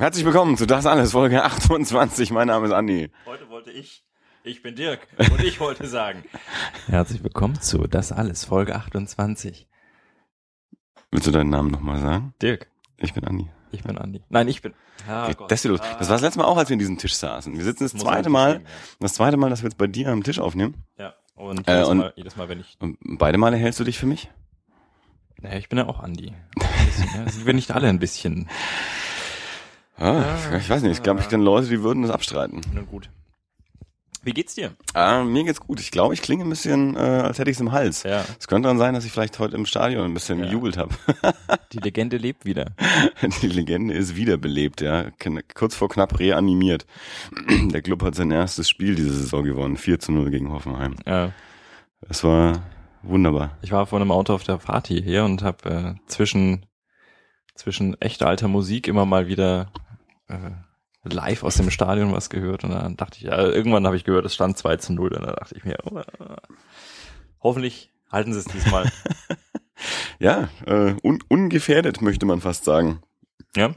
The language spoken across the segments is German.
Herzlich willkommen zu Das Alles, Folge 28. Mein Name ist Andi. Heute wollte ich, ich bin Dirk und ich wollte sagen. Herzlich willkommen zu Das Alles, Folge 28. Willst du deinen Namen nochmal sagen? Dirk. Ich bin Andi. Ich bin Andi. Nein, ich bin. Ah, okay, das, los. das war das letzte Mal auch, als wir in diesem Tisch saßen. Wir sitzen das zweite Mal, geben, ja. das zweite Mal, dass wir jetzt bei dir am Tisch aufnehmen. Ja. Und äh, jedes, und Mal, jedes Mal, wenn ich. Und beide Male hältst du dich für mich? Naja, ich bin ja auch Andi. ja, sind wir nicht alle ein bisschen. Ah, ich weiß nicht, ich glaube, ich kenne Leute, die würden das abstreiten. Na gut. Wie geht's dir? Ah, mir geht's gut. Ich glaube, ich klinge ein bisschen, äh, als hätte ich es im Hals. Ja. Es könnte dann sein, dass ich vielleicht heute im Stadion ein bisschen ja. gejubelt habe. Die Legende lebt wieder. Die Legende ist wiederbelebt, ja. Kurz vor knapp reanimiert. Der Club hat sein erstes Spiel diese Saison gewonnen. 4 zu 0 gegen Hoffenheim. Ja. Es war wunderbar. Ich war vor einem Auto auf der Party hier und habe äh, zwischen zwischen echt alter Musik immer mal wieder äh, live aus dem Stadion was gehört und dann dachte ich, ja, irgendwann habe ich gehört, es stand 2 zu 0 und dann dachte ich mir, oh, hoffentlich halten sie es diesmal. ja, äh, un ungefährdet möchte man fast sagen. Ja.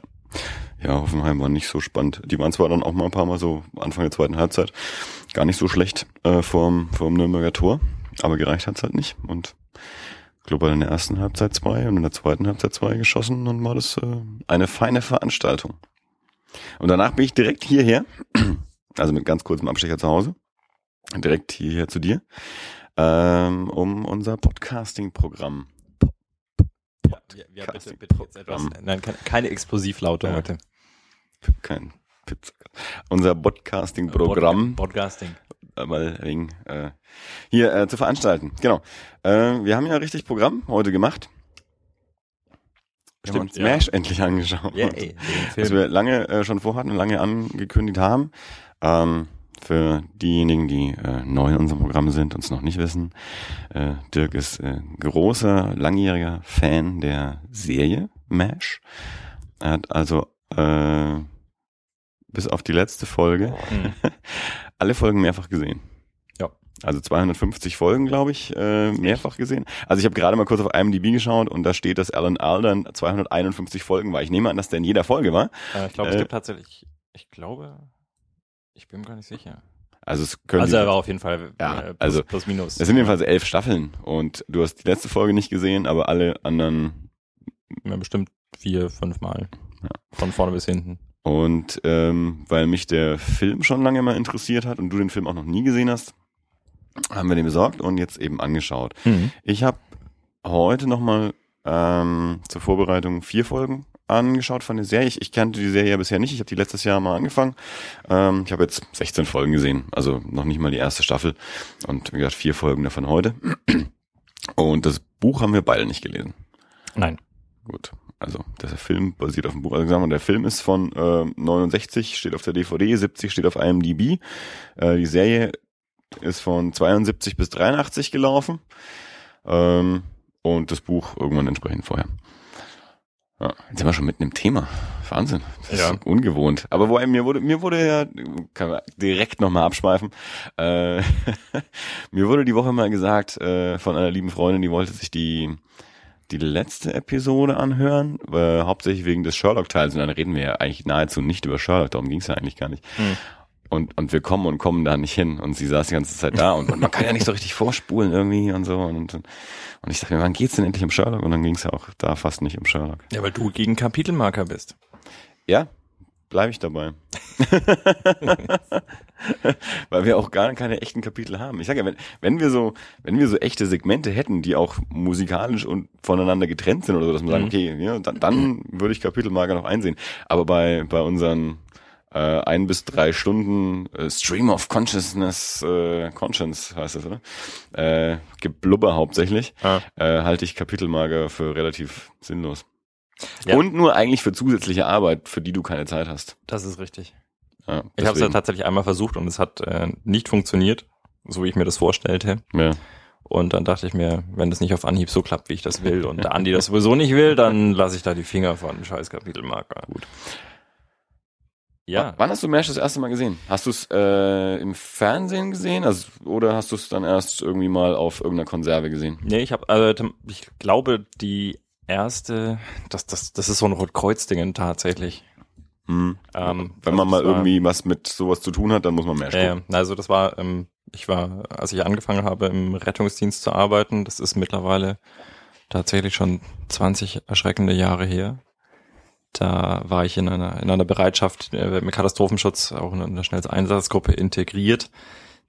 Ja, Hoffenheim war nicht so spannend. Die waren zwar dann auch mal ein paar Mal so Anfang der zweiten Halbzeit gar nicht so schlecht äh, vorm, vorm Nürnberger Tor, aber gereicht hat's halt nicht und Global in der ersten Halbzeit zwei und in der zweiten Halbzeit zwei geschossen und war das äh, eine feine Veranstaltung. Und danach bin ich direkt hierher, also mit ganz kurzem Abstecher zu Hause, direkt hierher zu dir, ähm, um unser Podcasting-Programm. Ja, ja, bitte, bitte jetzt etwas, nein, keine Explosivlaute ja. heute. Kein Pizza. Unser Podcasting-Programm. Podcasting. Mal wegen, äh, hier äh, zu veranstalten. Genau. Äh, wir haben ja richtig Programm heute gemacht. Wir Stimmt, haben uns Smash endlich angeschaut. Yeah, ey, was wir lange äh, schon vorhatten und lange angekündigt haben. Ähm, für diejenigen, die äh, neu in unserem Programm sind und es noch nicht wissen, äh, Dirk ist äh, großer, langjähriger Fan der Serie MASH. Er hat also äh, bis auf die letzte Folge mhm. alle Folgen mehrfach gesehen. Also 250 Folgen, glaube ich, äh, mehrfach gesehen. Also ich habe gerade mal kurz auf IMDb geschaut und da steht, dass Alan Alden 251 Folgen war. Ich nehme an, dass der in jeder Folge war. Äh, ich glaube, äh, es gibt tatsächlich, ich glaube, ich bin mir gar nicht sicher. Also es können Also er war auf jeden Fall ja, äh, plus, also plus minus. Es sind jedenfalls elf Staffeln und du hast die letzte Folge nicht gesehen, aber alle anderen ja, bestimmt vier, fünf Mal. Ja. Von vorne bis hinten. Und ähm, weil mich der Film schon lange mal interessiert hat und du den Film auch noch nie gesehen hast, haben wir den besorgt und jetzt eben angeschaut. Mhm. Ich habe heute nochmal ähm, zur Vorbereitung vier Folgen angeschaut von der Serie. Ich, ich kannte die Serie ja bisher nicht. Ich habe die letztes Jahr mal angefangen. Ähm, ich habe jetzt 16 Folgen gesehen, also noch nicht mal die erste Staffel. Und wie gesagt, vier Folgen davon heute. Und das Buch haben wir beide nicht gelesen. Nein. Gut. Also der Film basiert auf dem Buch. Also sagen wir, der Film ist von äh, 69, steht auf der DVD, 70 steht auf IMDb. Äh, die Serie ist von 72 bis 83 gelaufen. Ähm, und das Buch irgendwann entsprechend vorher. Ja, jetzt sind wir schon mitten im Thema. Wahnsinn. Das ja. ist ungewohnt. Aber wo, mir wurde, mir wurde ja, kann man direkt nochmal abschweifen, äh, mir wurde die Woche mal gesagt äh, von einer lieben Freundin, die wollte sich die die letzte Episode anhören, äh, hauptsächlich wegen des Sherlock-Teils. Und dann reden wir ja eigentlich nahezu nicht über Sherlock, darum ging es ja eigentlich gar nicht. Hm. Und, und wir kommen und kommen da nicht hin. Und sie saß die ganze Zeit da und, und man kann ja nicht so richtig vorspulen irgendwie und so. Und, und, ich dachte mir, wann geht's denn endlich um Sherlock? Und dann ging es ja auch da fast nicht um Sherlock. Ja, weil du gegen Kapitelmarker bist. Ja, bleibe ich dabei. Weil wir auch gar keine echten Kapitel haben. Ich sage ja, wenn, wenn wir so, wenn wir so echte Segmente hätten, die auch musikalisch und voneinander getrennt sind oder so, dass man mhm. sagt, okay, ja, dann, dann würde ich Kapitelmarker noch einsehen. Aber bei, bei unseren äh, ein bis drei Stunden äh, Stream of Consciousness, äh, Conscience heißt das, oder? Äh, Geblubber hauptsächlich, ah. äh, halte ich Kapitelmarker für relativ sinnlos. Ja. Und nur eigentlich für zusätzliche Arbeit, für die du keine Zeit hast. Das ist richtig. Ja, ich habe es ja tatsächlich einmal versucht und es hat äh, nicht funktioniert, so wie ich mir das vorstellte. Ja. Und dann dachte ich mir, wenn das nicht auf Anhieb so klappt, wie ich das will, und der Andi das sowieso nicht will, dann lasse ich da die Finger von scheiß Kapitelmarker. Gut. Ja. W wann hast du Mesh das erste Mal gesehen? Hast du es äh, im Fernsehen gesehen, also oder hast du es dann erst irgendwie mal auf irgendeiner Konserve gesehen? Nee, ich habe, also ich glaube die erste, das das das ist so ein Rotkreuz-Ding tatsächlich. Hm. Ähm, Wenn man mal war- irgendwie was mit sowas zu tun hat, dann muss man gucken. ja. also das war, ähm, ich war, als ich angefangen habe, im Rettungsdienst zu arbeiten, das ist mittlerweile tatsächlich schon 20 erschreckende Jahre her. Da war ich in einer, in einer Bereitschaft äh, mit Katastrophenschutz, auch in einer Schnelleinsatzgruppe integriert,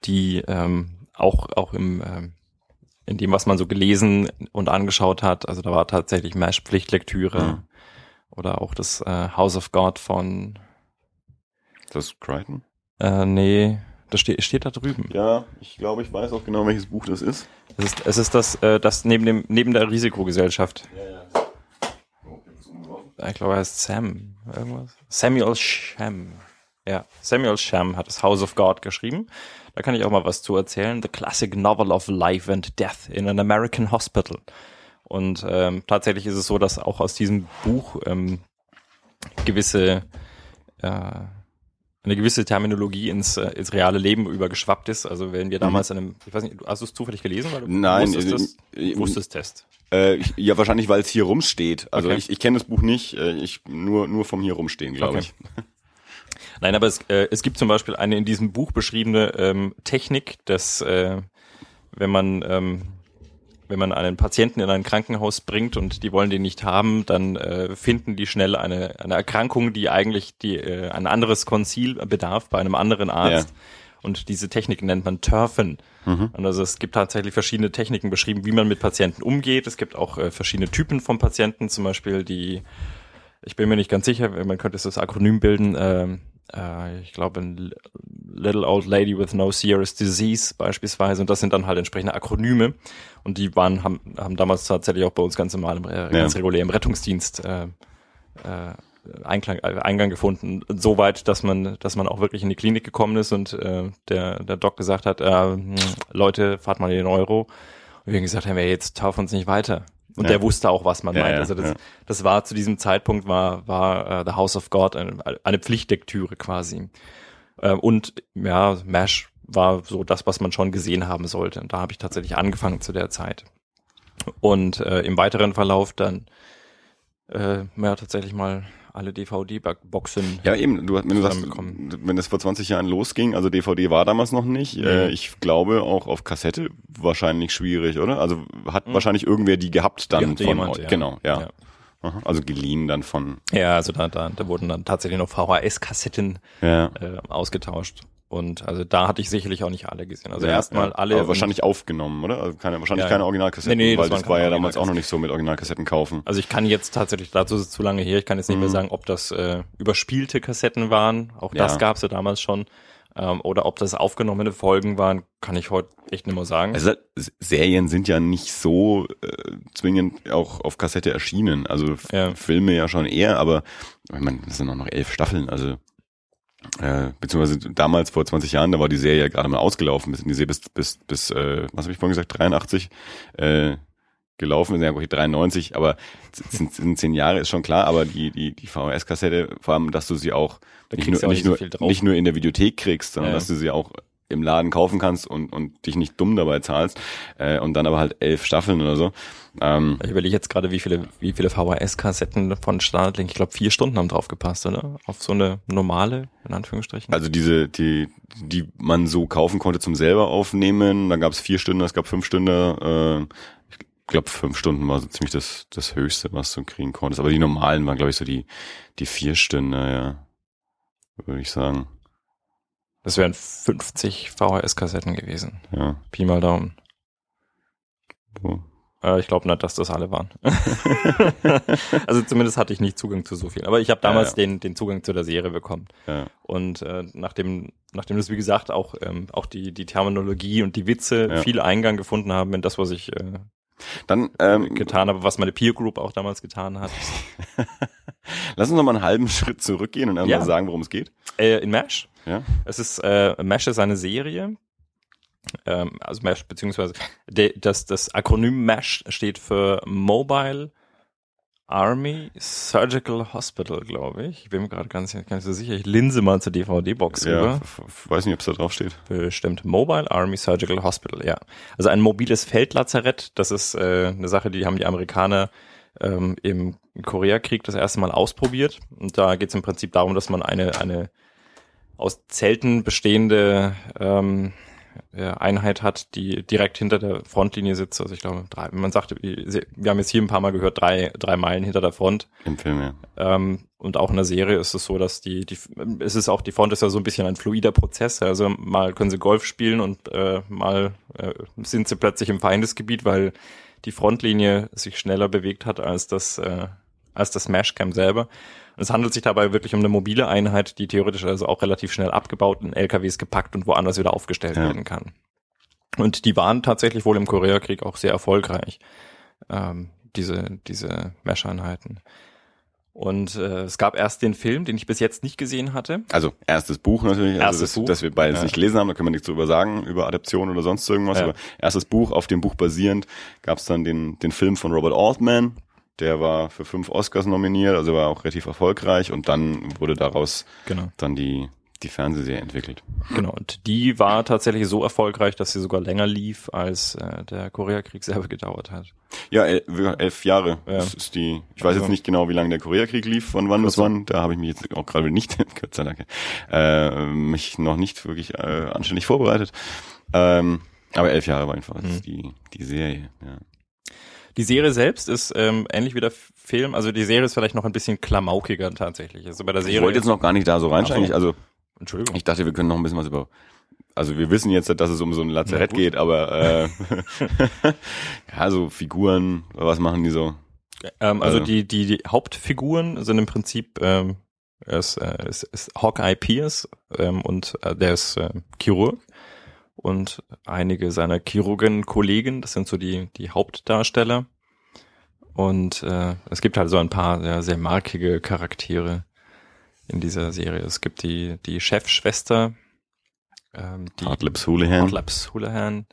die ähm, auch, auch im, ähm, in dem, was man so gelesen und angeschaut hat, also da war tatsächlich MASH-Pflichtlektüre Mhm. oder auch das äh, House of God von, Das Crichton? äh, nee, das steht, steht da drüben. Ja, ich glaube, ich weiß auch genau, welches Buch das ist. Es ist, es ist das, äh, das neben dem, neben der Risikogesellschaft. Ja, ja. Ich glaube, er heißt Sam. Irgendwas. Samuel Sham. Ja, Samuel Sham hat das House of God geschrieben. Da kann ich auch mal was zu erzählen. The Classic Novel of Life and Death in an American Hospital. Und ähm, tatsächlich ist es so, dass auch aus diesem Buch ähm, gewisse äh, eine gewisse Terminologie ins, äh, ins reale Leben übergeschwappt ist. Also wenn wir damals an einem, ich weiß nicht, hast du es zufällig gelesen? Weil du Mhm. Nein, wusstest, äh, das, äh, wusstest Test. Äh, ja, wahrscheinlich, weil es hier rumsteht. Also Okay. ich, ich kenne das Buch nicht, äh, ich nur nur vom hier rumstehen, glaube Okay. ich. Nein, aber es, äh, es gibt zum Beispiel eine in diesem Buch beschriebene ähm, Technik, dass äh, wenn man ähm, wenn man einen Patienten in ein Krankenhaus bringt und die wollen den nicht haben, dann äh, finden die schnell eine, eine Erkrankung, die eigentlich die, äh, ein anderes Konzil bedarf bei einem anderen Arzt. Und diese Technik nennt man Turfen. Und also es gibt tatsächlich verschiedene Techniken beschrieben, wie man mit Patienten umgeht. Es gibt auch äh, verschiedene Typen von Patienten, zum Beispiel die, ich bin mir nicht ganz sicher, man könnte es das Akronym bilden, ähm, äh, ich glaube, ein Little Old Lady with No Serious Disease beispielsweise. Und das sind dann halt entsprechende Akronyme. Und die waren, haben, haben damals tatsächlich auch bei uns ganz normal, im, äh, ganz regulär im Rettungsdienst äh, äh, Einklang, äh, Eingang gefunden. Soweit, dass man, dass man auch wirklich in die Klinik gekommen ist und äh, der, der Doc gesagt hat, äh, hm, Leute, fahrt mal in den Euro. Und wir haben gesagt, hey, jetzt tauf uns nicht weiter. Und Ja. der wusste auch, was man Ja, meint. Also das, ja. das war zu diesem Zeitpunkt war war äh, The House of God eine, eine Pflichtlektüre quasi. Äh, und ja, Mash war so das, was man schon gesehen haben sollte. Und da habe ich tatsächlich angefangen zu der Zeit. Und äh, im weiteren Verlauf dann äh, ja tatsächlich mal alle DVD-Boxen. Ja, eben, du, wenn du sagst, wenn das vor 20 Jahren losging, also DVD war damals noch nicht, äh, ich glaube auch auf Kassette wahrscheinlich schwierig, oder? Also hat wahrscheinlich irgendwer die gehabt dann Die von jemand, ja. Genau, ja. Ja. Also geliehen dann von, Ja, also da, da, da wurden dann tatsächlich noch VHS-Kassetten ja. äh, ausgetauscht. Und also da hatte ich sicherlich auch nicht alle gesehen. Also ja, erstmal ja. alle. Aber wahrscheinlich aufgenommen, oder? Also keine, wahrscheinlich Ja, keine. Originalkassetten, Nee, nee, das weil das waren war ja damals auch noch nicht so mit Originalkassetten kaufen. Also ich kann jetzt tatsächlich, dazu ist es zu lange her, ich kann jetzt nicht mehr sagen, ob das äh, überspielte Kassetten waren, auch das gab's ja damals schon, ähm, oder ob das aufgenommene Folgen waren, kann ich heute echt nicht mehr sagen. Also Serien sind ja nicht so äh, zwingend auch auf Kassette erschienen. Also Ja. Filme ja schon eher, aber ich meine, das sind auch noch elf Staffeln. Also äh, beziehungsweise damals vor 20 Jahren, da war die Serie ja gerade mal ausgelaufen, bis in die Serie bis bis bis äh, was habe ich vorhin gesagt 83 äh, gelaufen, ja gut 93, aber sind, sind zehn Jahre ist schon klar, aber die die die VHS-Kassette, vor allem, dass du sie auch Da nicht nur auch nicht nicht so nur, nicht nur in der Videothek kriegst, sondern Ja. dass du sie auch im Laden kaufen kannst und, und dich nicht dumm dabei zahlst äh, und dann aber halt elf Staffeln oder so. Ähm, Ich überlege jetzt gerade, wie viele, wie viele VHS-Kassetten von Standardlink, ich glaube vier Stunden haben drauf gepasst, oder? Auf so eine normale, in Anführungsstrichen. also diese, die, die man so kaufen konnte zum selber aufnehmen, da gab es vier Stunden, es gab fünf Stunden, äh, ich glaube fünf Stunden war so ziemlich das, das Höchste, was du kriegen konntest. Aber die normalen waren, glaube ich, so die, die vier Stunden, ja, würde ich sagen. Das wären 50 VHS-Kassetten gewesen. Ja. Pi mal Daumen. So. Äh, ich glaube nicht, dass das alle waren. also zumindest hatte ich nicht Zugang zu so viel. Aber ich habe damals Ja, Den, den Zugang zu der Serie bekommen. Ja. Und äh, nachdem, nachdem das, wie gesagt, auch, ähm, auch die, die Terminologie und die Witze Ja. viel Eingang gefunden haben in das, was ich äh, Dann ähm, getan habe, was meine Peer Group auch damals getan hat. lass uns noch mal einen halben Schritt zurückgehen und einmal Ja. sagen, worum es geht. Äh, in MASH. Ja. Es ist, äh, MASH ist eine Serie. Ähm, also MASH, beziehungsweise de, das, das Akronym MASH steht für Mobile Army Surgical Hospital, glaube ich. Ich bin mir gerade ganz, ganz nicht so sicher. Ich linse mal zur DVD-Box Ja, rüber. weiß nicht, ob es da drauf steht. Bestimmt. Mobile Army Surgical Hospital, ja. Also ein mobiles Feldlazarett, das ist äh, eine Sache, die haben die Amerikaner ähm, im Koreakrieg das erste Mal ausprobiert. Und da geht es im Prinzip darum, dass man eine, eine aus Zelten bestehende ähm, Einheit hat, die direkt hinter der Frontlinie sitzt. Also ich glaube, drei, man sagte, wir haben jetzt hier ein paar Mal gehört, drei, drei Meilen hinter der Front. Im Film, ja. Ähm, und auch in der Serie ist es so, dass die, die, es ist auch, die Front ist ja so ein bisschen ein fluider Prozess. Also mal können sie Golf spielen und äh, mal äh, sind sie plötzlich im Feindesgebiet, weil die Frontlinie sich schneller bewegt hat als das, äh, als das Smashcam selber. Es handelt sich dabei wirklich um eine mobile Einheit, die theoretisch also auch relativ schnell abgebaut in LKWs gepackt und woanders wieder aufgestellt ja. werden kann. Und die waren tatsächlich wohl im Koreakrieg auch sehr erfolgreich, ähm, diese, diese Mesh-Einheiten. Und äh, es gab erst den Film, den ich bis jetzt nicht gesehen hatte. Also erstes Buch natürlich, also das, Buch. dass wir beides ja. nicht gelesen haben, da können wir nichts drüber sagen, über Adaption oder sonst irgendwas. Ja. Aber erstes Buch, auf dem Buch basierend, gab es dann den, den Film von Robert Altman, der war für fünf Oscars nominiert, also war auch relativ erfolgreich und dann wurde daraus genau. dann die die Fernsehserie entwickelt. Genau, und die war tatsächlich so erfolgreich, dass sie sogar länger lief, als äh, der Koreakrieg selber gedauert hat. Ja, elf, elf Jahre. Ja. Das ist die, ich weiß also, jetzt nicht genau, wie lange der Koreakrieg lief, von wann bis wann. Da habe ich mich jetzt auch gerade nicht, Gott sei Dank, äh, mich noch nicht wirklich äh, anständig vorbereitet. Ähm, aber elf Jahre war einfach mhm. die, die Serie. Ja. Die Serie selbst ist ähm, ähnlich wie der Film, also die Serie ist vielleicht noch ein bisschen klamaukiger tatsächlich. Also bei der Serie. Ich wollte jetzt noch gar nicht da so reinsteigen. So. Also Entschuldigung. Ich dachte, wir können noch ein bisschen was über. Also wir wissen jetzt, dass es um so ein Lazarett geht, aber äh, ja, so Figuren, was machen die so? Ähm, also, also die, die, die Hauptfiguren sind im Prinzip ähm, ist, äh, ist, ist Hawkeye Pierce ähm, und äh, der ist äh, Chirurg und einige seiner Chirurgen-Kollegen, das sind so die, die Hauptdarsteller. Und äh, es gibt halt so ein paar ja, sehr markige Charaktere in dieser Serie. Es gibt die, die Chefschwester, ähm, die Hartlips Houlihan. Hartlips Houlihan.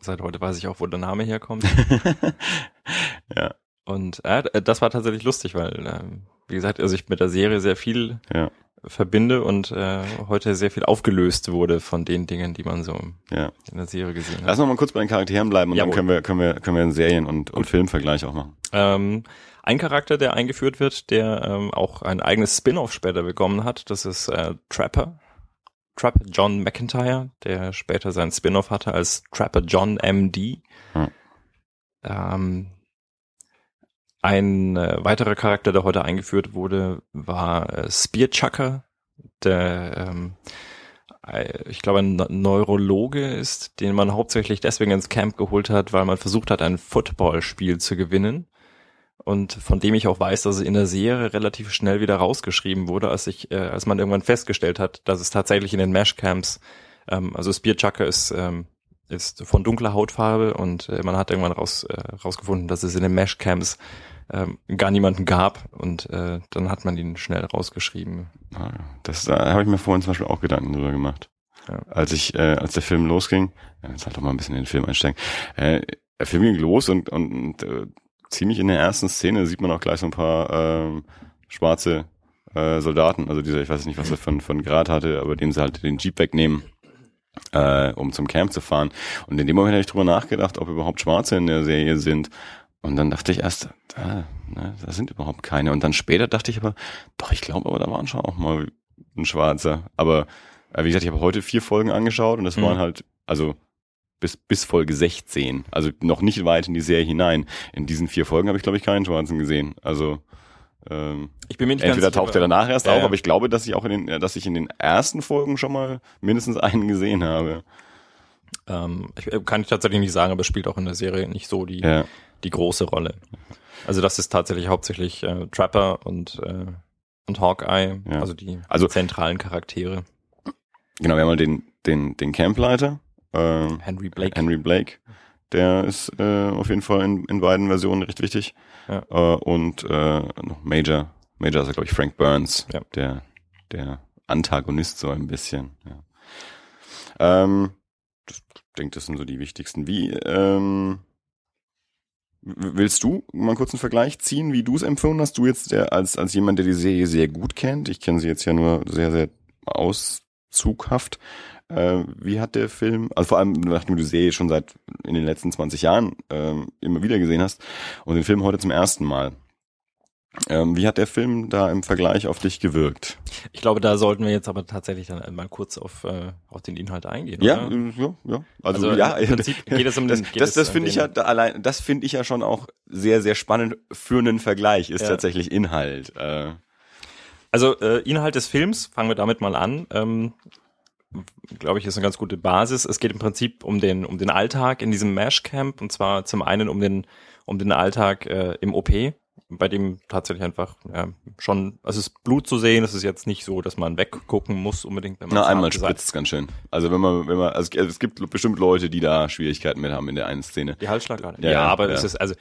Seit heute weiß ich auch, wo der Name herkommt. ja. Und äh, das war tatsächlich lustig, weil, äh, wie gesagt, also ich mit der Serie sehr viel ja. Verbinde und äh, heute sehr viel aufgelöst wurde von den Dingen, die man so ja. in der Serie gesehen hat. Lass noch mal kurz bei den Charakteren bleiben und Jawohl. dann können wir, können wir, können wir einen Serien- und, und Filmvergleich auch machen. Ähm, ein Charakter, der eingeführt wird, der ähm, auch ein eigenes Spin-off später bekommen hat, das ist äh, Trapper. Trapper John McIntyre, der später sein Spin-off hatte als Trapper John MD. Hm. Ähm, ein äh, weiterer Charakter, der heute eingeführt wurde, war äh, Spearchucker, der ähm, äh, ich glaube ein Neurologe ist, den man hauptsächlich deswegen ins Camp geholt hat, weil man versucht hat, ein Footballspiel zu gewinnen. Und von dem ich auch weiß, dass es in der Serie relativ schnell wieder rausgeschrieben wurde, als ich, äh, als man irgendwann festgestellt hat, dass es tatsächlich in den Meshcamps, ähm, also Spearchucker ist ähm, ist von dunkler Hautfarbe und äh, man hat irgendwann raus äh, rausgefunden, dass es in den Meshcamps ähm, gar niemanden gab und äh, dann hat man ihn schnell rausgeschrieben. Ah, das da habe ich mir vorhin zum Beispiel auch Gedanken drüber gemacht. Ja. Als ich, äh, als der Film losging, jetzt halt doch mal ein bisschen in den Film einsteigen, äh, der Film ging los und, und, und äh, ziemlich in der ersten Szene sieht man auch gleich so ein paar ähm, schwarze äh, Soldaten, also dieser, ich weiß nicht, was er von, von Grad hatte, aber dem sie halt den Jeep wegnehmen, äh, um zum Camp zu fahren. Und in dem Moment habe ich drüber nachgedacht, ob überhaupt Schwarze in der Serie sind. Und dann dachte ich erst, da, ne, da sind überhaupt keine. Und dann später dachte ich aber, doch, ich glaube aber, da waren schon auch mal ein Schwarzer. Aber äh, wie gesagt, ich habe heute vier Folgen angeschaut und das mhm. waren halt, also bis, bis Folge 16. Also noch nicht weit in die Serie hinein. In diesen vier Folgen habe ich, glaube ich, keinen Schwarzen gesehen. Also ähm, ich bin mir nicht entweder ganz taucht er danach erst ja, auf, aber ich glaube, dass ich auch in den, dass ich in den ersten Folgen schon mal mindestens einen gesehen habe. Ähm, ich, äh, kann ich tatsächlich nicht sagen, aber spielt auch in der Serie nicht so die, ja. die große Rolle. Also das ist tatsächlich hauptsächlich äh, Trapper und, äh, und Hawkeye, ja. also die also, zentralen Charaktere. Genau, wir haben mal den, den, den Campleiter, äh, Henry Blake. Henry Blake. Der ist äh, auf jeden Fall in, in beiden Versionen recht wichtig. Ja. Äh, und äh, noch Major, Major ist glaube ich Frank Burns, ja. der, der Antagonist so ein bisschen. Ja. Ähm, das, ich denke, das sind so die wichtigsten. Wie ähm, willst du mal kurz einen Vergleich ziehen, wie du es empfunden hast? Du jetzt der, als als jemand, der die Serie sehr gut kennt. Ich kenne sie jetzt ja nur sehr sehr auszughaft. Äh, wie hat der Film, also vor allem, nachdem du Serie schon seit in den letzten 20 Jahren äh, immer wieder gesehen hast und den Film heute zum ersten Mal. Ähm, wie hat der Film da im Vergleich auf dich gewirkt? Ich glaube, da sollten wir jetzt aber tatsächlich dann mal kurz auf, äh, auf den Inhalt eingehen. Ja, oder? äh, ja, ja. Also, Also ja, im Prinzip geht es um das, den- das, das um finde ich ja da allein, das finde ich ja schon auch sehr, sehr spannend für einen Vergleich, ist Ja. tatsächlich Inhalt. Äh, Also äh, Inhalt des Films, fangen wir damit mal an. Ähm, glaube ich, ist eine ganz gute Basis. Es geht im Prinzip um den um den Alltag in diesem Mesh Camp und zwar zum einen um den um den Alltag äh, im OP, bei dem tatsächlich einfach ja, schon, also es ist Blut zu sehen. Es ist jetzt nicht so, dass man weggucken muss unbedingt. Wenn man na, einmal spritzt ganz schön. Also wenn man, wenn man, also es gibt bestimmt Leute, die da Schwierigkeiten mit haben in der einen Szene. Die Halsschlagader. Ja, ja, aber ja. es ist also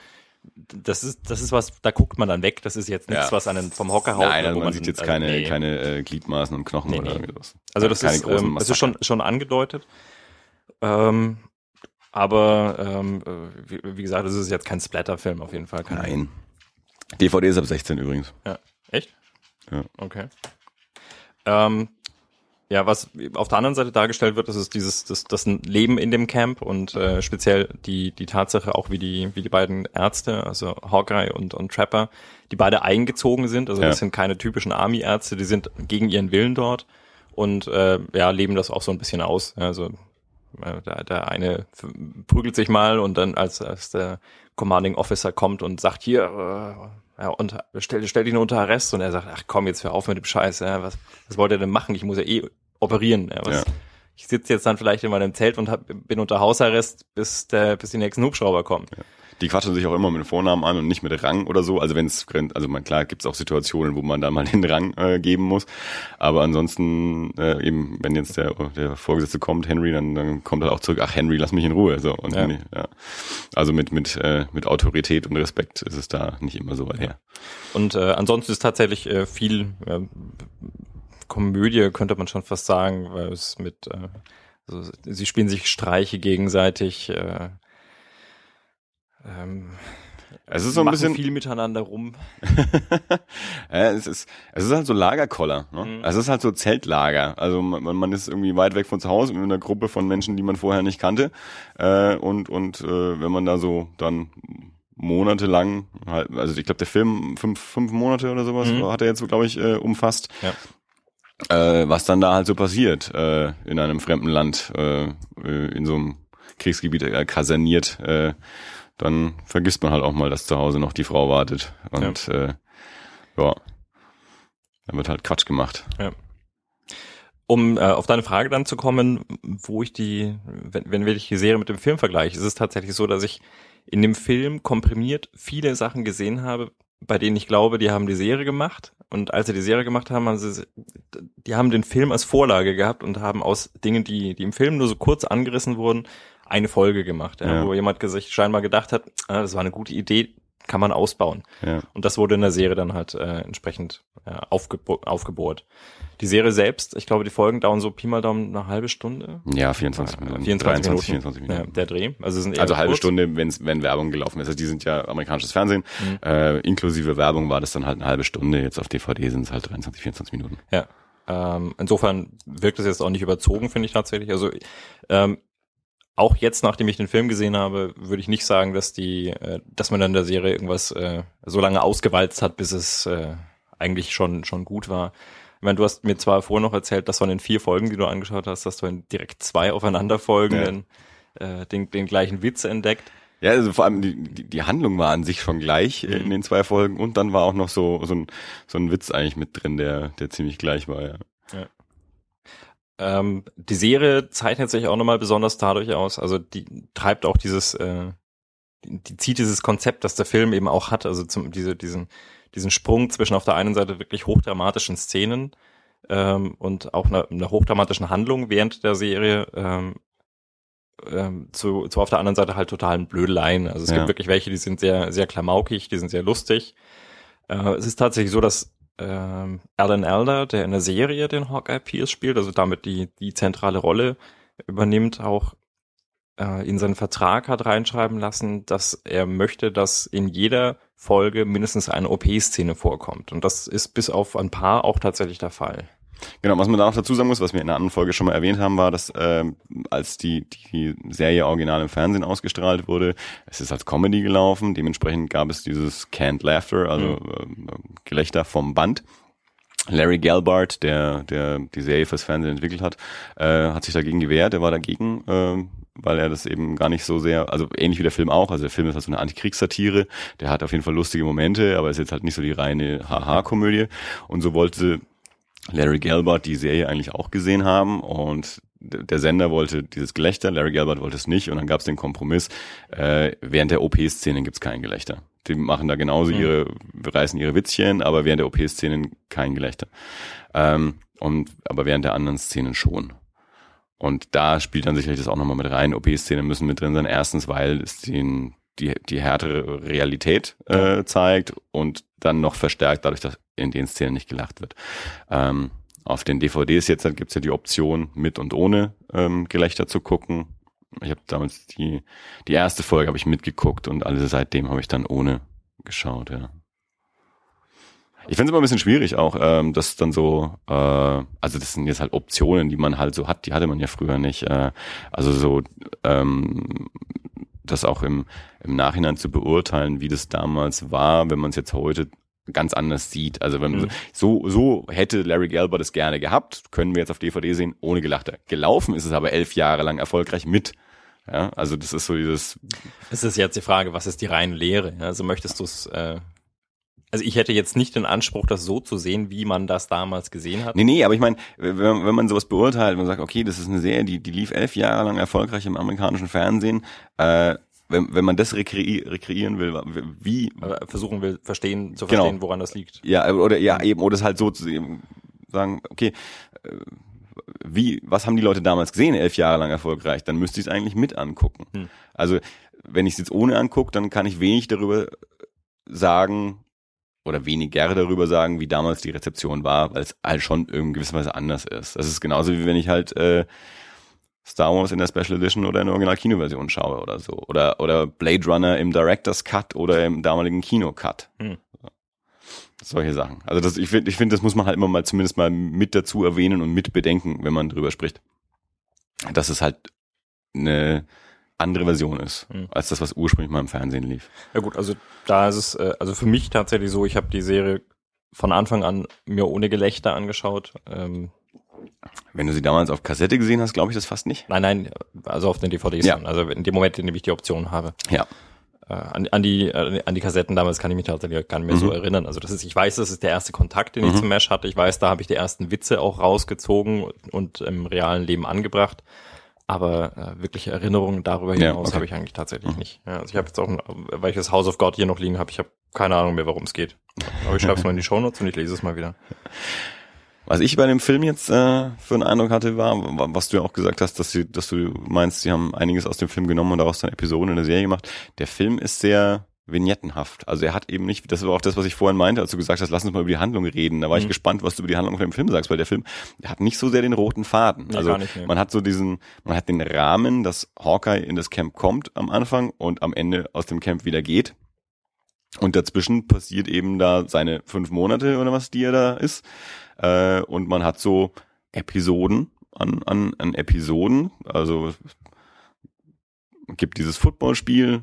das ist das ist was, da guckt man dann weg. Das ist jetzt nichts, Ja. was einen vom Hocker haut. Nein, also wo man sieht jetzt also, keine, nee. keine äh, Gliedmaßen und Knochen Nee, oder nee. irgendwas. Also das keine ist, ähm, es ist schon, schon angedeutet. Ähm, aber ähm, äh, wie, wie gesagt, es ist jetzt kein Splatter-Film auf jeden Fall. Kein, Nein. DVD ist ab 16 übrigens. Ja. Echt? Ja. Okay. Ähm, ja, was auf der anderen Seite dargestellt wird, das ist dieses das, das Leben in dem Camp und äh, speziell die die Tatsache auch wie die wie die beiden Ärzte, also Hawkeye und und Trapper, die beide eingezogen sind. Also Ja. das sind keine typischen Army-Ärzte, die sind gegen ihren Willen dort und äh, ja leben das auch so ein bisschen aus. Also äh, der, der eine prügelt sich mal und dann als, als der Commanding Officer kommt und sagt hier äh, ja, und stell, stell ihn unter Arrest und er sagt ach komm jetzt hör auf mit dem Scheiß ja, was was wollt ihr denn machen? Ich muss ja eh operieren ja, was, Ja. ich sitze jetzt dann vielleicht in meinem Zelt und hab, bin unter Hausarrest bis der bis die nächsten Hubschrauber kommen Die quatschen sich auch immer mit dem Vornamen an und nicht mit Rang oder so. Also wenn es, also man, klar gibt es auch Situationen, wo man da mal den Rang äh, geben muss. Aber ansonsten, äh, eben, wenn jetzt der, der Vorgesetzte kommt, Henry, dann, dann kommt er auch zurück, ach Henry, lass mich in Ruhe. So. Und Ja. nee, ja. Also mit, mit, äh, mit Autorität und Respekt ist es da nicht immer so weit her. Und äh, ansonsten ist tatsächlich äh, viel äh, Komödie, könnte man schon fast sagen, weil es mit, äh, also sie spielen sich Streiche gegenseitig, äh, ähm, Es ist so ein bisschen, viel miteinander rum. Ja, es ist, es ist halt so Lagerkoller. Ne? Mhm. Es ist halt so Zeltlager. Also man, man ist irgendwie weit weg von zu Hause mit einer Gruppe von Menschen, die man vorher nicht kannte. Äh, und und äh, wenn man da so dann monatelang, halt, also ich glaube der Film fünf, fünf Monate oder sowas Mhm. hat er jetzt, glaube ich, äh, umfasst. Ja. Äh, was dann da halt so passiert äh, in einem fremden Land, äh, äh, in so einem Kriegsgebiet äh, kaserniert, äh, dann vergisst man halt auch mal, dass zu Hause noch die Frau wartet. Und ja, äh, ja dann wird halt Quatsch gemacht. Um äh, auf deine Frage dann zu kommen, wo ich die, wenn, wenn wir die Serie mit dem Film vergleiche, ist es tatsächlich so, dass ich in dem Film komprimiert viele Sachen gesehen habe, bei denen ich glaube, die haben die Serie gemacht. Und als sie die Serie gemacht haben, haben sie, die haben den Film als Vorlage gehabt und haben aus Dingen, die, die im Film nur so kurz angerissen wurden, eine Folge gemacht, ja, Ja. wo jemand sich scheinbar gedacht hat, ah, das war eine gute Idee, kann man ausbauen. Ja. Und das wurde in der Serie dann halt äh, entsprechend äh, aufgebo aufgebohrt. Die Serie selbst, ich glaube, die Folgen dauern so Pi mal Daumen eine halbe Stunde. Ja, 24 Äh, Minuten. 24 23, Minuten. 24 Ja, Minuten. der Dreh. Also, sind Also halbe kurz. Stunde, wenn's, wenn Werbung gelaufen ist. Also die sind ja amerikanisches Fernsehen. Mhm. Äh, inklusive Werbung war das dann halt eine halbe Stunde. Jetzt auf DVD sind es halt 23, 24 Minuten. Ja. Ähm, insofern wirkt es jetzt auch nicht überzogen, finde ich tatsächlich. Also ähm, auch jetzt, nachdem ich den Film gesehen habe, würde ich nicht sagen, dass die, äh, dass man dann in der Serie irgendwas äh, so lange ausgewalzt hat, bis es äh, eigentlich schon schon gut war. Ich meine, du hast mir zwar vorher noch erzählt, dass von den vier Folgen, die du angeschaut hast, dass du in direkt zwei aufeinanderfolgenden äh, den, den gleichen Witz entdeckt. Ja, also vor allem die, die, Handlung war an sich schon gleich äh, in Mhm. den zwei Folgen und dann war auch noch so, so, ein, so ein Witz eigentlich mit drin, der, der ziemlich gleich war, ja. Ähm, die Serie zeichnet sich auch nochmal besonders dadurch aus, also die treibt auch dieses, äh, die, die zieht dieses Konzept, das der Film eben auch hat, also zum, diese, diesen, diesen Sprung zwischen auf der einen Seite wirklich hochdramatischen Szenen ähm, und auch einer, einer hochdramatischen Handlung während der Serie ähm, ähm, zu, zu auf der anderen Seite halt totalen Blödeleien. Also es Ja. gibt wirklich welche, die sind sehr, sehr klamaukig, die sind sehr lustig. Äh, es ist tatsächlich so, dass ähm, Alan Elder, der in der Serie den Hawkeye Pierce spielt, also damit die, die zentrale Rolle übernimmt, auch äh, in seinen Vertrag hat reinschreiben lassen, dass er möchte, dass in jeder Folge mindestens eine OP-Szene vorkommt. Und das ist bis auf ein paar auch tatsächlich der Fall. Genau, was man da noch dazu sagen muss, was wir in einer anderen Folge schon mal erwähnt haben, war, dass äh, als die, die Serie original im Fernsehen ausgestrahlt wurde, es ist als Comedy gelaufen, dementsprechend gab es dieses Canned Laughter, also mhm. äh, Gelächter vom Band. Larry Gelbart, der, der die Serie fürs Fernsehen entwickelt hat, äh, hat sich dagegen gewehrt, er war dagegen, äh, weil er das eben gar nicht so sehr, also ähnlich wie der Film auch, also der Film ist halt so eine Antikriegssatire, der hat auf jeden Fall lustige Momente, aber ist jetzt halt nicht so die reine Haha-Komödie. Und so wollte Larry Gelbart die Serie eigentlich auch gesehen haben und der Sender wollte dieses Gelächter, Larry Gelbart wollte es nicht und dann gab es den Kompromiss, äh, während der OP-Szenen gibt's kein Gelächter. Die machen da genauso mhm. ihre, reißen ihre Witzchen, aber während der OP-Szenen kein Gelächter. Ähm, und aber während der anderen Szenen schon. Und da spielt dann sicherlich das auch nochmal mit rein. OP-Szenen müssen mit drin sein. Erstens, weil es den, die, die härtere Realität äh, zeigt und dann noch verstärkt dadurch, dass in den Szenen nicht gelacht wird. Ähm, auf den DVDs jetzt gibt's ja die Option, mit und ohne ähm, Gelächter zu gucken. Ich habe damals die, die erste Folge habe ich mitgeguckt und alle seitdem habe ich dann ohne geschaut, ja. Ich finde es immer ein bisschen schwierig auch, ähm, das dann so, äh, also das sind jetzt halt Optionen, die man halt so hat, die hatte man ja früher nicht. Äh, also so, ähm, das auch im, im Nachhinein zu beurteilen, wie das damals war, wenn man es jetzt heute ganz anders sieht. Also wenn mhm. so so hätte Larry Gelber das gerne gehabt, können wir jetzt auf DVD sehen ohne Gelachter. Gelaufen ist es aber elf Jahre lang erfolgreich mit. Ja, also das ist so dieses. Es ist jetzt die Frage, was ist die reine Lehre? Also möchtest du es äh, also ich hätte jetzt nicht den Anspruch, das so zu sehen, wie man das damals gesehen hat. Nee, nee, aber ich meine, wenn, wenn man sowas beurteilt, man sagt, okay, das ist eine Serie, die, die lief elf Jahre lang erfolgreich im amerikanischen Fernsehen, äh, wenn, wenn man das rekre rekreieren will, wie versuchen will, verstehen zu genau. verstehen, genau. woran das liegt. Ja, oder ja eben oder es halt so zu sagen, okay, äh, wie was haben die Leute damals gesehen, elf Jahre lang erfolgreich, dann müsste ich es eigentlich mit angucken. Hm. Also wenn ich es jetzt ohne angucke, dann kann ich wenig darüber sagen, oder weniger darüber sagen, wie damals die Rezeption war, weil es halt schon in gewisser Weise anders ist. Das ist genauso wie wenn ich halt äh, Star Wars in der Special Edition oder in der Original-Kinoversion schaue oder so. Oder, oder Blade Runner im Director's Cut oder im damaligen Kino-Cut. Hm. Solche Sachen. Also das, ich finde, ich finde, das muss man halt immer mal zumindest mal mit dazu erwähnen und mit bedenken, wenn man drüber spricht. Dass es halt eine andere Version ist, mhm. als das, was ursprünglich mal im Fernsehen lief. Ja gut, also da ist es, äh, also für mich tatsächlich so, ich habe die Serie von Anfang an mir ohne Gelächter angeschaut. Ähm, Wenn du sie damals auf Kassette gesehen hast, glaube ich das fast nicht. Nein, nein, also auf den DVDs. Ja. Dann, also in dem Moment, in dem ich die Option habe. Ja. Äh, an, an, die, an die Kassetten damals kann ich mich tatsächlich gar nicht mehr mhm. so erinnern. Also das ist, ich weiß, das ist der erste Kontakt, den mhm. ich zum Mesh hatte. Ich weiß, da habe ich die ersten Witze auch rausgezogen und im realen Leben angebracht. Aber äh, wirkliche Erinnerungen darüber hinaus ja, okay. habe ich eigentlich tatsächlich mhm. nicht. Ja, also ich habe jetzt auch, weil ich das House of God hier noch liegen habe, ich habe keine Ahnung mehr, worum es geht. Aber ich schreibe es mal in die Shownotes und ich lese es mal wieder. Was ich bei dem Film jetzt äh, für einen Eindruck hatte, war, was du ja auch gesagt hast, dass, sie, dass du meinst, sie haben einiges aus dem Film genommen und daraus dann Episoden in der Serie gemacht. Der Film ist sehr vignettenhaft. Also er hat eben nicht, das war auch das, was ich vorhin meinte, als du gesagt hast, lass uns mal über die Handlung reden. Da war mhm. ich gespannt, was du über die Handlung von dem Film sagst, weil der Film der hat nicht so sehr den roten Faden. Nee, also nicht, nee. man hat so diesen, man hat den Rahmen, dass Hawkeye in das Camp kommt am Anfang und am Ende aus dem Camp wieder geht. Und dazwischen passiert eben da seine fünf Monate oder was, die er da ist. Äh, und man hat so Episoden an, an, an Episoden. Also gibt dieses Footballspiel,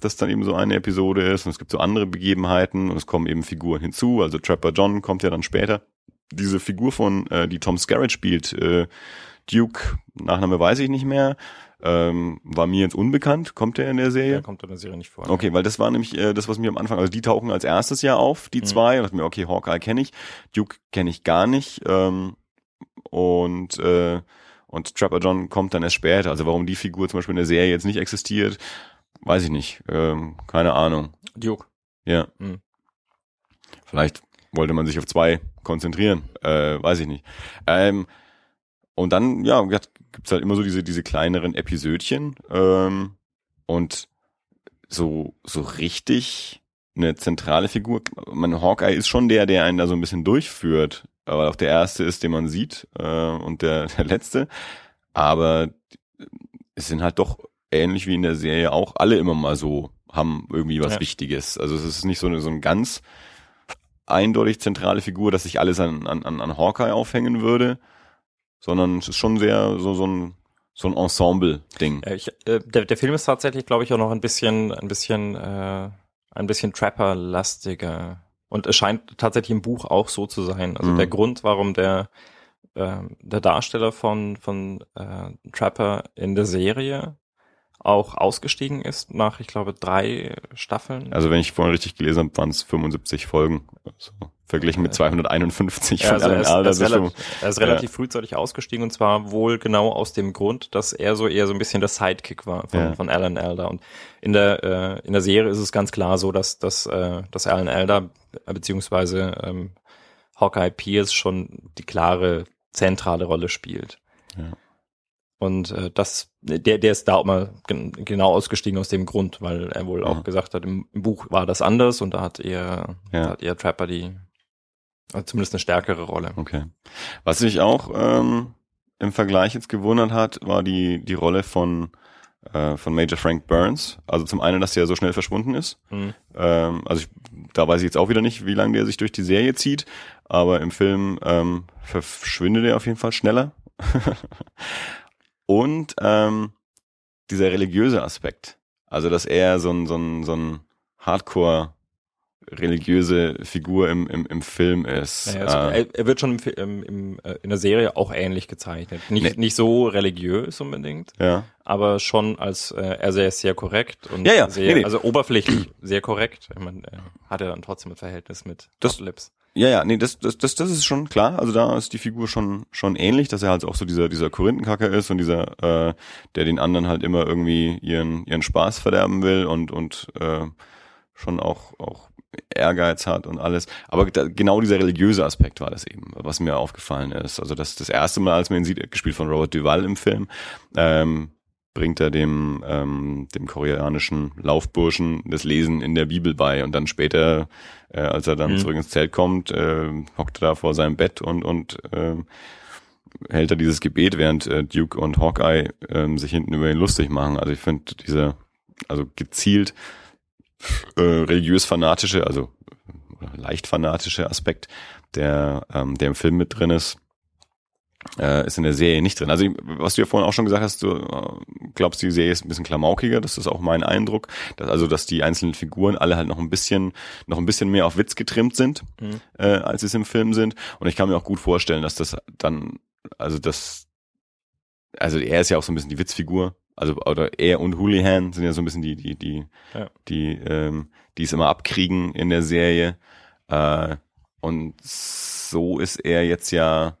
das dann eben so eine Episode ist und es gibt so andere Begebenheiten und es kommen eben Figuren hinzu. Also Trapper John kommt ja dann später. Diese Figur von, äh, die Tom Skerritt spielt, äh, Duke, Nachname weiß ich nicht mehr, ähm, war mir jetzt unbekannt. Kommt der in der Serie? Der kommt in der Serie nicht vor. Okay, weil das war nämlich äh, das, was mir am Anfang, also die tauchen als erstes ja auf, die mhm. zwei. Und dachte mir, okay, Hawkeye kenne ich, Duke kenne ich gar nicht. Ähm, und äh, und Trapper John kommt dann erst später. Also warum die Figur zum Beispiel in der Serie jetzt nicht existiert, weiß ich nicht. Ähm, keine Ahnung. Duke. Ja. Mhm. Vielleicht wollte man sich auf zwei konzentrieren. Äh, weiß ich nicht. Ähm, und dann, ja, gibt's halt immer so diese, diese kleineren Episödchen. Ähm, und so, so richtig eine zentrale Figur. Mein Hawkeye ist schon der, der einen da so ein bisschen durchführt aber auch der erste ist, den man sieht äh, und der, der letzte. Aber es sind halt doch ähnlich wie in der Serie auch alle immer mal so, haben irgendwie was ja. Wichtiges. Also es ist nicht so, eine, so ein ganz eindeutig zentrale Figur, dass sich alles an, an, an Hawkeye aufhängen würde, sondern es ist schon sehr so, so ein so ein Ensemble-Ding. Ich, äh, der, der Film ist tatsächlich, glaube ich, auch noch ein bisschen, ein bisschen, äh, ein bisschen Trapper-lastiger. Und es scheint tatsächlich im Buch auch so zu sein. Also mhm. der Grund, warum der, äh, der Darsteller von, von äh, Trapper in der Serie auch ausgestiegen ist nach, ich glaube, drei Staffeln. Also wenn ich vorhin richtig gelesen habe, waren es 75 Folgen. Also verglichen mit 251 ja, von also Alan er ist, Alda. Er ist, relativ, er ist relativ ja. frühzeitig ausgestiegen und zwar wohl genau aus dem Grund, dass er so eher so ein bisschen der Sidekick war von, ja. von Alan Alda. Und in der, äh, in der Serie ist es ganz klar so, dass, dass, äh, dass Alan Alda beziehungsweise ähm, Hawkeye Pierce schon die klare zentrale Rolle spielt. Ja. Und äh, das, der, der ist da auch mal gen genau ausgestiegen aus dem Grund, weil er wohl ja. auch gesagt hat, im, im, Buch war das anders und da hat er, ja. da hat eher Trapper die, also zumindest eine stärkere Rolle. Okay. Was sich auch ähm, im Vergleich jetzt gewundert hat, war die, die Rolle von, äh, von Major Frank Burns. Also zum einen, dass er so schnell verschwunden ist. Mhm. Ähm, also ich, da weiß ich jetzt auch wieder nicht, wie lange der sich durch die Serie zieht, aber im Film ähm, verschwindet er auf jeden Fall schneller. Und ähm, dieser religiöse Aspekt. Also, dass er so ein, so ein, so ein Hardcore religiöse Figur im, im, im Film ist. Naja, also äh, er, er, wird schon im, im, äh, in der Serie auch ähnlich gezeichnet. Nicht, nee. nicht so religiös unbedingt, ja. aber schon als äh, er sehr, sehr korrekt und ja, ja. sehr, nee, nee. also oberflächlich sehr korrekt. Ich meine, er hat er dann trotzdem ein Verhältnis mit das, Lips. Ja, ja, nee, das, das, das, das ist schon klar. Also da ist die Figur schon, schon ähnlich, dass er halt auch so dieser, dieser Korinthenkacker ist und dieser, äh, der den anderen halt immer irgendwie ihren, ihren Spaß verderben will und, und äh, schon auch, auch Ehrgeiz hat und alles. Aber da, genau dieser religiöse Aspekt war das eben, was mir aufgefallen ist. Also das, das erste Mal, als man ihn sieht, gespielt von Robert Duval im Film, ähm, bringt er dem, ähm, dem koreanischen Laufburschen das Lesen in der Bibel bei. Und dann später, äh, als er dann mhm. zurück ins Zelt kommt, äh, hockt er da vor seinem Bett und, und äh, hält er dieses Gebet, während äh, Duke und Hawkeye äh, sich hinten über ihn lustig machen. Also ich finde diese, also gezielt äh, religiös-fanatische, also leicht fanatische Aspekt, der, ähm, der im Film mit drin ist, äh, ist in der Serie nicht drin. Also was du ja vorhin auch schon gesagt hast, du äh, glaubst, die Serie ist ein bisschen klamaukiger, das ist auch mein Eindruck. Dass, also dass die einzelnen Figuren alle halt noch ein bisschen, noch ein bisschen mehr auf Witz getrimmt sind, mhm. äh, als sie es im Film sind. Und ich kann mir auch gut vorstellen, dass das dann, also das, also er ist ja auch so ein bisschen die Witzfigur. Also oder er und Houlihan sind ja so ein bisschen die, die, die, ja. die, ähm, die es immer abkriegen in der Serie. Äh, und so ist er jetzt ja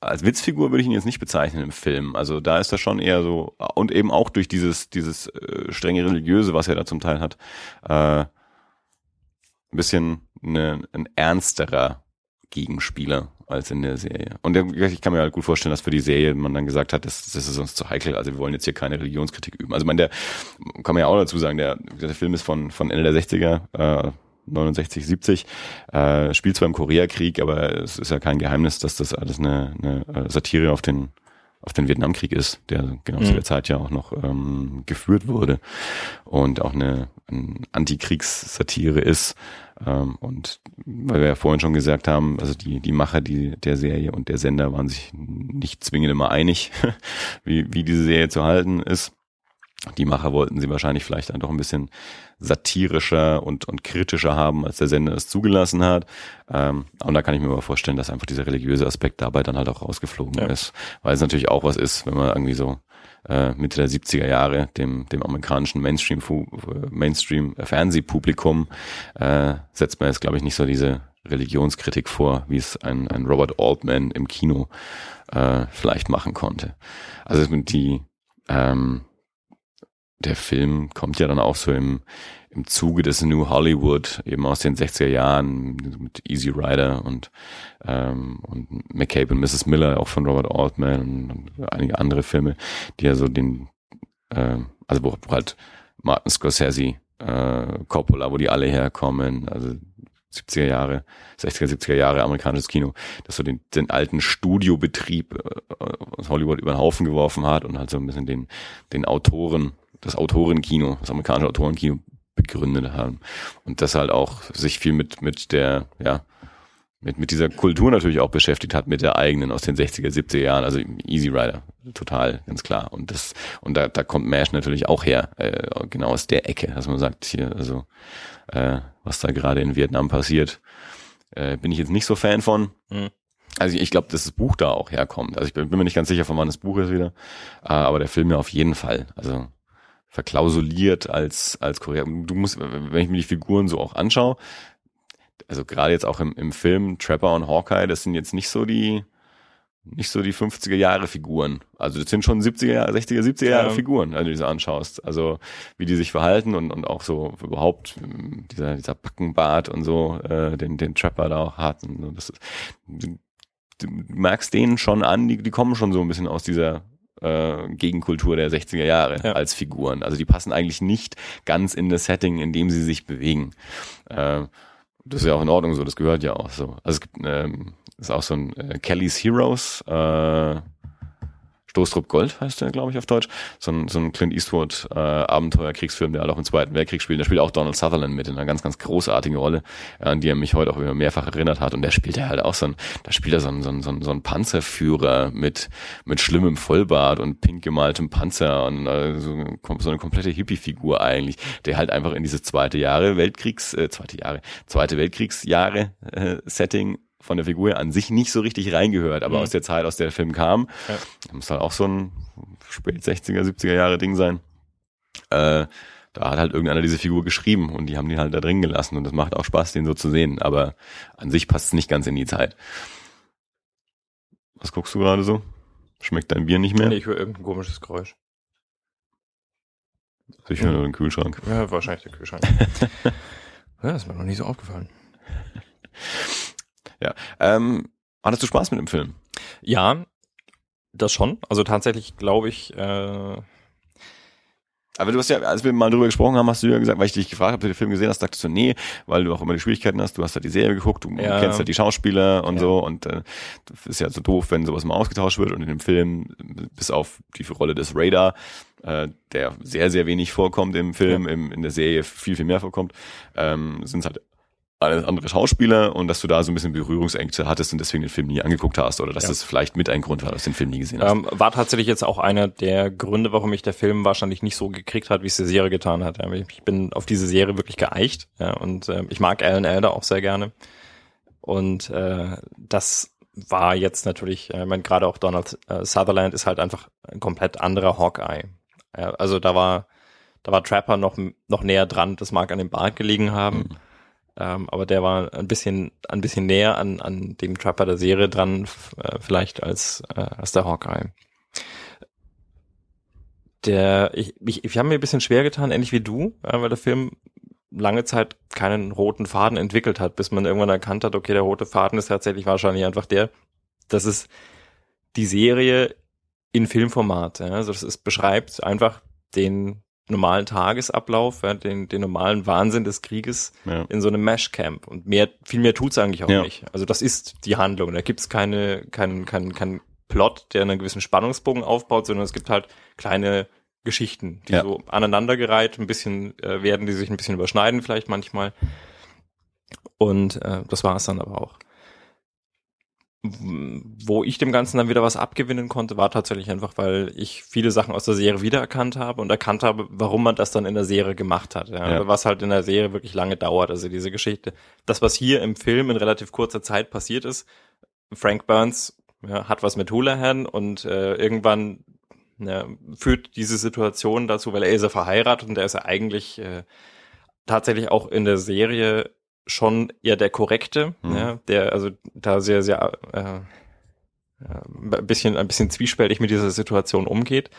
als Witzfigur würde ich ihn jetzt nicht bezeichnen im Film. Also da ist er schon eher so und eben auch durch dieses dieses äh, strenge religiöse, was er da zum Teil hat, äh, ein bisschen eine, ein ernsterer Gegenspieler als in der Serie. Und ich kann mir halt gut vorstellen, dass für die Serie man dann gesagt hat, das, das ist uns zu heikel, also wir wollen jetzt hier keine Religionskritik üben. Also man der kann man ja auch dazu sagen, der, der Film ist von von Ende der 60er, äh, 69, 70, äh, spielt zwar im Koreakrieg, aber es ist ja kein Geheimnis, dass das alles eine, eine äh, Satire auf den auf den Vietnamkrieg ist, der genau mhm. zu der Zeit ja auch noch ähm, geführt wurde und auch eine, eine Antikriegssatire ist. Ähm, und weil wir ja vorhin schon gesagt haben, also die, die Macher die, der Serie und der Sender waren sich nicht zwingend immer einig, wie, wie diese Serie zu halten ist. Die Macher wollten sie wahrscheinlich vielleicht dann doch ein bisschen satirischer und, und kritischer haben, als der Sender es zugelassen hat. Ähm, und da kann ich mir aber vorstellen, dass einfach dieser religiöse Aspekt dabei dann halt auch rausgeflogen ja. ist. Weil es natürlich auch was ist, wenn man irgendwie so äh, Mitte der 70er Jahre dem, dem amerikanischen Mainstream, Mainstream Fernsehpublikum äh, setzt man jetzt, glaube ich, nicht so diese Religionskritik vor, wie es ein, ein Robert Altman im Kino äh, vielleicht machen konnte. Also die ähm, der Film kommt ja dann auch so im, im Zuge des New Hollywood, eben aus den 60er Jahren mit Easy Rider und, ähm, und McCabe und Mrs. Miller, auch von Robert Altman und, einige andere Filme, die ja so den, äh, also wo, wo halt Martin Scorsese, äh, Coppola, wo die alle herkommen, also 70er Jahre, 60er, 70er Jahre amerikanisches Kino, das so den, den alten Studiobetrieb äh, aus Hollywood über den Haufen geworfen hat und halt so ein bisschen den, den Autoren das Autorenkino, das amerikanische Autorenkino gegründet haben. Und das halt auch sich viel mit, mit der, ja, mit, mit dieser Kultur natürlich auch beschäftigt hat, mit der eigenen aus den 60er, 70er Jahren, also Easy Rider, total, ganz klar. Und das, und da, da kommt Mash natürlich auch her, äh, genau aus der Ecke, dass man sagt, hier, also, äh, was da gerade in Vietnam passiert, äh, bin ich jetzt nicht so Fan von. Mhm. Also ich, ich glaube, dass das Buch da auch herkommt. Also ich bin, bin mir nicht ganz sicher, von wann das Buch ist wieder, äh, aber der Film ja auf jeden Fall. Also verklausuliert als als Korea. Du musst, wenn ich mir die Figuren so auch anschaue, also gerade jetzt auch im, im Film Trapper und Hawkeye, das sind jetzt nicht so die nicht so die 50er Jahre Figuren. Also das sind schon 70er, 60er, 70er Jahre ja. Figuren, wenn du diese anschaust. Also wie die sich verhalten und, und auch so überhaupt ähm, dieser, dieser Backenbart und so, äh, den, den Trapper da auch hat. Und das ist, du, du merkst denen schon an, die, die kommen schon so ein bisschen aus dieser äh, Gegenkultur der 60er Jahre ja. als Figuren. Also die passen eigentlich nicht ganz in das Setting, in dem sie sich bewegen. Äh, das ist ja auch in Ordnung so, das gehört ja auch so. Also es gibt, ähm, ist auch so ein äh, Kelly's Heroes, äh, Stoßtrupp Gold heißt der, glaube ich, auf Deutsch. So ein, so ein Clint Eastwood äh, Abenteuer-Kriegsfilm, der halt auch im Zweiten Weltkrieg spielt. Da spielt auch Donald Sutherland mit in einer ganz, ganz großartigen Rolle, äh, an die er mich heute auch immer mehrfach erinnert hat. Und der spielt er halt auch so ein, da spielt er so ein, so ein, so ein, so ein Panzerführer mit, mit schlimmem Vollbart und pink gemaltem Panzer und äh, so, so eine komplette Hippie-Figur eigentlich, der halt einfach in dieses zweite Jahre Weltkriegs, äh, zweite Jahre, zweite Weltkriegsjahre äh, Setting von der Figur an sich nicht so richtig reingehört, aber mhm. aus der Zeit, aus der der Film kam, ja. muss halt auch so ein spät 60er, 70er Jahre Ding sein. Äh, da hat halt irgendeiner diese Figur geschrieben und die haben die halt da drin gelassen und das macht auch Spaß, den so zu sehen, aber an sich passt es nicht ganz in die Zeit. Was guckst du gerade so? Schmeckt dein Bier nicht mehr? Nee, ich höre irgendein komisches Geräusch. Sicher nur den Kühlschrank. Ja, wahrscheinlich der Kühlschrank. ja, ist mir noch nie so aufgefallen. Ja. Ähm, hattest du Spaß mit dem Film? Ja, das schon. Also tatsächlich glaube ich. Äh aber du hast ja, als wir mal drüber gesprochen haben, hast du ja gesagt, weil ich dich gefragt habe, ob du den Film gesehen hast, dachtest du, nee, weil du auch immer die Schwierigkeiten hast, du hast halt die Serie geguckt, du ja. kennst halt die Schauspieler und ja. so und äh, das ist ja so doof, wenn sowas mal ausgetauscht wird und in dem Film, bis auf die Rolle des Radar, äh, der sehr, sehr wenig vorkommt im Film, ja. im, in der Serie viel, viel mehr vorkommt, ähm, sind es halt alles andere Schauspieler und dass du da so ein bisschen Berührungsängste hattest und deswegen den Film nie angeguckt hast oder dass ja. das vielleicht mit ein Grund war, dass du den Film nie gesehen hast. Ähm, war tatsächlich jetzt auch einer der Gründe, warum mich der Film wahrscheinlich nicht so gekriegt hat, wie es die Serie getan hat. Ich bin auf diese Serie wirklich geeicht ja, und äh, ich mag Alan Elder auch sehr gerne und äh, das war jetzt natürlich, äh, ich meine, gerade auch Donald äh, Sutherland ist halt einfach ein komplett anderer Hawkeye. Ja, also da war da war Trapper noch noch näher dran, das mag an dem Bart gelegen haben. Mhm ähm, aber der war ein bisschen, ein bisschen näher an, an dem Trapper der Serie dran, äh, vielleicht als, äh, als der Hawkeye. Der, ich, ich, ich habe mir ein bisschen schwer getan, ähnlich wie du, äh, weil der Film lange Zeit keinen roten Faden entwickelt hat, bis man irgendwann erkannt hat, okay, der rote Faden ist tatsächlich wahrscheinlich einfach der, dass es die Serie in Filmformat, ja, also ist, beschreibt einfach den normalen Tagesablauf, ja, den, den normalen Wahnsinn des Krieges ja. in so einem Mesh-Camp. Und mehr, viel mehr tut's eigentlich auch ja. nicht. Also das ist die Handlung. Da gibt's keine, kein, kein, kein Plot, der einen gewissen Spannungsbogen aufbaut, sondern es gibt halt kleine Geschichten, die so aneinandergereiht, ein bisschen äh, werden, die sich ein bisschen überschneiden vielleicht manchmal. Und äh, das war es dann aber auch wo ich dem Ganzen dann wieder was abgewinnen konnte, war tatsächlich einfach, weil ich viele Sachen aus der Serie wiedererkannt habe und erkannt habe, warum man das dann in der Serie gemacht hat. Ja. Ja. Was halt in der Serie wirklich lange dauert. Also diese Geschichte. Das, was hier im Film in relativ kurzer Zeit passiert ist, Frank Burns ja, hat was mit Houlihan und äh, irgendwann ja, führt diese Situation dazu, weil er ist ja verheiratet und er ist ja eigentlich äh, tatsächlich auch in der Serie schon eher der korrekte, mhm. ja, der also da sehr, sehr äh, ein bisschen, ein bisschen zwiespältig mit dieser Situation umgeht,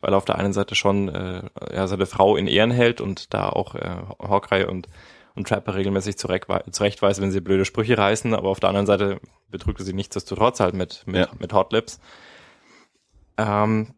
weil er auf der einen Seite schon äh, ja, seine Frau in Ehren hält und da auch äh, Hawkeye und, und Trapper regelmäßig zurecht, zurechtweist, wenn sie blöde Sprüche reißen, aber auf der anderen Seite betrügt er sie nichtsdestotrotz halt mit, mit, ja. mit Hot Lips. Ähm,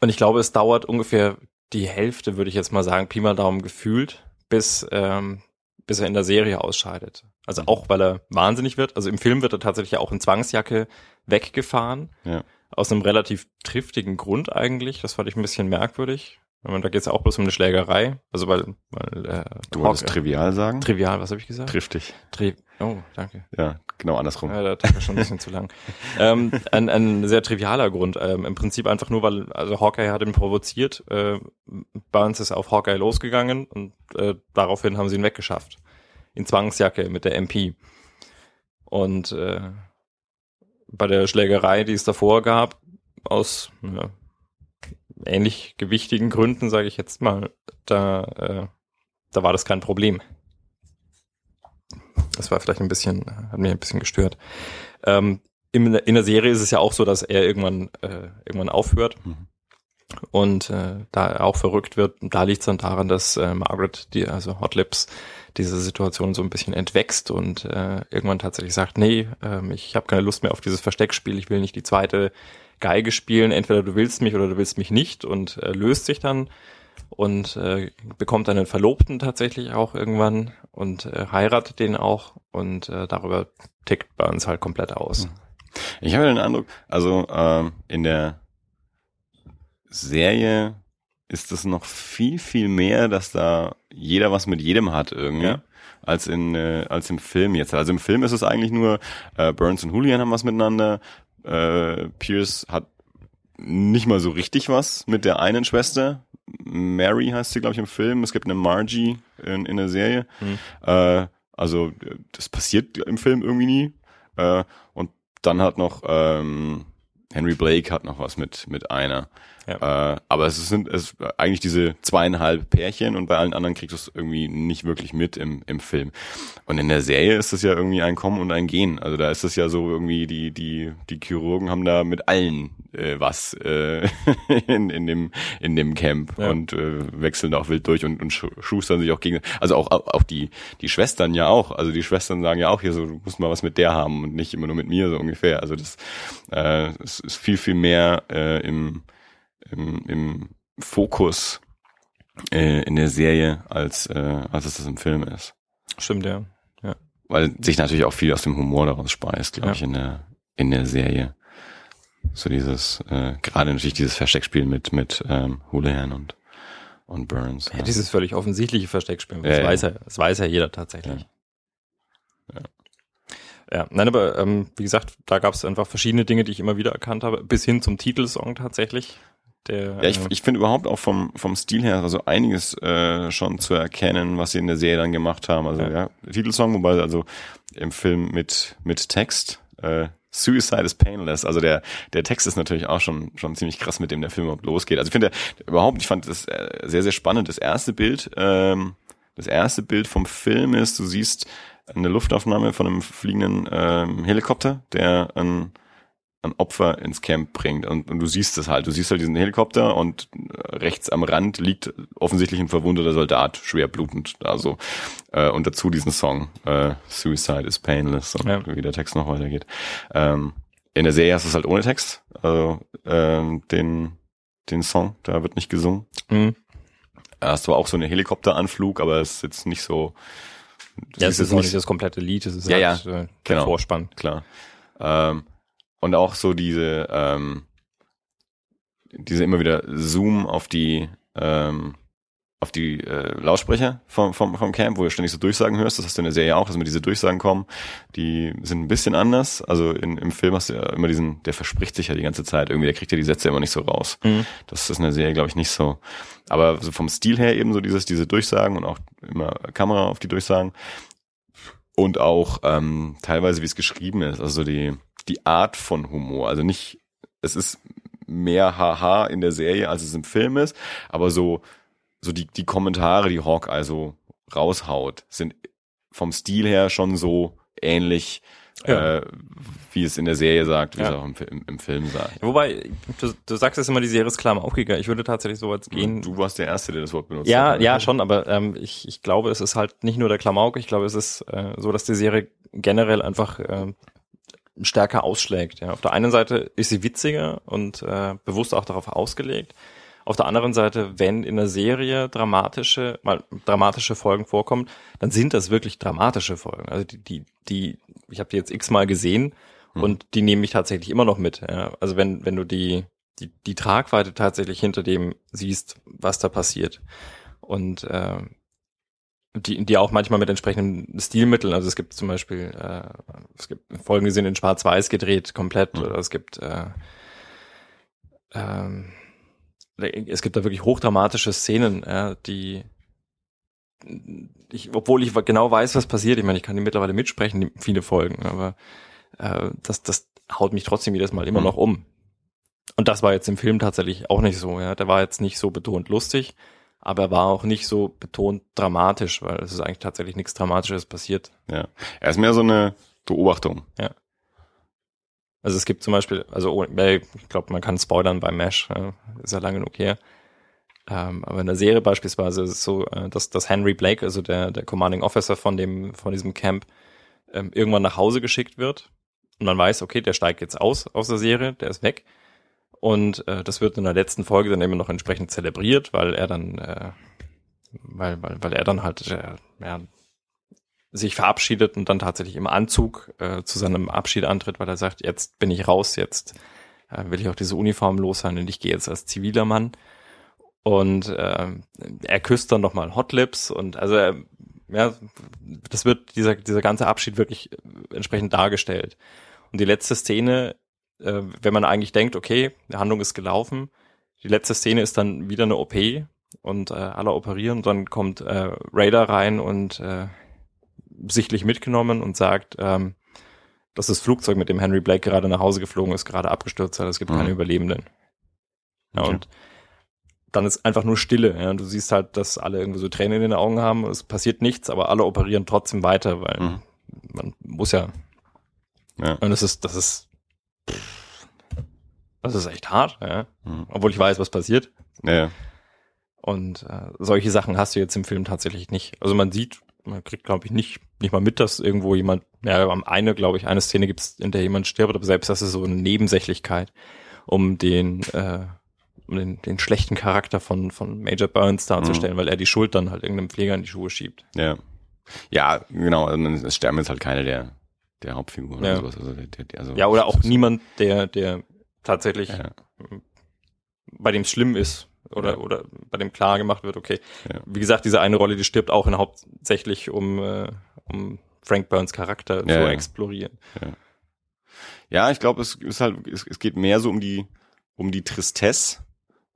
und ich glaube, es dauert ungefähr die Hälfte, würde ich jetzt mal sagen, Pi mal Daumen gefühlt, bis ähm, bis er in der Serie ausscheidet. Also mhm. auch, weil er wahnsinnig wird. Also im Film wird er tatsächlich auch in Zwangsjacke weggefahren. Ja. Aus einem relativ triftigen Grund eigentlich. Das fand ich ein bisschen merkwürdig. Da geht es auch bloß um eine Schlägerei. Also weil, weil äh, Du wolltest trivial sagen? trivial, was habe ich gesagt? Trifft dich. Tri oh, danke. Ja, genau andersrum. Ja, da tat schon ein bisschen zu lang. Ähm, ein, ein sehr trivialer Grund. Ähm, Im Prinzip einfach nur, weil also Hawkeye hat ihn provoziert. Äh, Barnes ist auf Hawkeye losgegangen und äh, daraufhin haben sie ihn weggeschafft. In Zwangsjacke mit der MP. Und äh, bei der Schlägerei, die es davor gab, aus ja, ähnlich gewichtigen Gründen, sage ich jetzt mal, da, äh, da war das kein Problem. Das war vielleicht ein bisschen, hat mich ein bisschen gestört. Ähm, in, in der Serie ist es ja auch so, dass er irgendwann, äh, irgendwann aufhört Mhm. Und äh, da auch verrückt wird. Da liegt es dann daran, dass äh, Margaret, die, also Hot Lips, diese Situation so ein bisschen entwächst und äh, irgendwann tatsächlich sagt, nee, ähm, ich habe keine Lust mehr auf dieses Versteckspiel, ich will nicht die zweite Geige spielen, entweder du willst mich oder du willst mich nicht und äh, löst sich dann und äh, bekommt einen Verlobten tatsächlich auch irgendwann und äh, heiratet den auch und äh, darüber tickt Burns halt komplett aus. Ich habe den Eindruck, also ähm, in der Serie ist es noch viel, viel mehr, dass da jeder was mit jedem hat irgendwie. Ja. Als in äh, als im Film jetzt. Also im Film ist es eigentlich nur äh, Burns und Julian haben was miteinander. Äh, Pierce hat nicht mal so richtig was mit der einen Schwester. Mary heißt sie, glaube ich, im Film. Es gibt eine Margie in, in der Serie. Hm. Äh, also das passiert im Film irgendwie nie. Äh, und dann hat noch ähm, Henry Blake hat noch was mit mit einer. Äh, aber es sind es eigentlich diese zweieinhalb Pärchen und bei allen anderen kriegst du es irgendwie nicht wirklich mit im, im Film. Und in der Serie ist es ja irgendwie ein Kommen und ein Gehen. Also da ist es ja so irgendwie die die die Chirurgen haben da mit allen äh, was äh, in, in dem in dem Camp Ja. und äh, wechseln da auch wild durch und, und schu- schustern sich auch gegen. Also auch auch die die Schwestern ja auch. Also die Schwestern sagen ja auch hier so, du musst mal was mit der haben und nicht immer nur mit mir so ungefähr. Also das äh, ist viel viel mehr äh, im im, im Fokus äh, in der Serie als äh, als es das im Film ist. Stimmt, ja. Weil sich natürlich auch viel aus dem Humor daraus speist, glaube Ja. ich, in der in der Serie. So dieses äh, gerade natürlich dieses Versteckspiel mit mit ähm, Houlihan und und Burns. Ja, dieses völlig offensichtliche Versteckspiel, das Ja, ja. weiß er, das weiß ja jeder tatsächlich. Ja, nein, aber ähm, wie gesagt, da gab es einfach verschiedene Dinge, die ich immer wieder erkannt habe, bis hin zum Titelsong tatsächlich. Der, Ja, ich, äh, ich finde überhaupt auch vom, vom Stil her also einiges äh, schon zu erkennen, was sie in der Serie dann gemacht haben. Also Ja. ja, Titelsong, wobei also im Film mit, mit Text, äh, Suicide is painless. Also der, der Text ist natürlich auch schon, schon ziemlich krass, mit dem der Film überhaupt losgeht. Also ich finde überhaupt, ich fand das äh, sehr, sehr spannend. Das erste Bild, ähm, das erste Bild vom Film ist, du siehst eine Luftaufnahme von einem fliegenden ähm, Helikopter, der ein, ein Opfer ins Camp bringt. Und, und du siehst es halt. Du siehst halt diesen Helikopter und äh, rechts am Rand liegt offensichtlich ein verwundeter Soldat, schwer blutend. Also äh, und dazu diesen Song äh, Suicide is painless und Ja. wie der Text noch weitergeht. Ähm, in der Serie hast du es halt ohne Text. Also ähm, den den Song, da wird nicht gesungen. mh. Hast du auch so einen Helikopteranflug, aber es ist jetzt nicht so. ja, es ist auch nicht das komplette Lied, es ist Ja, halt äh, der genau. Vorspann. klar. Ähm, und auch so diese, ähm, diese immer wieder Zoom auf die, ähm, auf die äh, Lautsprecher vom, vom, vom Camp, wo du ständig so Durchsagen hörst. Das hast du in der Serie auch, dass immer diese Durchsagen kommen. Die sind ein bisschen anders. Also in, im Film hast du ja immer diesen, der verspricht sich ja die ganze Zeit irgendwie, der kriegt ja die Sätze immer nicht so raus. Mhm. Das ist in der Serie, glaube ich, nicht so. Aber so vom Stil her eben so dieses, diese Durchsagen und auch immer Kamera auf die Durchsagen. Und auch ähm, teilweise, wie es geschrieben ist, also die, die Art von Humor. Also nicht, es ist mehr Haha in der Serie, als es im Film ist, aber so, so die, die Kommentare, die Hawk also raushaut, sind vom Stil her schon so ähnlich, Ja. äh, wie es in der Serie sagt, wie Ja. es auch im, im, im Film sagt. Wobei, du, du sagst jetzt immer, die Serie ist klar im aufgegangen. Ich würde tatsächlich so weit gehen. Du warst der Erste, der das Wort benutzt Ja, hat. ja, schon, aber ähm, ich, ich glaube, es ist halt nicht nur der Klamauk, ich glaube, es ist äh, so, dass die Serie generell einfach ähm, stärker ausschlägt. Ja. Auf der einen Seite ist sie witziger und äh, bewusst auch darauf ausgelegt. Auf der anderen Seite, wenn in der Serie dramatische, mal dramatische Folgen vorkommen, dann sind das wirklich dramatische Folgen. Also die, die, die ich habe die jetzt x-mal gesehen und die nehmen mich tatsächlich immer noch mit. Ja. Also wenn, wenn du die die, die Tragweite tatsächlich hinter dem siehst, was da passiert. Und äh, die, die auch manchmal mit entsprechenden Stilmitteln, also es gibt zum Beispiel, äh, es gibt Folgen, die sind in Schwarz-Weiß gedreht, komplett, mhm. oder es gibt äh, ähm, es gibt da wirklich hochdramatische Szenen, ja, die ich, obwohl ich genau weiß, was passiert, ich meine, ich kann die mittlerweile mitsprechen, die, viele Folgen, aber äh, das, das haut mich trotzdem jedes Mal immer mhm. noch um. Und das war jetzt im Film tatsächlich auch nicht so, ja. Der war jetzt nicht so betont lustig, aber er war auch nicht so betont dramatisch, weil es ist eigentlich tatsächlich nichts Dramatisches passiert. Ja. Er ist mehr so eine Beobachtung. Ja. Also es gibt zum Beispiel, also oh, ich glaube, man kann spoilern bei Mesh, ist ja lange genug her. Ähm, aber in der Serie beispielsweise ist es so, äh, dass, dass Henry Blake, also der, der Commanding Officer von dem, von diesem Camp, ähm, irgendwann nach Hause geschickt wird. Und man weiß, okay, der steigt jetzt aus aus der Serie, der ist weg. Und äh, das wird in der letzten Folge dann immer noch entsprechend zelebriert, weil er dann, äh, weil, weil, weil er dann halt äh, ja, sich verabschiedet und dann tatsächlich im Anzug äh, zu seinem Abschied antritt, weil er sagt, jetzt bin ich raus, jetzt äh, will ich auch diese Uniform los sein und ich gehe jetzt als ziviler Mann. Und äh, er küsst dann nochmal Hot Lips und also er, ja, das wird, dieser, dieser ganze Abschied wirklich entsprechend dargestellt. Und die letzte Szene, äh, wenn man eigentlich denkt, okay, die Handlung ist gelaufen, die letzte Szene ist dann wieder eine OP und äh, alle operieren und dann kommt äh, Raider rein und äh, sichtlich mitgenommen und sagt, ähm, dass das Flugzeug, mit dem Henry Blake gerade nach Hause geflogen ist, gerade abgestürzt hat. Es gibt mhm. keine Überlebenden. Ja, okay. und dann ist einfach nur Stille. Ja. Du siehst halt, dass alle irgendwie so Tränen in den Augen haben. Es passiert nichts, aber alle operieren trotzdem weiter, weil mhm. man muss ja. ja. Und das ist, das ist, das ist echt hart, ja. Mhm. Obwohl ich weiß, was passiert. Ja. Und äh, solche Sachen hast du jetzt im Film tatsächlich nicht. Also man sieht man kriegt, glaube ich, nicht, nicht mal mit, dass irgendwo jemand, ja, am eine, glaube ich, eine Szene gibt es, in der jemand stirbt, aber selbst das ist so eine Nebensächlichkeit, um den, äh, um den, den schlechten Charakter von, von Major Burns darzustellen, mhm. weil er die Schuld dann halt irgendeinem Pfleger in die Schuhe schiebt. Ja. Ja, genau, also es sterben jetzt halt keine der, der Hauptfiguren ja. oder sowas. Also, der, der, also ja, oder auch niemand, der, der tatsächlich ja. bei dem es schlimm ist, oder, ja. oder bei dem klar gemacht wird, okay, ja. wie gesagt, diese eine Rolle, die stirbt auch in hauptsächlich, um, äh, um Frank Burns Charakter ja, zu explorieren. Ja, ich glaube, es ist halt, es, es geht mehr so um die, um die Tristesse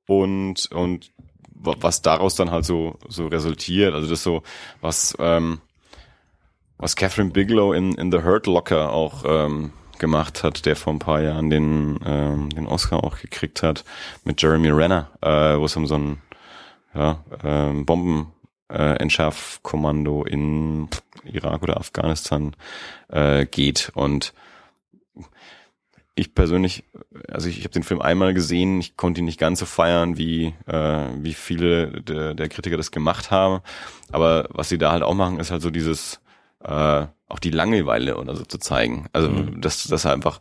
und, und was daraus dann halt so, so resultiert. Also das so, was, ähm, was Catherine Bigelow in, in The Hurt Locker auch ähm, gemacht hat, der vor ein paar Jahren den, ähm, den Oscar auch gekriegt hat, mit Jeremy Renner, äh, wo es um so ein ja, ähm, Bomben äh, Entschärfkommando in Irak oder Afghanistan äh, geht. Und ich persönlich, also ich, ich habe den Film einmal gesehen, ich konnte ihn nicht ganz so feiern, wie, äh, wie viele de, der Kritiker das gemacht haben. Aber was sie da halt auch machen, ist halt so dieses äh, auch die Langeweile oder so zu zeigen. Also mhm. dass das einfach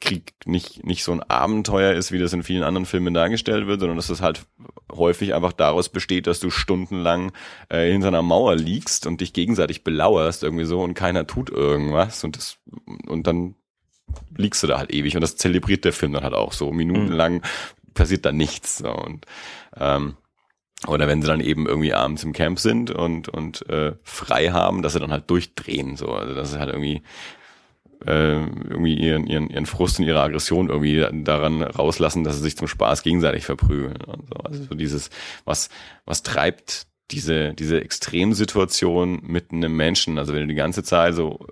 Krieg nicht nicht so ein Abenteuer ist, wie das in vielen anderen Filmen dargestellt wird, sondern dass das halt häufig einfach daraus besteht, dass du stundenlang äh, hinter einer Mauer liegst und dich gegenseitig belauerst irgendwie so und keiner tut irgendwas und das und dann liegst du da halt ewig und das zelebriert der Film dann halt auch so minutenlang mhm. passiert da nichts so und ähm, oder wenn sie dann eben irgendwie abends im Camp sind und und äh, frei haben, dass sie dann halt durchdrehen so, also dass sie halt irgendwie äh, irgendwie ihren, ihren ihren Frust und ihre Aggression irgendwie daran rauslassen, dass sie sich zum Spaß gegenseitig verprügeln und so. Also so dieses was was treibt diese diese Extremsituation mit einem Menschen, also wenn du die ganze Zeit so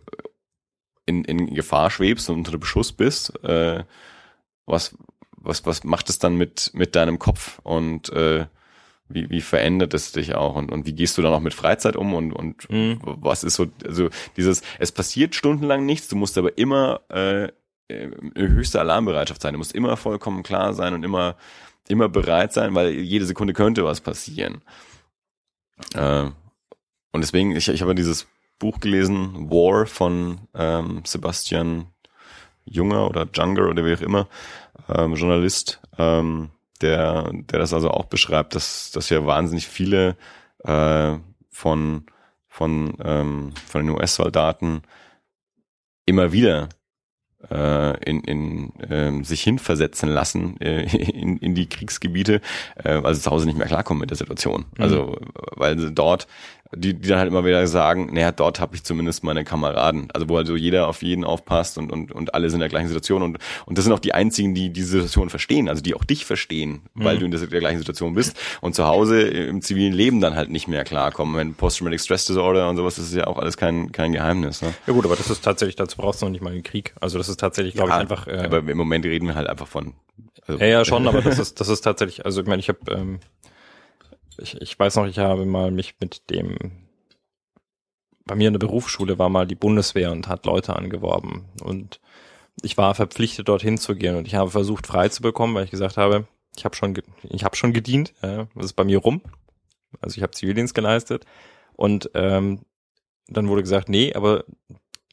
in, in Gefahr schwebst und unter Beschuss bist, äh, was was was macht es dann mit mit deinem Kopf? Und äh, wie, wie verändert es dich auch und, und wie gehst du dann auch mit Freizeit um und, und mhm. was ist so, also dieses, es passiert stundenlang nichts, du musst aber immer äh, höchste Alarmbereitschaft sein, du musst immer vollkommen klar sein und immer, immer bereit sein, weil jede Sekunde könnte was passieren. Äh, und deswegen, ich, ich habe dieses Buch gelesen, War von ähm, Sebastian Junger oder Junger oder wie auch immer, ähm, Journalist, ähm, der, der das also auch beschreibt, dass, dass ja wahnsinnig viele äh, von, von, ähm, von den US-Soldaten immer wieder äh, in, in äh, sich hinversetzen lassen äh, in, in die Kriegsgebiete, äh, weil sie zu Hause nicht mehr klarkommen mit der Situation. Also weil sie dort die, die dann halt immer wieder sagen, naja, dort habe ich zumindest meine Kameraden. Also wo also jeder auf jeden aufpasst und, und, und alle sind in der gleichen Situation. Und, und das sind auch die einzigen, die diese Situation verstehen, also die auch dich verstehen, weil Mhm. du in der, der gleichen Situation bist und zu Hause im zivilen Leben dann halt nicht mehr klarkommen. Wenn Post-Traumatic Stress Disorder und sowas, das ist ja auch alles kein, kein Geheimnis. Ne? Ja gut, aber das ist tatsächlich, dazu brauchst du noch nicht mal einen Krieg. Also das ist tatsächlich, glaube ich, einfach. Äh, aber im Moment reden wir halt einfach von. Also, Ja, ja, schon, aber das ist, das ist tatsächlich, also ich meine, ich habe, ähm, ich, ich weiß noch, ich habe mal mich mit dem, bei mir in der Berufsschule war mal die Bundeswehr und hat Leute angeworben. Und ich war verpflichtet, dorthin zu gehen. Und ich habe versucht, frei zu bekommen, weil ich gesagt habe, ich habe schon, ich habe schon gedient, ja, das ist bei mir rum, also ich habe Zivildienst geleistet. Und ähm, dann wurde gesagt, nee, aber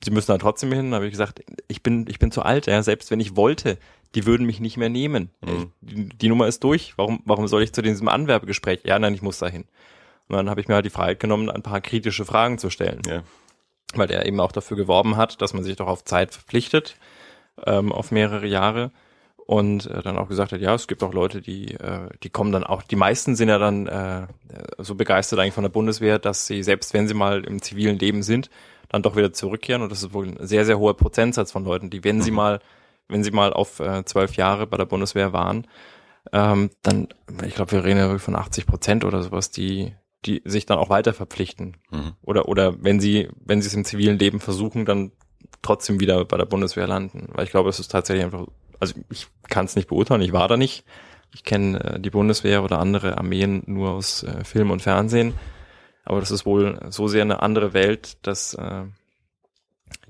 sie müssen da trotzdem hin. Dann habe ich gesagt, ich bin, ich bin zu alt, ja, selbst wenn ich wollte, die würden mich nicht mehr nehmen. Mhm. Die, die Nummer ist durch. Warum, warum soll ich zu diesem Anwerbegespräch? Ja, nein, ich muss dahin. Und dann habe ich mir halt die Freiheit genommen, ein paar kritische Fragen zu stellen. Ja. Weil er eben auch dafür geworben hat, dass man sich doch auf Zeit verpflichtet, ähm, auf mehrere Jahre. Und äh, dann auch gesagt hat, ja, es gibt auch Leute, die, äh, die kommen dann auch, die meisten sind ja dann äh, so begeistert eigentlich von der Bundeswehr, dass sie, selbst wenn sie mal im zivilen Leben sind, dann doch wieder zurückkehren. Und das ist wohl ein sehr, sehr hoher Prozentsatz von Leuten, die, wenn sie Mhm. mal, wenn sie mal auf äh, zwölf Jahre bei der Bundeswehr waren, ähm, dann, ich glaube, wir reden ja wirklich von 80 Prozent oder sowas, die, die sich dann auch weiter verpflichten. Mhm. Oder, oder wenn sie, wenn sie es im zivilen Leben versuchen, dann trotzdem wieder bei der Bundeswehr landen. Weil ich glaube, es ist tatsächlich einfach, also ich kann es nicht beurteilen, ich war da nicht. Ich kenne äh, die Bundeswehr oder andere Armeen nur aus äh, Film und Fernsehen. Aber das ist wohl so sehr eine andere Welt, dass, äh,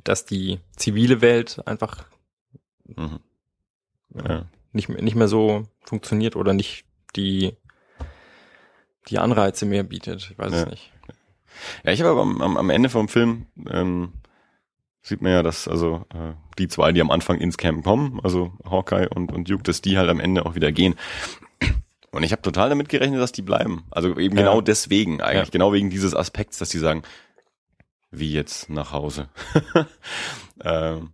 dass die zivile Welt einfach Mhm. Ja. nicht, mehr- nicht mehr so funktioniert oder nicht die, die Anreize mehr bietet. Ich weiß Ja. es nicht. Ja, ich habe aber am, am, am Ende vom Film ähm, sieht man ja, dass also äh, die zwei, die am Anfang ins Camp kommen, also Hawkeye und, und Duke, dass die halt am Ende auch wieder gehen. Und ich habe total damit gerechnet, dass die bleiben. Also eben Ja. genau deswegen eigentlich, Ja. genau wegen dieses Aspekts, dass die sagen, wie jetzt nach Hause. ähm,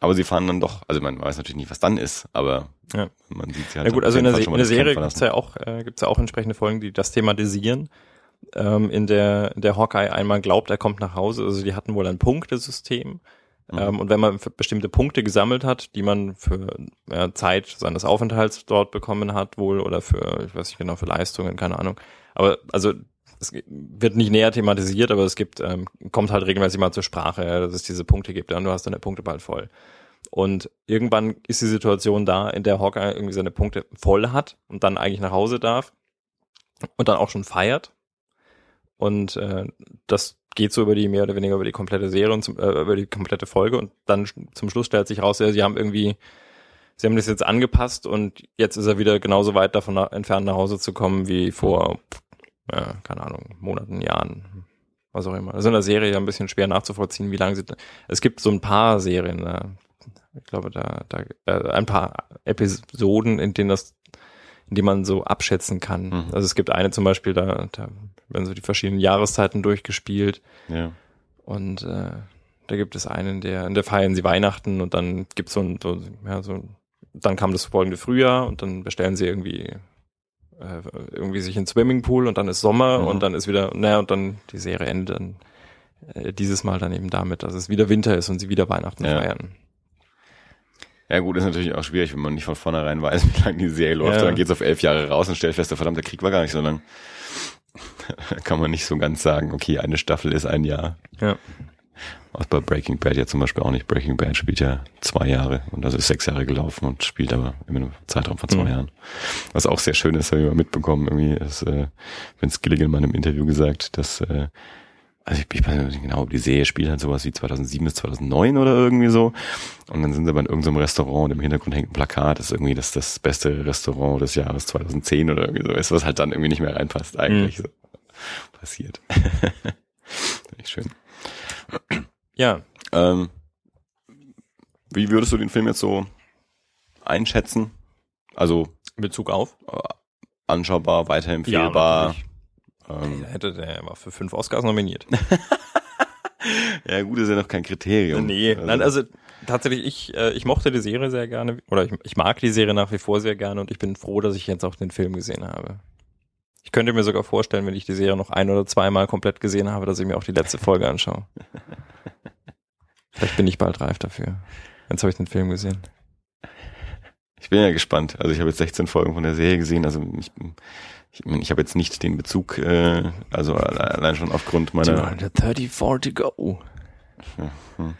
aber sie fahren dann doch, also man weiß natürlich nicht, was dann ist, aber Ja. man sieht sie halt Ja gut, also in der, Se in der Serie gibt's ja auch äh, gibt's ja auch entsprechende Folgen, die das thematisieren. Ähm, in der der Hawkeye einmal glaubt, er kommt nach Hause. Also die hatten wohl ein Punktesystem. Mhm. Ähm, und wenn man bestimmte Punkte gesammelt hat, die man für äh, Zeit seines Aufenthalts dort bekommen hat, wohl oder für, ich weiß nicht genau, für Leistungen, keine Ahnung. Aber also es wird nicht näher thematisiert, aber es gibt, ähm, kommt halt regelmäßig mal zur Sprache, ja, dass es diese Punkte gibt, ja, und du hast deine Punkte bald voll. Und irgendwann ist die Situation da, in der Hawkeye irgendwie seine Punkte voll hat und dann eigentlich nach Hause darf und dann auch schon feiert. Und äh, das geht so über die mehr oder weniger über die komplette Serie und zum, äh, über die komplette Folge und dann zum Schluss stellt sich raus, ja, sie haben irgendwie, sie haben das jetzt angepasst und jetzt ist er wieder genauso weit davon entfernt nach Hause zu kommen wie vor, äh, keine Ahnung, Monaten, Jahren, was auch immer. Also in der Serie ja ein bisschen schwer nachzuvollziehen, wie lange sie. Es gibt so ein paar Serien, äh, ich glaube, da, da äh, ein paar Episoden, in denen das, denen man so abschätzen kann. Mhm. Also es gibt eine zum Beispiel, da, da werden so die verschiedenen Jahreszeiten durchgespielt Ja. und äh, da gibt es einen, der, in der feiern sie Weihnachten und dann gibt's so ein, so, ja, so, dann kam das folgende Frühjahr und dann bestellen sie irgendwie äh, irgendwie sich in Swimmingpool und dann ist Sommer Mhm. und dann ist wieder, naja, und dann die Serie endet dann äh, dieses Mal dann eben damit, dass es wieder Winter ist und sie wieder Weihnachten Ja. feiern. Ja gut, ist natürlich auch schwierig, wenn man nicht von vornherein weiß, wie lange die Serie läuft. Ja. Dann geht's auf elf Jahre raus und stellt fest, der verdammte Krieg war gar nicht so lang. Kann man nicht so ganz sagen, okay, eine Staffel ist ein Jahr. Ja. Was bei Breaking Bad ja zum Beispiel auch nicht. Breaking Bad spielt ja zwei Jahre und das ist sechs Jahre gelaufen und spielt aber immer nur einen Zeitraum von zwei Mhm. Jahren. Was auch sehr schön ist, habe ich mal mitbekommen, irgendwie ist äh, Vince Gilligan mal in einem Interview gesagt, dass äh, also ich, ich weiß nicht genau, ob die Serie spielt halt sowas wie 2007 bis 2009 oder irgendwie so. Und dann sind sie aber in irgendeinem Restaurant und im Hintergrund hängt ein Plakat, das ist irgendwie das, das beste Restaurant des Jahres 2010 oder irgendwie so ist, was halt dann irgendwie nicht mehr reinpasst eigentlich. So. Passiert. Echt schön. Ja, Ähm, wie würdest du den Film jetzt so einschätzen? Also in Bezug auf? anschaubar, weiterempfehlbar. natürlich. Ähm, Der hätte, der war für fünf Oscars nominiert. ja gut, ist ja noch kein Kriterium. nee, nein, also tatsächlich, ich, äh, ich mochte die Serie sehr gerne, oder ich, ich mag die Serie nach wie vor sehr gerne und ich bin froh, dass ich jetzt auch den Film gesehen habe. Ich könnte mir sogar vorstellen, wenn ich die Serie noch ein oder zweimal komplett gesehen habe, dass ich mir auch die letzte Folge anschaue. Vielleicht bin ich bald reif dafür. Jetzt habe ich den Film gesehen. Ich bin ja gespannt. Also ich habe jetzt 16 Folgen von der Serie gesehen. Also ich, ich, ich habe jetzt nicht den Bezug, äh, also allein schon aufgrund meiner. 34 to go. Hm.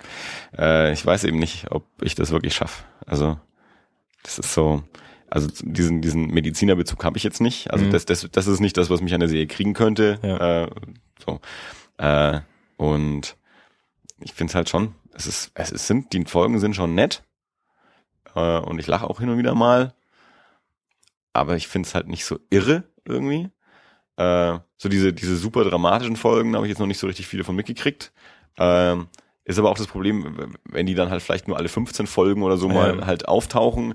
Äh, ich weiß eben nicht, ob ich das wirklich schaffe. Also das ist so, also diesen diesen Medizinerbezug habe ich jetzt nicht. Also mhm. das, das das ist nicht das, was mich an der Serie kriegen könnte. Ja. Äh, so äh, und ich finde es halt schon. Es ist es sind die Folgen sind schon nett äh, und ich lache auch hin und wieder mal, aber ich finde es halt nicht so irre irgendwie. Äh, so diese diese super dramatischen Folgen habe ich jetzt noch nicht so richtig viele von mitgekriegt. Ähm, ist aber auch das Problem, wenn die dann halt vielleicht nur alle 15 Folgen oder so mal halt auftauchen,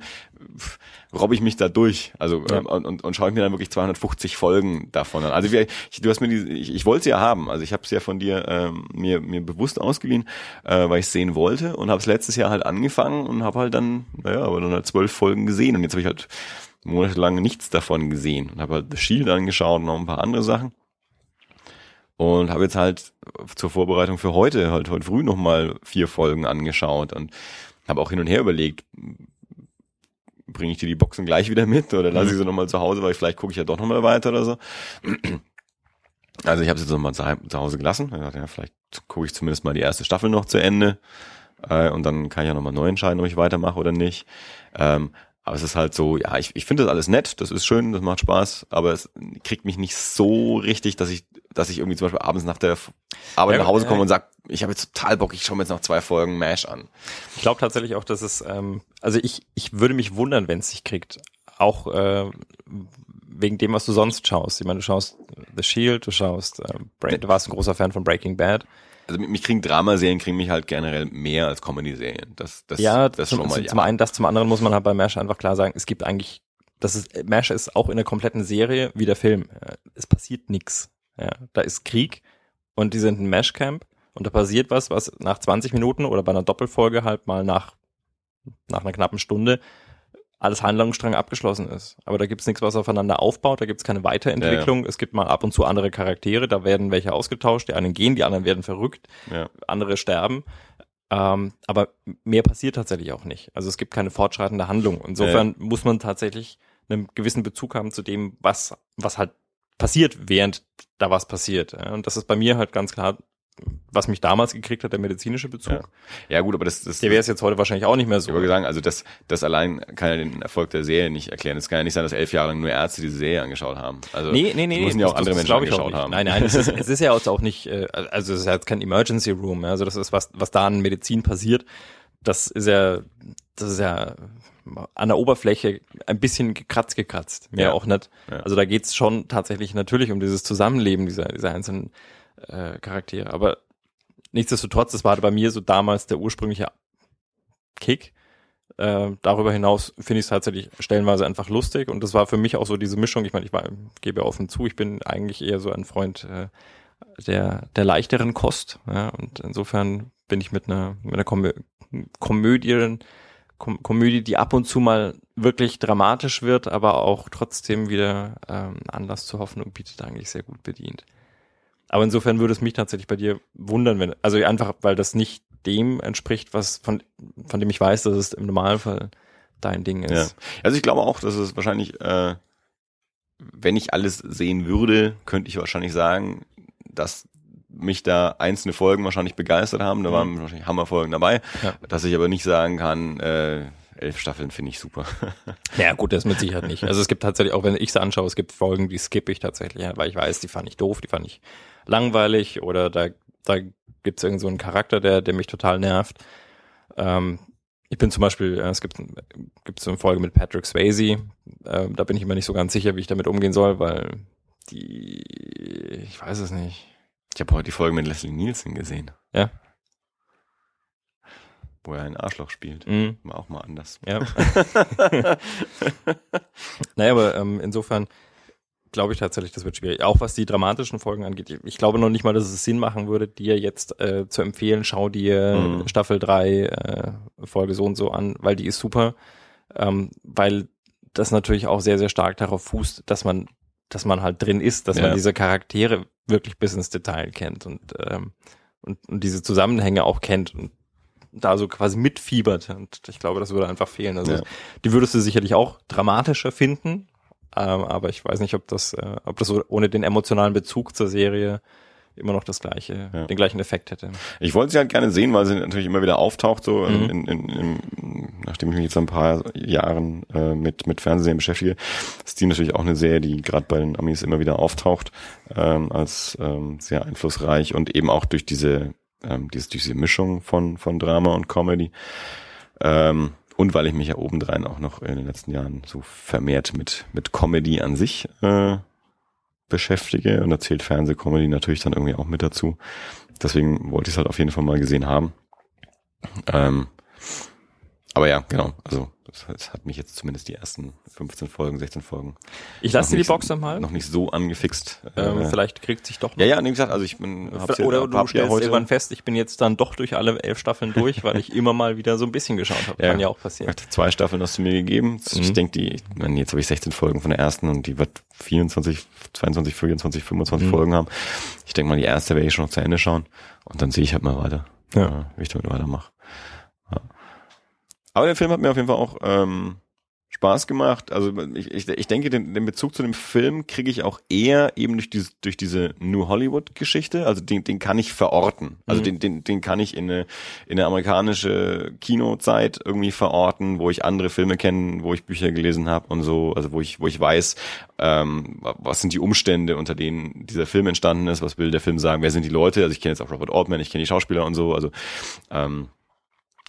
robbe ich mich da durch. Also ja. ähm, und, und, und schaue ich mir dann wirklich 250 Folgen davon an. Also wir, ich, du hast mir die, ich, ich wollte sie ja haben. Also ich habe es ja von dir ähm, mir mir bewusst ausgeliehen, äh, weil ich sehen wollte und habe es letztes Jahr halt angefangen und habe halt dann, naja, aber dann halt zwölf Folgen gesehen und jetzt habe ich halt monatelang nichts davon gesehen und habe halt The Shield angeschaut und noch ein paar andere Sachen und habe jetzt halt zur Vorbereitung für heute halt heute früh nochmal vier Folgen angeschaut und habe auch hin und her überlegt, bringe ich dir die Boxen gleich wieder mit oder lasse ich mhm. sie nochmal zu Hause, weil vielleicht gucke ich ja doch nochmal weiter oder so. Also ich habe sie jetzt nochmal zu, zu Hause gelassen. Ich dachte, ja, vielleicht gucke ich zumindest mal die erste Staffel noch zu Ende äh, und dann kann ich ja nochmal neu entscheiden, ob ich weitermache oder nicht. Ähm, aber es ist halt so, ja, ich, ich finde das alles nett, das ist schön, das macht Spaß, aber es kriegt mich nicht so richtig, dass ich, dass ich irgendwie zum Beispiel abends nach der Arbeit ja, nach Hause komme ja. und sage, ich habe jetzt total Bock, ich schaue mir jetzt noch zwei Folgen MASH an. Ich glaube tatsächlich auch, dass es, ähm, also ich, ich würde mich wundern, wenn es sich kriegt. Auch äh, wegen dem, was du sonst schaust. Ich meine, du schaust The Shield, du schaust, äh, Break, du warst ein großer Fan von Breaking Bad also mich kriegen Dramaserien kriegen mich halt generell mehr als Comedy-Serien. Das, das, ja, das zum, schon mal, zum ja. einen das, zum anderen muss man halt bei MASH einfach klar sagen, es gibt eigentlich, das ist, MASH ist auch in der kompletten Serie wie der Film. Es passiert nichts. Ja, da ist Krieg und die sind ein MASH-Camp und da passiert was, was nach 20 Minuten oder bei einer Doppelfolge halt mal nach, nach einer knappen Stunde alles Handlungsstrang abgeschlossen ist. Aber da gibt's nichts, was aufeinander aufbaut, da gibt's keine Weiterentwicklung. Ja, ja. Es gibt mal ab und zu andere Charaktere, da werden welche ausgetauscht, die einen gehen, die anderen werden verrückt, ja. andere sterben. Ähm, aber mehr passiert tatsächlich auch nicht. Also es gibt keine fortschreitende Handlung. Insofern muss man tatsächlich einen gewissen Bezug haben zu dem, was, was halt passiert, während da was passiert. Und das ist bei mir halt ganz klar was mich damals gekriegt hat, der medizinische Bezug. Ja, ja gut, aber das, das der wäre es jetzt heute wahrscheinlich auch nicht mehr so. Ich würde sagen, also das, das allein kann ja den Erfolg der Serie nicht erklären. Es kann ja nicht sein, dass elf Jahre lang nur Ärzte diese Serie angeschaut haben. Also nee, nee, nee, müssen ja auch andere Menschen angeschaut haben. Nein, nein, es ist, es ist ja auch nicht, äh, also es ist ja kein Emergency Room. Also das ist was, was da an Medizin passiert. Das ist ja, das ist ja an der Oberfläche ein bisschen gekratzt, gekratzt. Mehr ja. auch nicht. Ja. Also da geht's schon tatsächlich natürlich um dieses Zusammenleben dieser, dieser einzelnen äh, Charaktere. Aber nichtsdestotrotz, das war bei mir so damals der ursprüngliche Kick. Äh, darüber hinaus finde ich es tatsächlich stellenweise einfach lustig und das war für mich auch so diese Mischung. Ich meine, ich gebe offen zu, ich bin eigentlich eher so ein Freund äh, der der leichteren Kost. Ja, und insofern bin ich mit einer mit einer Komö Komödie Kom Komödie, die ab und zu mal wirklich dramatisch wird, aber auch trotzdem wieder ähm, Anlass zur Hoffnung bietet, eigentlich sehr gut bedient. Aber insofern würde es mich tatsächlich bei dir wundern, wenn, also einfach, weil das nicht dem entspricht, was von, von dem ich weiß, dass es im Normalfall dein Ding ist. Ja. Also ich glaube auch, dass es wahrscheinlich, äh, wenn ich alles sehen würde, könnte ich wahrscheinlich sagen, dass mich da einzelne Folgen wahrscheinlich begeistert haben. Da mhm. waren wahrscheinlich Hammerfolgen dabei. Ja. Dass ich aber nicht sagen kann, äh, elf Staffeln finde ich super. Ja gut, das mit Sicherheit nicht. Also es gibt tatsächlich, auch wenn ich sie anschaue, es gibt Folgen, die skippe ich tatsächlich, weil ich weiß, die fand ich doof, die fand ich langweilig oder da, da gibt es irgend so einen Charakter, der, der mich total nervt. Ähm, ich bin zum Beispiel, äh, es gibt, gibt so eine Folge mit Patrick Swayze, äh, da bin ich immer nicht so ganz sicher, wie ich damit umgehen soll, weil die, ich weiß es nicht. Ich habe heute die Folge mit Leslie Nielsen gesehen. Ja. Wo er ein Arschloch spielt. Mhm. War auch mal anders. Ja. naja, aber ähm, insofern, glaube ich tatsächlich, das wird schwierig. Auch was die dramatischen Folgen angeht. Ich glaube noch nicht mal, dass es Sinn machen würde, dir jetzt äh, zu empfehlen, schau dir Mhm. Staffel 3 äh, Folge so und so an, weil die ist super. Ähm, weil das natürlich auch sehr, sehr stark darauf fußt, dass man, dass man halt drin ist, dass Ja. man diese Charaktere wirklich bis ins Detail kennt und, ähm, und, und diese Zusammenhänge auch kennt und da so quasi mitfiebert. Und ich glaube, das würde einfach fehlen. Also Ja. die würdest du sicherlich auch dramatischer finden, ähm, aber ich weiß nicht, ob das, äh, ob das so ohne den emotionalen Bezug zur Serie immer noch das gleiche, Ja. den gleichen Effekt hätte. Ich wollte sie halt gerne sehen, weil sie natürlich immer wieder auftaucht, so Mhm. in, in, in, nachdem ich mich jetzt ein paar Jahren äh, mit, mit Fernsehen beschäftige, ist die natürlich auch eine Serie, die gerade bei den Amis immer wieder auftaucht, ähm, als ähm, sehr einflussreich und eben auch durch diese, ähm, diese, diese Mischung von, von Drama und Comedy. Ähm, und weil ich mich ja obendrein auch noch in den letzten Jahren so vermehrt mit, mit Comedy an sich äh, beschäftige und da zählt Fernsehcomedy natürlich dann irgendwie auch mit dazu. Deswegen wollte ich es halt auf jeden Fall mal gesehen haben. Ähm, aber ja, genau. Also das, hat mich jetzt zumindest die ersten 15 Folgen, 16 Folgen Ich lasse dir die Box nochmal. noch nicht so angefixt. Ähm, Äh, vielleicht kriegt sich doch noch. ja, ja, wie gesagt, also ich bin hab's ja- Oder hab du ja stellst heute irgendwann fest, ich bin jetzt dann doch durch alle elf Staffeln durch, weil ich immer mal wieder so ein bisschen geschaut habe. Ja. Kann ja auch passieren. Zwei Staffeln hast du mir gegeben. Ich Mhm. denke, die, ich meine, jetzt habe ich 16 Folgen von der ersten und die wird 24, 22, 24, 25 Mhm. Folgen haben. Ich denke mal, die erste werde ich schon noch zu Ende schauen und dann sehe ich halt mal weiter, Ja. äh, wie ich damit weitermache. Aber der Film hat mir auf jeden Fall auch ähm, Spaß gemacht. Also ich, ich, ich denke, den, den Bezug zu dem Film kriege ich auch eher eben durch diese, durch diese New Hollywood-Geschichte. Also den, den kann ich verorten. Also Mhm. den, den, den kann ich in eine, in eine amerikanische Kinozeit irgendwie verorten, wo ich andere Filme kenne, wo ich Bücher gelesen habe und so, also wo ich, wo ich weiß, ähm, was sind die Umstände, unter denen dieser Film entstanden ist, was will der Film sagen, wer sind die Leute, also ich kenne jetzt auch Robert Altman, ich kenne die Schauspieler und so, also ähm,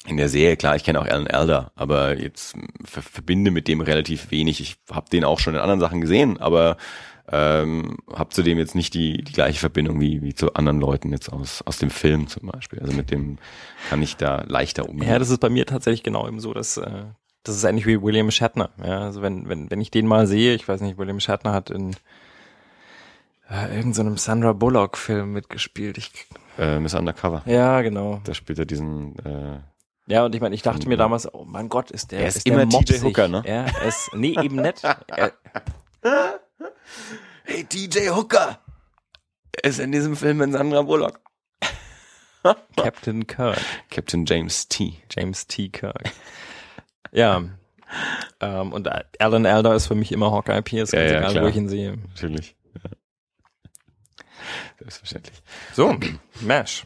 in der Serie, klar, ich kenne auch Alan Elder, aber jetzt ver verbinde mit dem relativ wenig. Ich habe den auch schon in anderen Sachen gesehen, aber ähm, habe zudem jetzt nicht die, die gleiche Verbindung wie, wie zu anderen Leuten jetzt aus, aus dem Film zum Beispiel. Also mit dem kann ich da leichter umgehen. Ja, das ist bei mir tatsächlich genau eben so, dass äh, das ist eigentlich wie William Shatner. Ja, also wenn wenn wenn ich den mal sehe, ich weiß nicht, William Shatner hat in äh, irgendeinem Sandra Bullock Film mitgespielt. Ich, äh, Miss Undercover. ja, genau. Da spielt er diesen äh, Ja, und ich meine, ich dachte mir Ja. damals, oh mein Gott, ist der Er ist der immer TJ mopsig. Hooker, ne? Ja, er ist nee, eben nicht. Er, Hey DJ Hooker! Er ist in diesem Film mit Sandra Bullock. Captain Kirk, Captain James T. James T. Kirk. Ja. Ähm, und Alan Elder ist für mich immer Hawkeye Pierce, Ja, ganz ja, egal, klar. wo ich ihn sehe. Natürlich. Ja. Selbstverständlich. So, Mash.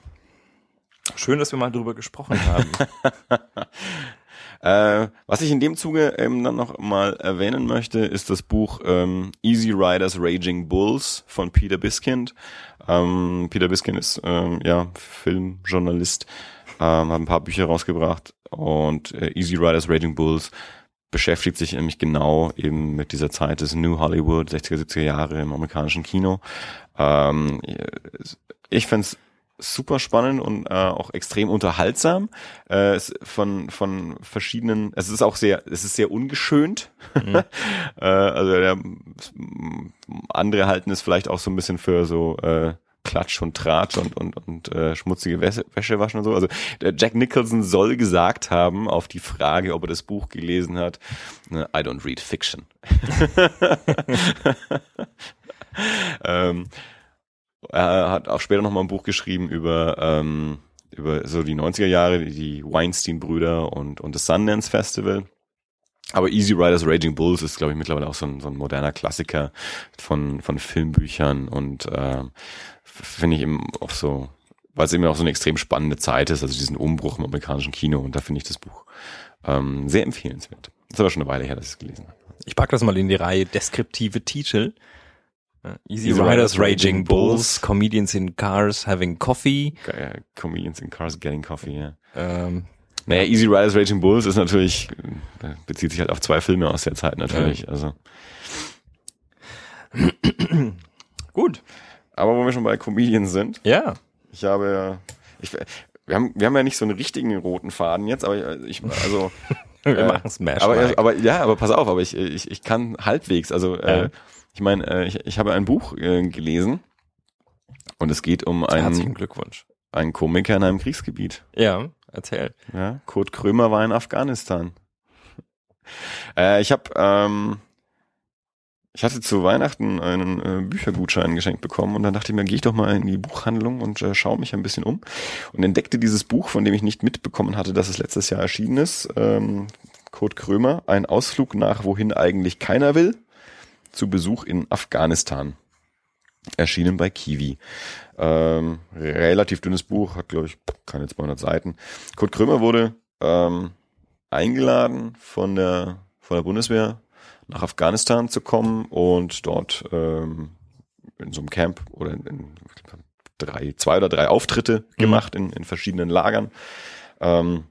Schön, dass wir mal drüber gesprochen haben. Äh, was ich in dem Zuge ähm, dann noch mal erwähnen möchte, ist das Buch ähm, Easy Riders Raging Bulls von Peter Biskind. Ähm, Peter Biskind ist ähm, ja Filmjournalist, ähm, hat ein paar Bücher rausgebracht und äh, Easy Riders Raging Bulls beschäftigt sich nämlich genau eben mit dieser Zeit des New Hollywood, 60er, 70er Jahre im amerikanischen Kino. Ähm, ich find's super spannend und äh, auch extrem unterhaltsam. Äh, es von von verschiedenen, es ist auch sehr, es ist sehr ungeschönt. äh, also der, andere halten es vielleicht auch so ein bisschen für so äh, Klatsch und Tratsch und und und äh, schmutzige Wäsche, Wäsche waschen und so. Also der Jack Nicholson soll gesagt haben auf die Frage, ob er das Buch gelesen hat, ne, I don't read fiction. ähm, er hat auch später noch mal ein Buch geschrieben über ähm, über so die 90er Jahre, die Weinstein-Brüder und und das Sundance Festival. Aber Easy Riders Raging Bulls ist, glaube ich, mittlerweile auch so ein, so ein moderner Klassiker von von Filmbüchern und ähm, finde ich eben auch so, weil es eben auch so eine extrem spannende Zeit ist, also diesen Umbruch im amerikanischen Kino und da finde ich das Buch ähm, sehr empfehlenswert. Das ist aber schon eine Weile her, dass ich es gelesen habe. Ich pack das mal in die Reihe deskriptive Titel. Äh, Easy, Easy Riders Riders Raging Bulls, Comedians in Cars Having Coffee. Äh, Comedians in Cars Getting Coffee, ja. Ähm, Naja, Easy Riders Raging Bulls ist natürlich, äh, bezieht sich halt auf zwei Filme aus der Zeit natürlich. Also, gut. aber wo wir schon bei Comedians sind, Ja. ich habe ja, ich, wir haben, wir haben ja nicht so einen richtigen roten Faden jetzt, aber ich, also, Wir Äh, machen Smash. aber, aber ja, aber pass auf, aber ich, ich, ich kann halbwegs, also äh, Ja. Ich meine, äh, ich, ich habe ein Buch äh, gelesen und es geht um Herzlichen einen, Glückwunsch. einen Komiker in einem Kriegsgebiet. Ja, erzähl. Ja, Kurt Krömer war in Afghanistan. Äh, ich habe, ähm, ich hatte zu Weihnachten einen äh, Büchergutschein geschenkt bekommen und dann dachte ich mir, gehe ich doch mal in die Buchhandlung und äh, schaue mich ein bisschen um und entdeckte dieses Buch, von dem ich nicht mitbekommen hatte, dass es letztes Jahr erschienen ist. Ähm, Kurt Krömer, ein Ausflug nach wohin eigentlich keiner will, zu Besuch in Afghanistan. Erschienen bei Kiwi. Ähm, relativ dünnes Buch, hat glaube ich keine 200 Seiten. Kurt Krömer wurde ähm, eingeladen von der von der Bundeswehr nach Afghanistan zu kommen und dort ähm, in so einem Camp oder in, in drei, zwei oder drei Auftritte gemacht in, in verschiedenen Lagern. Ähm,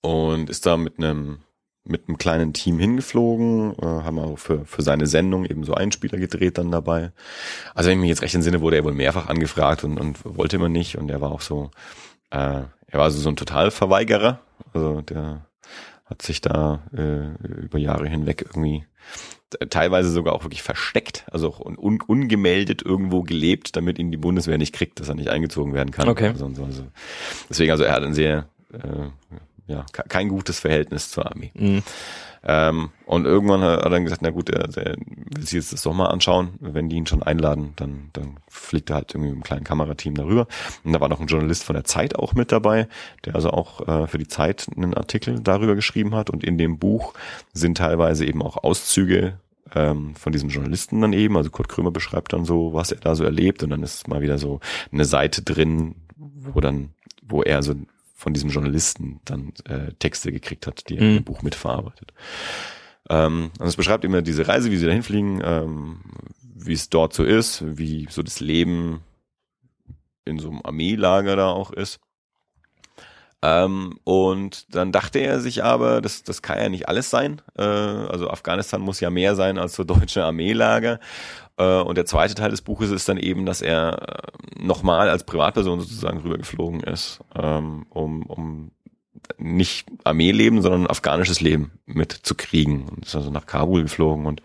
und ist da mit einem mit einem kleinen Team hingeflogen, äh, haben auch für, für seine Sendung eben so Einspieler gedreht dann dabei. Also wenn ich mich jetzt recht entsinne, wurde er wohl mehrfach angefragt und, und wollte immer nicht und er war auch so, äh, er war also so ein Totalverweigerer, also der hat sich da äh, über Jahre hinweg irgendwie teilweise sogar auch wirklich versteckt, also auch un un ungemeldet irgendwo gelebt, damit ihn die Bundeswehr nicht kriegt, dass er nicht eingezogen werden kann. Okay. Also, also, deswegen, also er hat ein sehr, äh, ja, ke- kein gutes Verhältnis zur Armee. Mhm. Ähm, und irgendwann hat er dann gesagt, na gut, er, er will sich jetzt das doch mal anschauen. Wenn die ihn schon einladen, dann, dann fliegt er halt irgendwie mit einem kleinen Kamerateam darüber. Und da war noch ein Journalist von der Zeit auch mit dabei, der also auch äh, für die Zeit einen Artikel darüber geschrieben hat. Und in dem Buch sind teilweise eben auch Auszüge ähm, von diesem Journalisten dann eben. Also Kurt Krömer beschreibt dann so, was er da so erlebt. Und dann ist mal wieder so eine Seite drin, wo dann, wo er so von diesem Journalisten dann äh, Texte gekriegt hat, die er Mhm. im Buch mitverarbeitet. Ähm, und es beschreibt immer diese Reise, wie sie dahin fliegen, ähm, wie es dort so ist, wie so das Leben in so einem Armeelager da auch ist. Ähm, und dann dachte er sich aber, das, das kann ja nicht alles sein. Äh, also Afghanistan muss ja mehr sein als so deutsche Armeelager. Äh, und der zweite Teil des Buches ist dann eben, dass er äh, nochmal als Privatperson sozusagen rübergeflogen ist, ähm, um, um nicht Armeeleben, sondern afghanisches Leben mitzukriegen. Und ist also nach Kabul geflogen und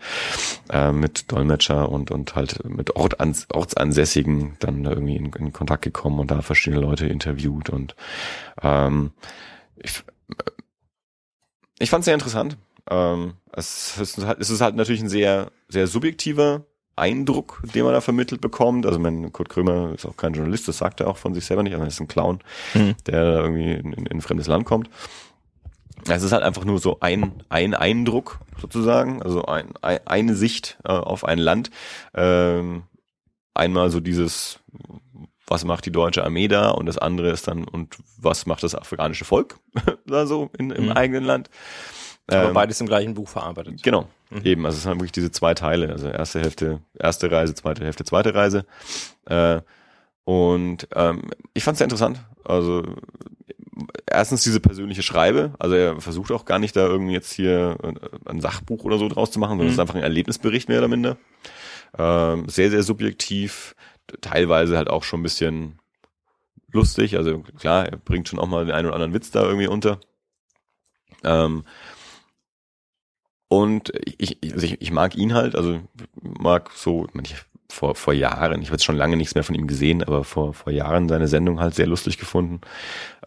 äh, mit Dolmetscher und, und halt mit Ortsansässigen dann da irgendwie in, in Kontakt gekommen und da verschiedene Leute interviewt und ähm, ich, ich fand es sehr interessant. Ähm, es, ist halt, es ist halt natürlich ein sehr, sehr subjektiver Eindruck, den man da vermittelt bekommt. Also mein Kurt Krömer ist auch kein Journalist, das sagt er auch von sich selber nicht, also er ist ein Clown, Mhm. der irgendwie in, in, in ein fremdes Land kommt. Es ist halt einfach nur so ein, ein Eindruck sozusagen, also ein, ein, eine Sicht äh, auf ein Land. Ähm, einmal so dieses, was macht die deutsche Armee da und das andere ist dann, und was macht das afghanische Volk da so in, im Mhm. eigenen Land. Aber Ähm, beides im gleichen Buch verarbeitet. Genau, Mhm. eben. Also es sind wirklich diese zwei Teile. Also erste Hälfte, erste Reise, zweite Hälfte, zweite Reise. Äh, und ähm, ich fand es sehr interessant. Also erstens diese persönliche Schreibe. Also er versucht auch gar nicht da irgendwie jetzt hier ein- ein Sachbuch oder so draus zu machen, sondern es ist Mhm. einfach ein Erlebnisbericht mehr oder minder. Ähm, sehr, sehr subjektiv. Teilweise halt auch schon ein bisschen lustig. Also klar, er bringt schon auch mal den einen oder anderen Witz da irgendwie unter. Ähm, und ich, also ich, ich mag ihn halt, also mag so, ich vor, vor Jahren, ich habe jetzt schon lange nichts mehr von ihm gesehen, aber vor, vor Jahren seine Sendung halt sehr lustig gefunden.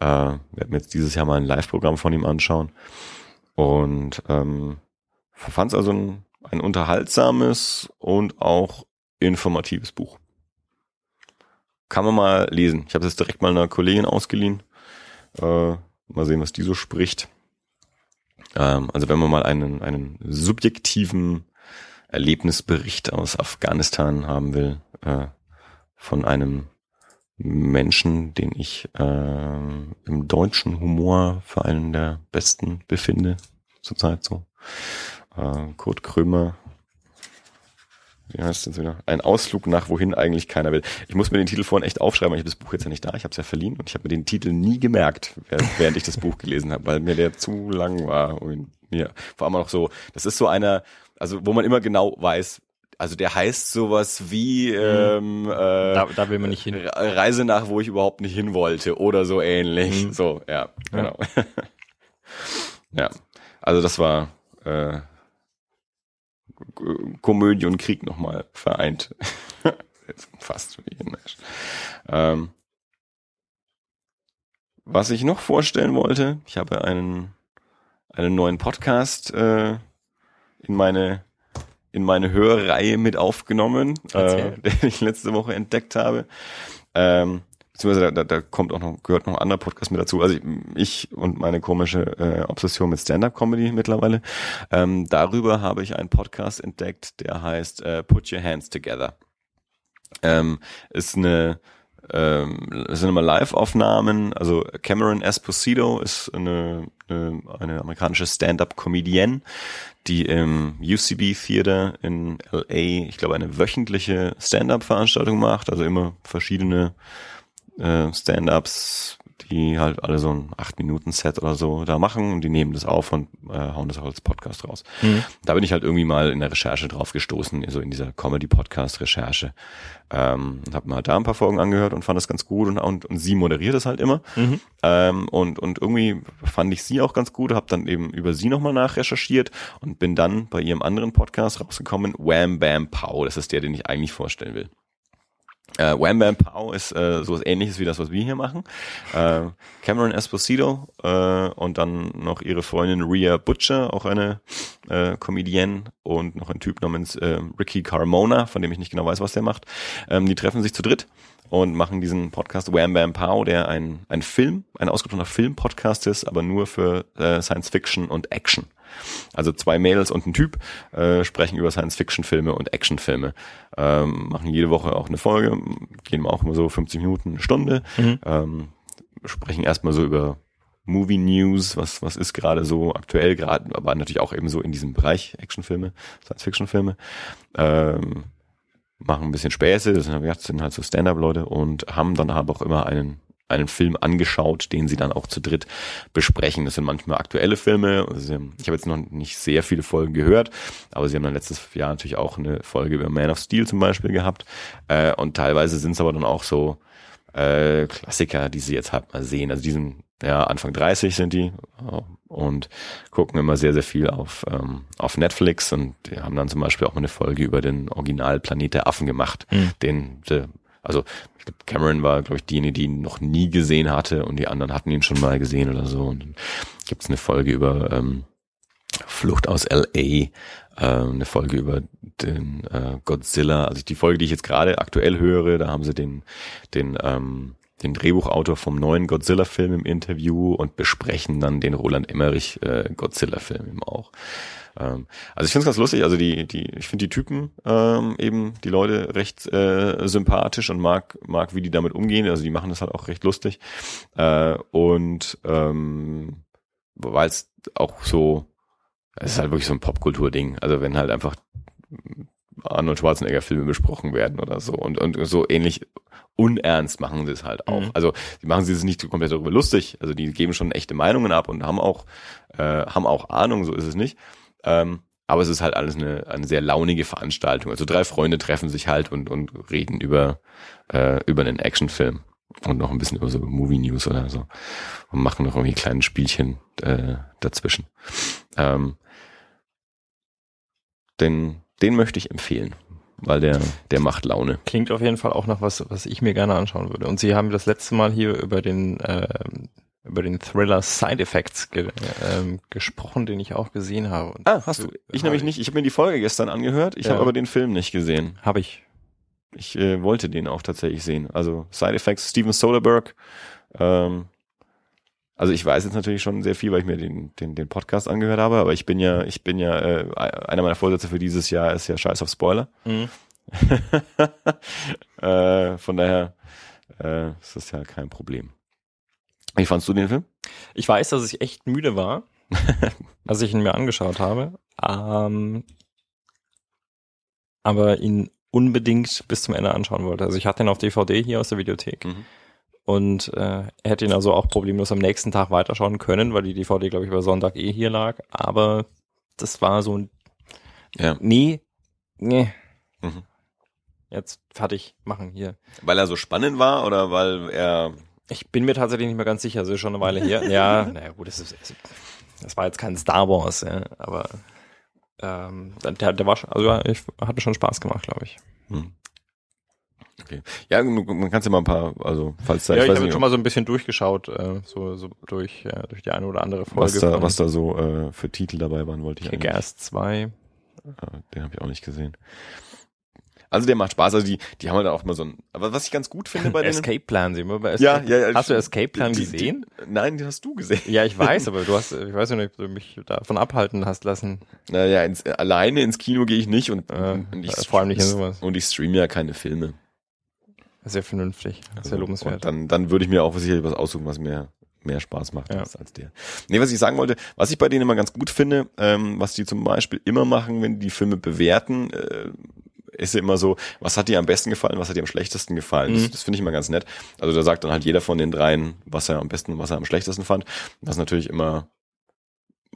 Äh, werden mir jetzt dieses Jahr mal ein Live-Programm von ihm anschauen. Und ähm, fand es also ein, ein unterhaltsames und auch informatives Buch. Kann man mal lesen. Ich habe es direkt mal einer Kollegin ausgeliehen. Äh, mal sehen, was die so spricht. Ähm, also wenn man mal einen, einen subjektiven Erlebnisbericht aus Afghanistan haben will, äh, von einem Menschen, den ich ähm, im deutschen Humor für einen der besten befinde, zurzeit so. Äh, Kurt Krömer. Wie heißt das wieder? Ein Ausflug nach wohin eigentlich keiner will. Ich muss mir den Titel vorhin echt aufschreiben, weil ich habe das Buch jetzt ja nicht da, ich habe es ja verliehen und ich habe mir den Titel nie gemerkt, während ich das Buch gelesen habe, weil mir der zu lang war und mir vor allem auch so, das ist so einer, also wo man immer genau weiß, also der heißt sowas wie ähm, äh, Da, da will man nicht hin. Re- Reise nach, wo ich überhaupt nicht hin wollte oder so ähnlich. Mhm. So, ja, genau. Ja. also das war äh, Komödie und Krieg nochmal vereint. Fast wie ein Mensch. Ähm, was ich noch vorstellen wollte, ich habe einen, einen neuen Podcast äh, in meine in meine Hörreihe mit aufgenommen, äh, den ich letzte Woche entdeckt habe. Ähm, beziehungsweise da, da kommt auch noch, gehört noch ein anderer Podcast mit dazu. Also ich, ich und meine komische äh, Obsession mit Stand-Up-Comedy mittlerweile. Ähm, darüber habe ich einen Podcast entdeckt, der heißt äh, Put Your Hands Together. Ähm, ist eine ähm, sind immer Live-Aufnahmen. Also Cameron Esposito ist eine, eine, eine amerikanische Stand-up-Comedienne, die im UCB Theater in LA, ich glaube, eine wöchentliche Stand-up-Veranstaltung macht. Also immer verschiedene äh, Stand-ups, die halt alle so ein 8-Minuten-Set oder so da machen und die nehmen das auf und äh, hauen das auch als Podcast raus. Mhm. Da bin ich halt irgendwie mal in der Recherche drauf gestoßen, so in dieser Comedy-Podcast-Recherche. Ähm, hab mal da ein paar Folgen angehört und fand das ganz gut und, und, und sie moderiert es halt immer. Mhm. Ähm, und, und irgendwie fand ich sie auch ganz gut, habe dann eben über sie nochmal nachrecherchiert und bin dann bei ihrem anderen Podcast rausgekommen, Wham Bam Pow. Das ist der, den ich eigentlich vorstellen will. Äh, Wham Bam Pow ist äh, sowas ähnliches wie das, was wir hier machen. Äh, Cameron Esposito äh, und dann noch ihre Freundin Rhea Butcher, auch eine äh, Comedienne und noch ein Typ namens äh, Ricky Carmona, von dem ich nicht genau weiß, was der macht. Ähm, die treffen sich zu dritt und machen diesen Podcast Wham Bam Pow, der ein, ein Film, ein ausgetrockneter Film-Podcast ist, aber nur für äh, Science Fiction und Action. Also zwei Mädels und ein Typ äh, sprechen über Science-Fiction-Filme und Action-Filme. Ähm, machen jede Woche auch eine Folge, gehen auch immer so 50 Minuten, eine Stunde. Mhm. Ähm, sprechen erstmal so über Movie News, was, was ist gerade so aktuell, gerade, aber natürlich auch eben so in diesem Bereich Actionfilme, Science-Fiction-Filme. Ähm, machen ein bisschen Späße, das sind, das sind halt so Stand-up-Leute und haben dann aber auch immer einen einen Film angeschaut, den sie dann auch zu dritt besprechen. Das sind manchmal aktuelle Filme. Also ich habe jetzt noch nicht sehr viele Folgen gehört, aber sie haben dann letztes Jahr natürlich auch eine Folge über Man of Steel zum Beispiel gehabt. Äh, und teilweise sind es aber dann auch so äh, Klassiker, die sie jetzt halt mal sehen. Also diesen ja, Anfang 30 sind die und gucken immer sehr, sehr viel auf, ähm, auf Netflix und die haben dann zum Beispiel auch mal eine Folge über den Original Planet der Affen gemacht, mhm. den, der also ich glaube, Cameron war, glaube ich, diejenige, die ihn noch nie gesehen hatte und die anderen hatten ihn schon mal gesehen oder so. Und dann gibt es eine Folge über ähm, Flucht aus LA, äh, eine Folge über den äh, Godzilla. Also die Folge, die ich jetzt gerade aktuell höre, da haben sie den, den ähm, den Drehbuchautor vom neuen Godzilla-Film im Interview und besprechen dann den Roland Emmerich äh, Godzilla-Film eben auch. Ähm, also ich finde es ganz lustig, also die, die, ich finde die Typen ähm, eben, die Leute recht äh, sympathisch und mag, mag, wie die damit umgehen. Also die machen das halt auch recht lustig. Äh, und ähm, weil es auch so, es ist halt wirklich so ein Popkultur-Ding. Also wenn halt einfach Arnold Schwarzenegger Filme besprochen werden oder so und, und so ähnlich unernst machen sie es halt auch. Mhm. Also die machen sie es nicht komplett darüber lustig. Also die geben schon echte Meinungen ab und haben auch äh, haben auch Ahnung, so ist es nicht. Ähm, aber es ist halt alles eine, eine sehr launige Veranstaltung. Also drei Freunde treffen sich halt und, und reden über, äh, über einen Actionfilm und noch ein bisschen über so Movie News oder so und machen noch irgendwie kleine Spielchen äh, dazwischen. Ähm, den, den möchte ich empfehlen, weil der, der macht Laune. Klingt auf jeden Fall auch nach was, was ich mir gerne anschauen würde. Und Sie haben das letzte Mal hier über den äh, über den Thriller Side Effects ge ähm, gesprochen, den ich auch gesehen habe. Und ah, hast du? Ich nämlich nicht. Ich habe mir die Folge gestern angehört. Ich ja. habe aber den Film nicht gesehen. Habe ich. Ich äh, wollte den auch tatsächlich sehen. Also Side Effects, Steven Soderbergh. Ähm, also ich weiß jetzt natürlich schon sehr viel, weil ich mir den, den, den Podcast angehört habe, aber ich bin ja, ich bin ja, äh, einer meiner Vorsätze für dieses Jahr ist ja Scheiß auf Spoiler. Mhm. äh, von daher äh, ist das ja kein Problem. Wie fandst du den Film? Ich weiß, dass ich echt müde war, als ich ihn mir angeschaut habe. Ähm, aber ihn unbedingt bis zum Ende anschauen wollte. Also ich hatte ihn auf DVD hier aus der Videothek. Mhm. Und äh, er hätte ihn also auch problemlos am nächsten Tag weiterschauen können, weil die DVD, glaube ich, über Sonntag eh hier lag. Aber das war so ein ja. Nee, nee. Mhm. Jetzt fertig machen hier. Weil er so spannend war oder weil er ich bin mir tatsächlich nicht mehr ganz sicher, also schon eine Weile her. Ja, naja, gut, das, ist, das war jetzt kein Star Wars, ja, aber Ähm, der, der war schon, also ich hatte schon Spaß gemacht, glaube ich. Hm. Okay. Ja, man kann es ja mal ein paar, also falls da ja, ich, ich habe schon mal so ein bisschen durchgeschaut, äh, so, so durch, äh, durch die eine oder andere Folge. Was da, was da so äh, für Titel dabei waren, wollte ich Kick-Ass 2. Äh, den habe ich auch nicht gesehen. Also der macht Spaß. Also die, die haben halt auch mal so ein. Aber was ich ganz gut finde bei denen. Escape Plan, sehen wir bei Escape. Ja, ja, ja. Hast du Escape Plan die, gesehen? Die, nein, die hast du gesehen. Ja, ich weiß, aber du hast, ich weiß nicht, ob du mich davon abhalten hast lassen. Naja, ins, alleine ins Kino gehe ich nicht und, äh, und ich, vor allem nicht in sowas. Und ich streame ja keine Filme. Sehr vernünftig, sehr also, lobenswert. dann, dann würde ich mir auch sicherlich was aussuchen, was mir mehr Spaß macht ja. als, als der. Nee, was ich sagen wollte, was ich bei denen immer ganz gut finde, ähm, was die zum Beispiel immer machen, wenn die Filme bewerten, äh, ist ja immer so, was hat dir am besten gefallen, was hat dir am schlechtesten gefallen. Mhm. Das, das finde ich immer ganz nett. Also da sagt dann halt jeder von den dreien, was er am besten, was er am schlechtesten fand. Das ist natürlich immer,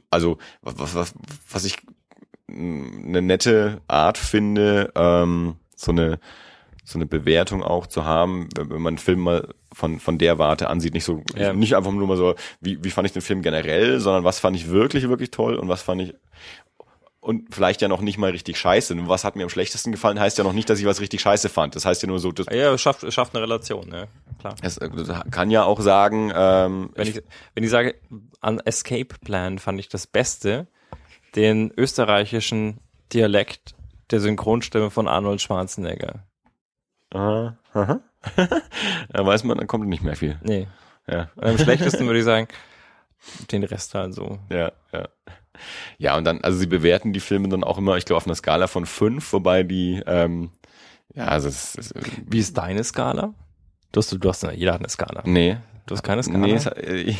also was, was, was ich eine nette Art finde, ähm, so eine so eine Bewertung auch zu haben, wenn man einen Film mal von, von der Warte ansieht, nicht so, ja. nicht einfach nur mal so, wie, wie fand ich den Film generell, sondern was fand ich wirklich, wirklich toll und was fand ich, und vielleicht ja noch nicht mal richtig scheiße. was hat mir am schlechtesten gefallen, heißt ja noch nicht, dass ich was richtig scheiße fand. Das heißt ja nur so, das ja, es schafft, es schafft eine Relation, ja, klar. Es kann ja auch sagen, ähm, wenn ich, wenn ich sage, an Escape Plan fand ich das Beste, den österreichischen Dialekt der Synchronstimme von Arnold Schwarzenegger. Aha, aha. da weiß man, dann kommt nicht mehr viel. Nee. Ja. Und am schlechtesten würde ich sagen, den Rest halt so. Ja, ja. Ja, und dann, also sie bewerten die Filme dann auch immer, ich glaube, auf einer Skala von fünf, wobei die, ähm, ja, also es ist, Wie ist deine Skala? Du hast, du hast, jeder hat eine Skala. Nee. Du hast keine Skala? Nee,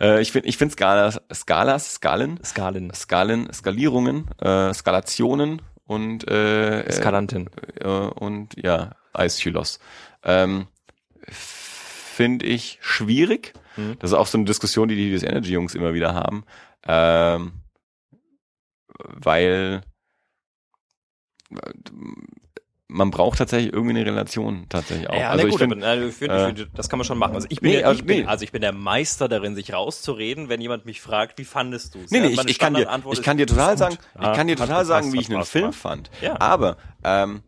äh, ich finde ich find Skala, Skalas, Skalen, Skalen, Skalen, Skalierungen, äh, Skalationen und äh, Eskalantin. Äh, und ja, Eischilos. Ähm, Finde ich schwierig. Mhm. Das ist auch so eine Diskussion, die die Energy Jungs immer wieder haben. Ähm, weil man braucht tatsächlich irgendwie eine Relation tatsächlich auch. Ja, also, ich gut, find, also ich find, äh, ich find, das kann man schon machen. Also ich bin, nee, der, ich bin, also ich bin der Meister darin, sich rauszureden, wenn jemand mich fragt, wie fandest du es? Nee, nee, ich, ich kann dir, ich kann dir total sagen, ich kann dir total sagen, wie ich einen Film fand. Ja. Aber ähm,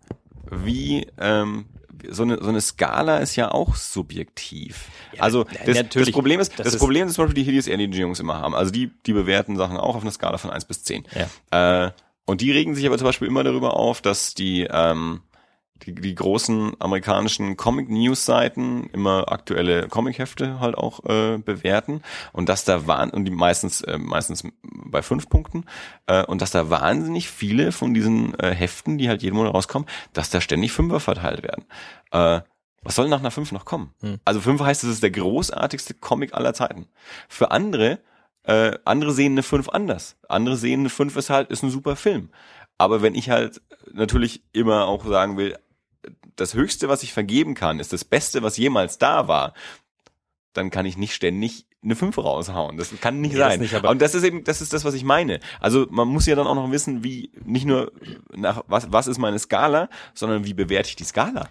wie ähm, so eine, so eine Skala ist ja auch subjektiv. Ja, also das, das Problem ist, das, das ist Problem ist zum Beispiel die Energy Jungs immer haben. Also die, die bewerten Sachen auch auf einer Skala von eins bis zehn. Ja. Äh, und die regen sich aber zum Beispiel immer darüber auf, dass die ähm, die, die großen amerikanischen Comic-News-Seiten immer aktuelle Comic-Hefte halt auch äh, bewerten und dass da waren und die meistens äh, meistens bei fünf Punkten äh, und dass da wahnsinnig viele von diesen äh, Heften, die halt jeden Monat rauskommen, dass da ständig Fünfer verteilt werden. Äh, was soll nach einer fünf noch kommen? Hm. Also fünf heißt, es ist der großartigste Comic aller Zeiten. Für andere äh, andere sehen eine fünf anders. Andere sehen eine fünf ist halt ist ein super Film. Aber wenn ich halt natürlich immer auch sagen will, das Höchste, was ich vergeben kann, ist das Beste, was jemals da war, dann kann ich nicht ständig eine 5 raushauen. Das kann nicht nee, sein. Das nicht, und das ist eben, das ist das, was ich meine. Also man muss ja dann auch noch wissen, wie, nicht nur nach was, was ist meine Skala, sondern wie bewerte ich die Skala.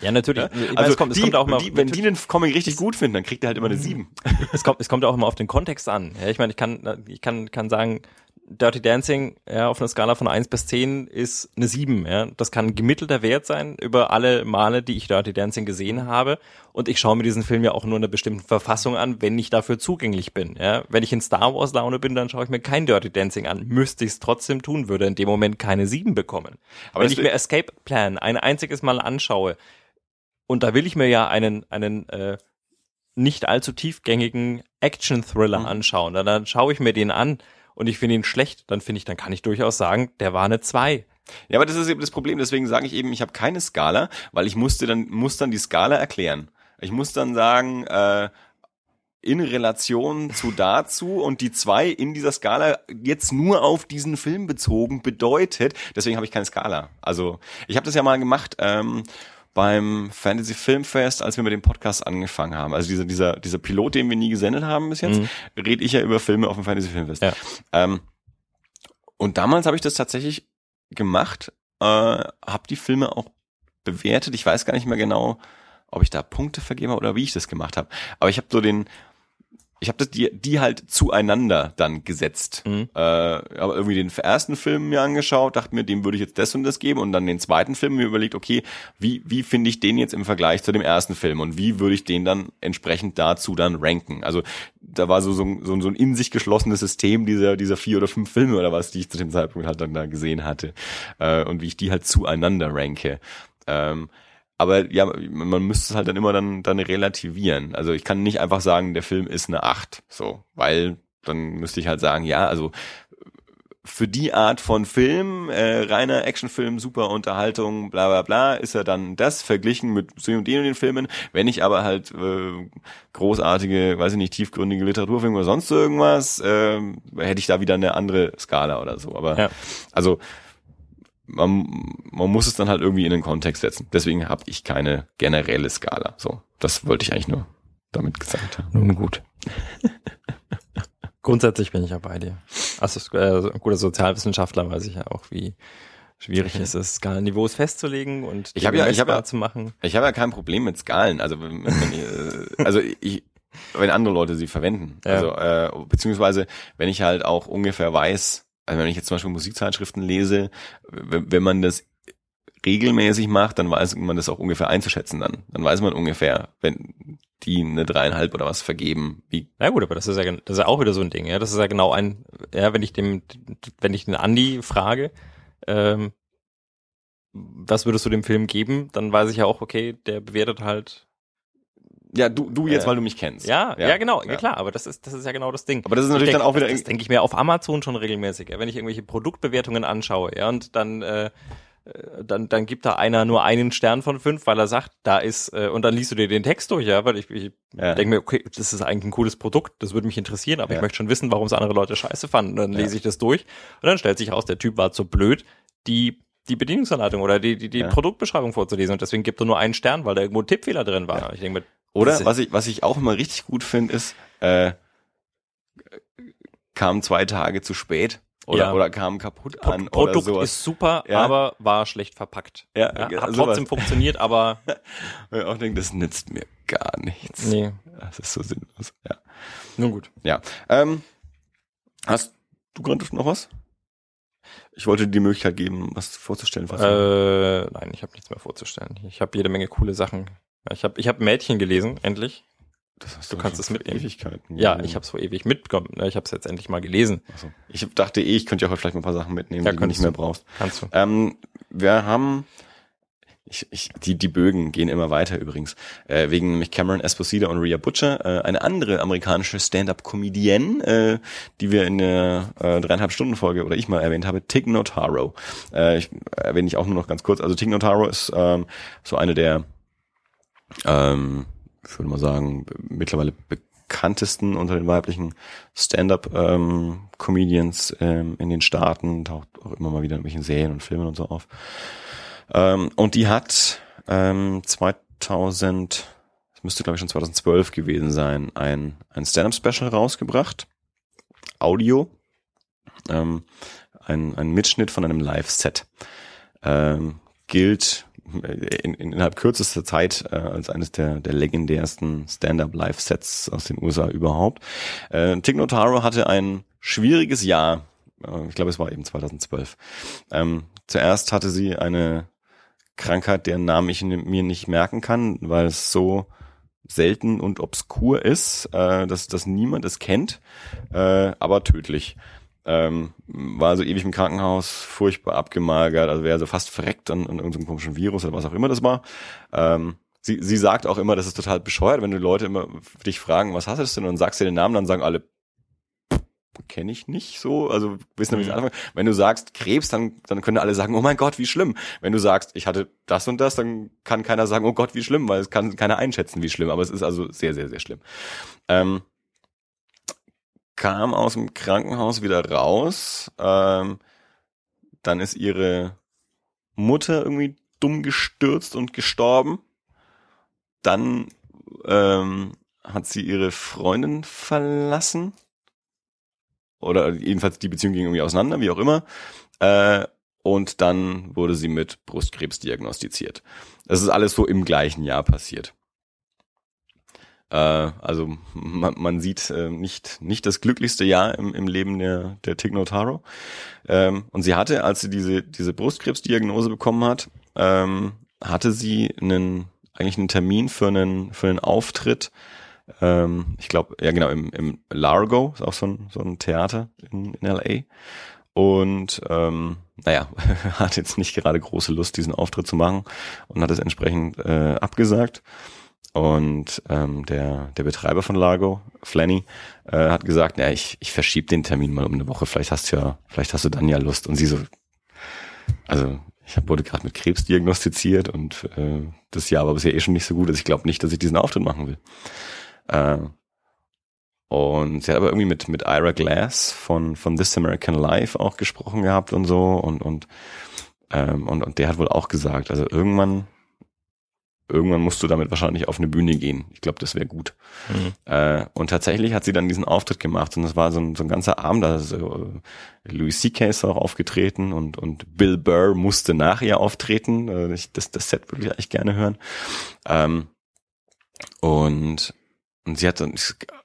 Ja, natürlich. Ja? Also, kommt, mal, die, wenn die den Comic richtig gut finden, dann kriegt er halt immer eine 7. Es kommt, es kommt auch immer auf den Kontext an. Ja, ich meine, ich kann, ich kann, kann sagen, Dirty Dancing ja, auf einer Skala von eins bis zehn ist eine sieben. Ja. Das kann ein gemittelter Wert sein über alle Male, die ich Dirty Dancing gesehen habe. Und ich schaue mir diesen Film ja auch nur in einer bestimmten Verfassung an, wenn ich dafür zugänglich bin. Ja. Wenn ich in Star Wars Laune bin, dann schaue ich mir kein Dirty Dancing an. Müsste ich es trotzdem tun, würde in dem Moment keine sieben bekommen. Aber wenn ich mir Escape Plan ein einziges Mal anschaue, und da will ich mir ja einen, einen äh, nicht allzu tiefgängigen Action-Thriller mhm. anschauen, dann, dann schaue ich mir den an und ich finde ihn schlecht, dann finde ich, dann kann ich durchaus sagen, der war eine 2. Ja, aber das ist eben das Problem, deswegen sage ich eben, ich habe keine Skala, weil ich musste dann, muss dann die Skala erklären. Ich muss dann sagen, äh, in Relation zu dazu und die zwei in dieser Skala jetzt nur auf diesen Film bezogen bedeutet, deswegen habe ich keine Skala. Also ich habe das ja mal gemacht ähm, beim Fantasy Filmfest, als wir mit dem Podcast angefangen haben. Also dieser, dieser, dieser Pilot, den wir nie gesendet haben bis jetzt, mhm. rede ich ja über Filme auf dem Fantasy Filmfest. Ja. Ähm, und damals habe ich das tatsächlich gemacht, äh, habe die Filme auch bewertet. Ich weiß gar nicht mehr genau, ob ich da Punkte vergeben habe oder wie ich das gemacht habe. Aber ich habe so den ich habe die, die halt zueinander dann gesetzt. Mhm. Äh, aber irgendwie den ersten Film mir angeschaut, dachte mir, dem würde ich jetzt das und das geben und dann den zweiten Film mir überlegt, okay, wie, wie finde ich den jetzt im Vergleich zu dem ersten Film und wie würde ich den dann entsprechend dazu dann ranken? Also da war so, so, so, so ein in sich geschlossenes System dieser, dieser vier oder fünf Filme oder was, die ich zu dem Zeitpunkt halt dann da gesehen hatte äh, und wie ich die halt zueinander ranke. Ähm, aber ja, man müsste es halt dann immer dann, dann relativieren. Also ich kann nicht einfach sagen, der Film ist eine Acht, so, weil dann müsste ich halt sagen, ja, also für die Art von Film, äh, reiner Actionfilm, super Unterhaltung, bla bla bla, ist er dann das verglichen mit so und den und den Filmen. Wenn ich aber halt äh, großartige, weiß ich nicht, tiefgründige Literaturfilme oder sonst irgendwas, äh, hätte ich da wieder eine andere Skala oder so. Aber Ja. also man, man muss es dann halt irgendwie in den Kontext setzen. Deswegen habe ich keine generelle Skala. So, das wollte ich eigentlich nur damit gesagt haben. Nun gut. Grundsätzlich bin ich ja bei dir. Also äh, guter Sozialwissenschaftler weiß ich ja auch, wie schwierig es ist, Skalenniveaus festzulegen und Ich hab ja- ich hab ja- zu machen. Ich habe ja kein Problem mit Skalen. Also wenn, wenn ich, äh, also ich, wenn andere Leute sie verwenden. Ja. Also äh, beziehungsweise wenn ich halt auch ungefähr weiß, also wenn ich jetzt zum Beispiel Musikzeitschriften lese, wenn, man das regelmäßig macht, dann weiß man das auch ungefähr einzuschätzen dann. Dann weiß man ungefähr, wenn die eine dreieinhalb oder was vergeben, wie Ja gut, aber das ist ja, das ist ja auch wieder so ein Ding, ja. Das ist ja genau ein, ja, wenn ich dem, wenn ich den Andi frage, ähm, was würdest du dem Film geben, dann weiß ich ja auch, okay, der bewertet halt. Ja, du, du jetzt, Äh, weil du mich kennst. Ja, ja, genau, ja. klar, aber das ist, das ist ja genau das Ding. Aber das ist natürlich ich denk, dann auch wieder Das denke ich mir auf Amazon schon regelmäßig, ja, wenn ich irgendwelche Produktbewertungen anschaue, ja, und dann, äh, äh, dann, dann gibt da einer nur einen Stern von fünf, weil er sagt, da ist, äh, und dann liest du dir den Text durch, ja, weil ich, ich Ja. denke mir, okay, das ist eigentlich ein cooles Produkt, das würde mich interessieren, aber Ja. ich möchte schon wissen, warum es andere Leute scheiße fanden. Und dann Ja. lese ich das durch und dann stellt sich raus, der Typ war zu blöd, die die Bedienungsanleitung oder die, die, die Ja. Produktbeschreibung vorzulesen und deswegen gibt er nur einen Stern, weil da irgendwo ein Tippfehler drin war. Ich denke mir, Oder ist- was ich, was ich auch immer richtig gut finde, ist, äh, kam zwei Tage zu spät oder, Ja. oder kam kaputt Pro an oder Produkt sowas. ist super, Ja. aber war schlecht verpackt. Ja, Ja, hat sowas. trotzdem funktioniert, aber ich auch denke, das nützt mir gar nichts. nee, Das ist so sinnlos. Ja. nun gut. ja. Ähm, hast du gerade noch was? Ich wollte dir die Möglichkeit geben, was vorzustellen. Was Äh, nein, ich habe nichts mehr vorzustellen. Ich habe jede Menge coole Sachen. Ich habe ich hab Mädchen gelesen, endlich. das hast du kannst schon es mitnehmen. Ewigkeiten Ja, ich habe es vor ewig mitbekommen. Ja, Ich habe es jetzt endlich mal gelesen. So. Ich dachte eh, ich könnte ja heute vielleicht mal ein paar Sachen mitnehmen, Ja, die du nicht mehr du. brauchst. Kannst du. Ähm, wir haben ich, ich, die, die Bögen gehen immer weiter übrigens. Äh, wegen nämlich Cameron Esposito und Rhea Butcher, äh, eine andere amerikanische Stand-up-Comedienne, äh, die wir in der äh, dreieinhalb Stunden Folge oder ich mal erwähnt habe, Tig Notaro. Äh, ich erwähne ich auch nur noch ganz kurz. Also Tig Notaro ist ähm, so eine der, ähm, ich würde mal sagen, mittlerweile bekanntesten unter den weiblichen Stand-up-Comedians ähm, in den Staaten, taucht auch immer mal wieder in welchen Serien und Filmen und so auf. Ähm, und die hat ähm, 2000, das müsste glaube ich schon 2012 gewesen sein, ein, ein Stand-up-Special rausgebracht, Audio, ähm, ein, ein Mitschnitt von einem Live-Set. Ähm, gilt in, in, innerhalb kürzester Zeit äh, als eines der, der legendärsten Stand-up-Live-Sets aus den USA überhaupt. Äh, Tig Notaro hatte ein schwieriges Jahr. Äh, ich glaube, es war eben 2012. Ähm, zuerst hatte sie eine Krankheit, deren Namen ich mir nicht merken kann, weil es so selten und obskur ist, äh, dass, dass niemand es kennt, äh, aber tödlich. Ähm, war also ewig im Krankenhaus, furchtbar abgemagert, also wäre so fast verreckt an, an irgendeinem komischen Virus oder was auch immer das war. Ähm, sie, sie sagt auch immer, das ist total bescheuert, wenn die Leute immer dich fragen, was hast du denn und sagst dir den Namen, dann sagen alle, kenne ich nicht so, also wissen nämlich Mhm. anfangen. Wenn du sagst Krebs, dann, dann können alle sagen, oh mein Gott, wie schlimm. Wenn du sagst, ich hatte das und das, dann kann keiner sagen, oh Gott, wie schlimm, weil es kann keiner einschätzen, wie schlimm. Aber es ist also sehr, sehr, sehr schlimm. Ähm, kam aus dem Krankenhaus wieder raus. Ähm, dann ist ihre Mutter irgendwie dumm gestürzt und gestorben. Dann ähm, hat sie ihre Freundin verlassen. Oder jedenfalls die Beziehung ging irgendwie auseinander, wie auch immer. Äh, und dann wurde sie mit Brustkrebs diagnostiziert. Das ist alles so im gleichen Jahr passiert. Äh, also man, man sieht äh, nicht, nicht das glücklichste Jahr im, im Leben der, der Tig Notaro. Ähm, und sie hatte, als sie diese, diese Brustkrebsdiagnose bekommen hat, ähm, hatte sie einen, eigentlich einen Termin für einen, für einen Auftritt ähm, ich glaube, ja genau, im, im Largo, ist auch so ein, so ein Theater in, in LA. Und ähm, naja, hat jetzt nicht gerade große Lust, diesen Auftritt zu machen und hat es entsprechend äh, abgesagt. Und ähm, der, der Betreiber von Largo, Flanny, äh, hat gesagt, ja, ich, ich verschiebe den Termin mal um eine Woche, vielleicht hast du ja, vielleicht hast du dann ja Lust. Und sie so, also ich wurde gerade mit Krebs diagnostiziert und äh, das Jahr war bisher eh schon nicht so gut, also ich glaube nicht, dass ich diesen Auftritt machen will. Äh, und sie hat aber irgendwie mit, mit Ira Glass von, von This American Life auch gesprochen gehabt und so und, und, ähm, und, und der hat wohl auch gesagt, also irgendwann, irgendwann musst du damit wahrscheinlich auf eine Bühne gehen. Ich glaube, das wäre gut. Mhm. Äh, und tatsächlich hat sie dann diesen Auftritt gemacht und das war so ein, so ein ganzer Abend, da ist äh, Louis C.K. ist auch aufgetreten und, und Bill Burr musste nach ihr auftreten. Äh, ich, das, das Set würde ich eigentlich gerne hören. Ähm, und und sie hat dann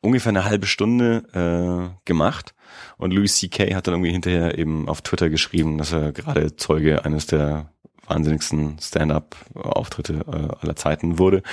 ungefähr eine halbe Stunde äh, gemacht und Louis C.K. hat dann irgendwie hinterher eben auf Twitter geschrieben, dass er gerade Zeuge eines der wahnsinnigsten Stand-up-Auftritte äh, aller Zeiten wurde.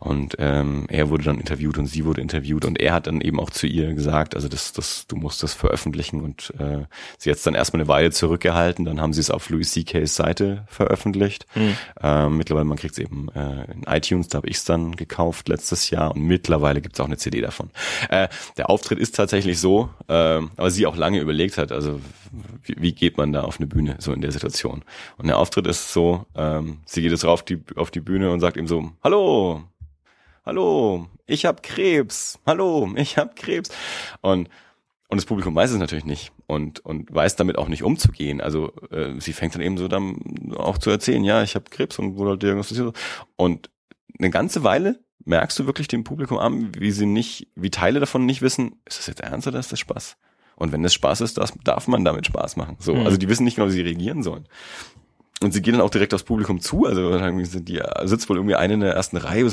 Und ähm, er wurde dann interviewt und sie wurde interviewt und er hat dann eben auch zu ihr gesagt, also das, das, du musst das veröffentlichen und äh, sie hat es dann erstmal eine Weile zurückgehalten, dann haben sie es auf Louis C.K.'s Seite veröffentlicht. Mhm. Ähm, mittlerweile, man kriegt es eben äh, in iTunes, da habe ich es dann gekauft letztes Jahr und mittlerweile gibt es auch eine CD davon. Äh, der Auftritt ist tatsächlich so, äh, aber sie auch lange überlegt hat, also wie, wie geht man da auf eine Bühne so in der Situation. Und der Auftritt ist so so, ähm, sie geht jetzt rauf die, auf die Bühne und sagt ihm so, hallo, hallo, ich hab Krebs, hallo, ich hab Krebs. Und und das Publikum weiß es natürlich nicht und und weiß damit auch nicht umzugehen. Also äh, sie fängt dann eben so dann auch zu erzählen, ja, ich habe Krebs und wurde halt diagnostiziert. Und eine ganze Weile merkst du wirklich dem Publikum an, wie sie nicht, wie Teile davon nicht wissen, ist das jetzt ernst oder ist das Spaß? Und wenn das Spaß ist, das darf man damit Spaß machen. So, mhm. also die wissen nicht genau, wie sie reagieren sollen. Und sie gehen dann auch direkt aufs Publikum zu. Also die sitzt wohl irgendwie eine in der ersten Reihe,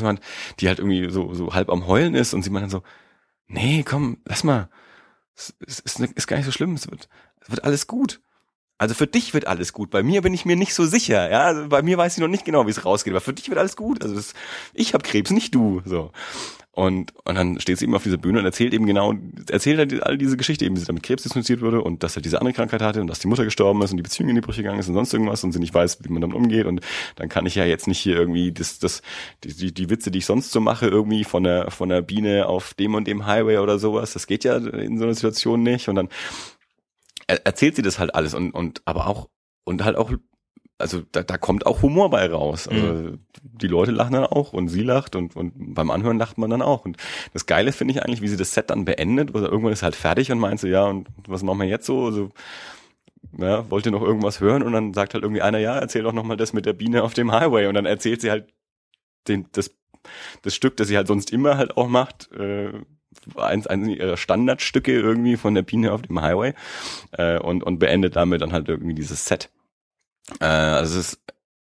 die halt irgendwie so, so halb am Heulen ist und sie meint dann so, nee, komm, lass mal. Es ist, ist gar nicht so schlimm. Es wird, es wird alles gut. Also für dich wird alles gut. Bei mir bin ich mir nicht so sicher. Ja, also bei mir weiß ich noch nicht genau, wie es rausgeht. Aber für dich wird alles gut. Also das, ich habe Krebs, nicht du. So. Und, und dann steht sie eben auf dieser Bühne und erzählt eben genau, erzählt halt all diese Geschichte, eben, wie sie damit Krebs diagnostiziert wurde und dass er diese andere Krankheit hatte und dass die Mutter gestorben ist und die Beziehung in die Brüche gegangen ist und sonst irgendwas und sie nicht weiß, wie man damit umgeht. Und dann kann ich ja jetzt nicht hier irgendwie das, das, die, die, die Witze, die ich sonst so mache, irgendwie von der, von der Biene auf dem und dem Highway oder sowas. Das geht ja in so einer Situation nicht. Und dann erzählt sie das halt alles und, und aber auch, und halt auch also da, da kommt auch Humor bei raus. Also mhm. die Leute lachen dann auch und sie lacht und, und beim Anhören lacht man dann auch. Und das Geile finde ich eigentlich, wie sie das Set dann beendet, oder irgendwann ist halt fertig und meint so, ja, und was machen wir jetzt so? Also, ja, wollt ihr noch irgendwas hören? Und dann sagt halt irgendwie einer, ja, erzähl doch nochmal das mit der Biene auf dem Highway. Und dann erzählt sie halt den, das, das Stück, das sie halt sonst immer halt auch macht, äh, eins, eins ihrer Standardstücke irgendwie von der Biene auf dem Highway äh, und, und beendet damit dann halt irgendwie dieses Set. Äh, also es ist,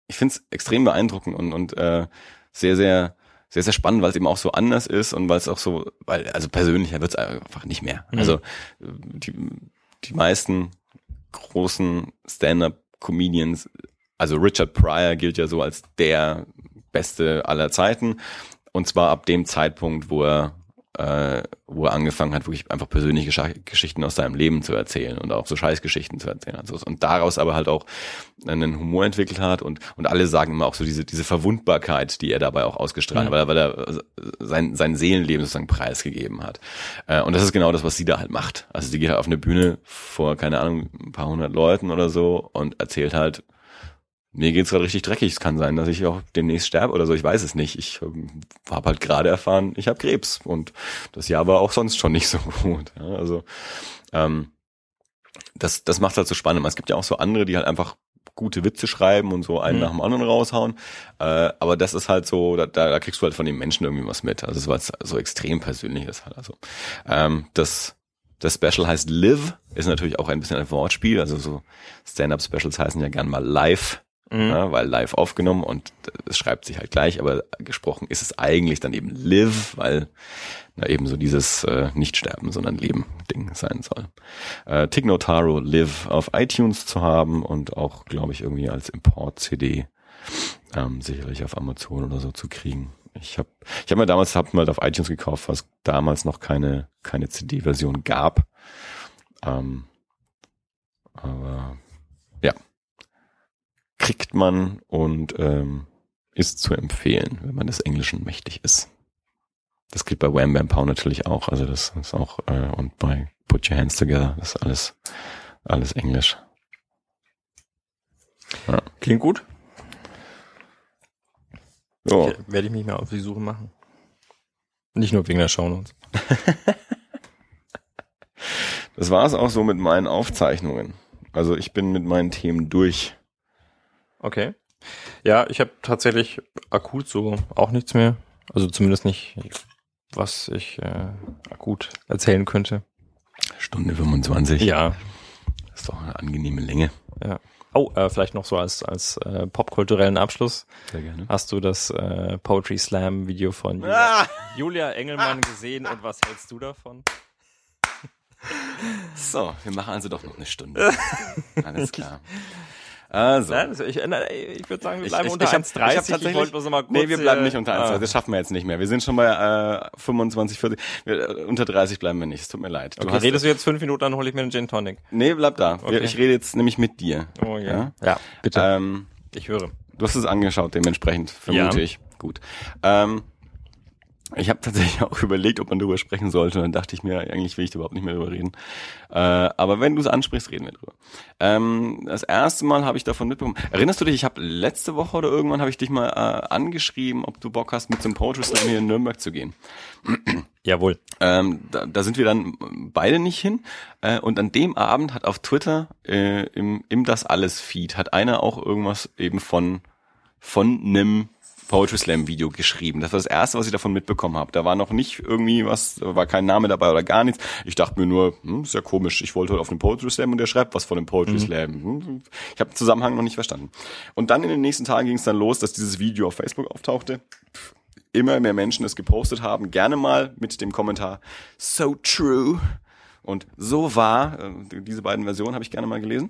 ich finde es extrem beeindruckend und, und äh, sehr, sehr, sehr, sehr spannend, weil es eben auch so anders ist und weil es auch so, weil, also persönlicher wird es einfach nicht mehr. Mhm. Also die, die meisten großen Stand-up-Comedians, also Richard Pryor gilt ja so als der beste aller Zeiten. Und zwar ab dem Zeitpunkt, wo er äh, wo er angefangen hat, wirklich einfach persönliche Geschichten aus seinem Leben zu erzählen und auch so Scheißgeschichten zu erzählen. Also, und daraus aber halt auch einen Humor entwickelt hat und, und alle sagen immer auch so diese, diese Verwundbarkeit, die er dabei auch ausgestrahlt hat, mhm. weil, er, weil er sein, sein Seelenleben sozusagen preisgegeben hat. Äh, und das ist genau das, was sie da halt macht. Also sie geht halt auf eine Bühne vor, keine Ahnung, ein paar hundert Leuten oder so und erzählt halt mir geht's gerade richtig dreckig. Es kann sein, dass ich auch demnächst sterbe oder so. Ich weiß es nicht. Ich ähm, habe halt gerade erfahren, ich habe Krebs und das Jahr war auch sonst schon nicht so gut. Ja, also ähm, das, das macht halt so spannend. Es gibt ja auch so andere, die halt einfach gute Witze schreiben und so einen mhm. nach dem anderen raushauen. Äh, aber das ist halt so, da, da kriegst du halt von den Menschen irgendwie was mit. Also es war so extrem persönlich ist halt. Also ähm, das das Special heißt Live, ist natürlich auch ein bisschen ein Wortspiel. Also so Stand-up-Specials heißen ja gern mal Live Mhm. Ja, weil live aufgenommen und es schreibt sich halt gleich, aber gesprochen ist es eigentlich dann eben live, weil na, eben so dieses äh, nicht sterben, sondern leben Ding sein soll. Äh, Tig Notaro live auf iTunes zu haben und auch, glaube ich, irgendwie als Import-CD ähm, sicherlich auf Amazon oder so zu kriegen. Ich habe ich hab mir damals hab mal auf iTunes gekauft, was damals noch keine keine CD-Version gab. Ähm, aber ja, kriegt man und ähm, ist zu empfehlen, wenn man des Englischen mächtig ist. Das kriegt bei Wham Bam Pow natürlich auch. Also das ist auch äh, und bei Put Your Hands Together, das ist alles alles Englisch. Klingt gut. Ja. Werde ich mich mal auf die Suche machen. Nicht nur wegen der Shownotes. Das war es auch so mit meinen Aufzeichnungen. Also ich bin mit meinen Themen durch. Okay. Ja, ich habe tatsächlich akut so auch nichts mehr. Also zumindest nicht, was ich äh, akut erzählen könnte. Stunde 25. Ja. Das ist doch eine angenehme Länge. Ja. Oh, äh, vielleicht noch so als, als äh, popkulturellen Abschluss. Sehr gerne. Hast du das äh, Poetry Slam Video von Julia, Ah! Julia Engelmann gesehen und was hältst du davon? So, wir machen also doch noch eine Stunde. Alles klar. Also. Nein, also ich, äh, ich würde sagen, wir Ich- bleiben ich- unter ich hab- 1,30. ich tatsächlich- wollte bloß noch mal kurz, Nee, wir bleiben äh, nicht unter 1, ah. das schaffen wir jetzt nicht mehr. Wir sind schon bei äh, 25, 40. Wir, äh, unter 30 bleiben wir nicht. Es tut mir leid. Du Okay, redest du jetzt fünf Minuten, dann hole ich mir einen Gin Tonic. nee, bleib da. Okay. ich rede jetzt nämlich mit dir. Oh Ja? Ja, bitte. Ähm, ich höre. Du hast es angeschaut, dementsprechend vermute Ja. ich. Gut. Ähm, ich habe tatsächlich auch überlegt, ob man darüber sprechen sollte. Und dann dachte ich mir, eigentlich will ich überhaupt nicht mehr darüber reden. Äh, aber wenn du es ansprichst, reden wir drüber. Ähm, das erste Mal habe ich davon mitbekommen. Erinnerst du dich, ich habe letzte Woche oder irgendwann habe ich dich mal äh, angeschrieben, ob du Bock hast, mit zum Poetry Slam hier in Nürnberg zu gehen. Jawohl. Ähm, da, da sind wir dann beide nicht hin. Äh, und an dem Abend hat auf Twitter äh, im, im Das Alles Feed hat einer auch irgendwas eben von von einem Poetry Slam Video geschrieben. Das war das erste, was ich davon mitbekommen habe. Da war noch nicht irgendwie was, da war kein Name dabei oder gar nichts. Ich dachte mir nur, hm, ist ja komisch. Ich wollte heute auf den Poetry Slam und der schreibt was von dem Poetry Slam. Hm, Ich habe den Zusammenhang noch nicht verstanden. Und dann in den nächsten Tagen ging es dann los, dass dieses Video auf Facebook auftauchte immer mehr Menschen es gepostet haben, gerne mal mit dem Kommentar so true und so wahr. Äh, Diese beiden Versionen habe ich gerne mal gelesen.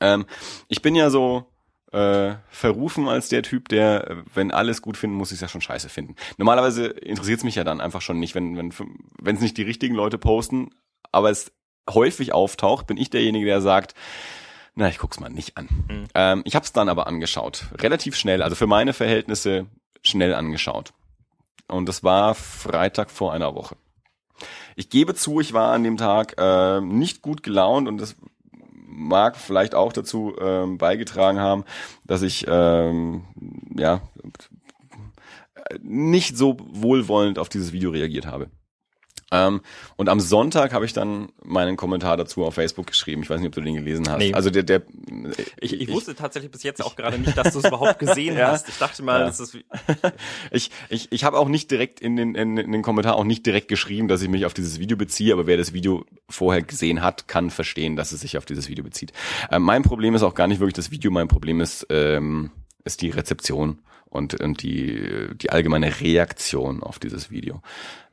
Ähm, ich bin ja so äh, verrufen als der Typ, der, wenn alles gut finden, muss ich es ja schon scheiße finden. Normalerweise interessiert es mich ja dann einfach schon nicht, wenn wenn wenn es nicht die richtigen Leute posten, aber es häufig auftaucht, bin ich derjenige, der sagt, na, ich guck's mal nicht an. Mhm. Ähm, ich habe es dann aber angeschaut, relativ schnell, also für meine Verhältnisse schnell angeschaut. Und das war Freitag vor einer Woche. Ich gebe zu, ich war an dem Tag äh, nicht gut gelaunt und das mag vielleicht auch dazu ähm, beigetragen haben, dass ich ähm, ja nicht so wohlwollend auf dieses Video reagiert habe. Ähm, und am Sonntag habe ich dann meinen Kommentar dazu auf Facebook geschrieben. Ich weiß nicht, ob du den gelesen hast. Nee. Also der, der Ich, ich wusste tatsächlich bis jetzt auch gerade nicht, dass du es überhaupt gesehen Ja. hast. Ich dachte mal, Ja. das ist Ich, ich, ich habe auch nicht direkt in den, in, in den Kommentar auch nicht direkt geschrieben, dass ich mich auf dieses Video beziehe, aber wer das Video vorher gesehen hat, kann verstehen, dass es sich auf dieses Video bezieht. Ähm, mein Problem ist auch gar nicht wirklich das Video, mein Problem ist, ähm, ist die Rezeption und, und die, die allgemeine Reaktion auf dieses Video.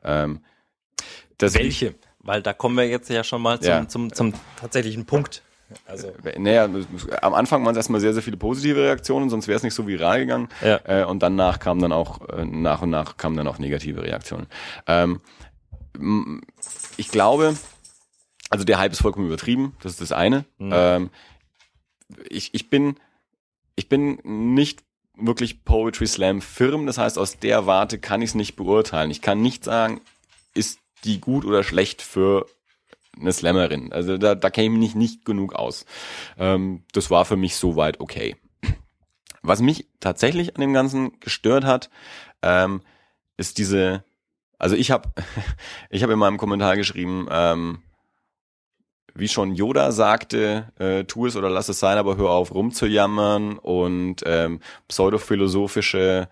Ähm, das welche? Weil da kommen wir jetzt ja schon mal zum, Ja. zum, zum tatsächlichen Punkt. Also Naja, am Anfang waren es erstmal sehr, sehr viele positive Reaktionen, sonst wäre es nicht so viral gegangen. Ja. Äh, und danach kamen dann auch, äh, nach und nach kamen dann auch negative Reaktionen. Ähm, ich glaube, also der Hype ist vollkommen übertrieben, das ist das eine. Mhm. Ähm, ich, ich bin, ich bin nicht wirklich Poetry Slam firm, das heißt, aus der Warte kann ich es nicht beurteilen. Ich kann nicht sagen, ist die gut oder schlecht für eine Slammerin. Also da, da käme ich nicht, genug aus. Ähm, das war für mich soweit okay. Was mich tatsächlich an dem Ganzen gestört hat, ähm, ist diese, also ich habe ich hab in meinem Kommentar geschrieben, ähm, wie schon Yoda sagte, äh, tu es oder lass es sein, aber hör auf rumzujammern und ähm, pseudophilosophische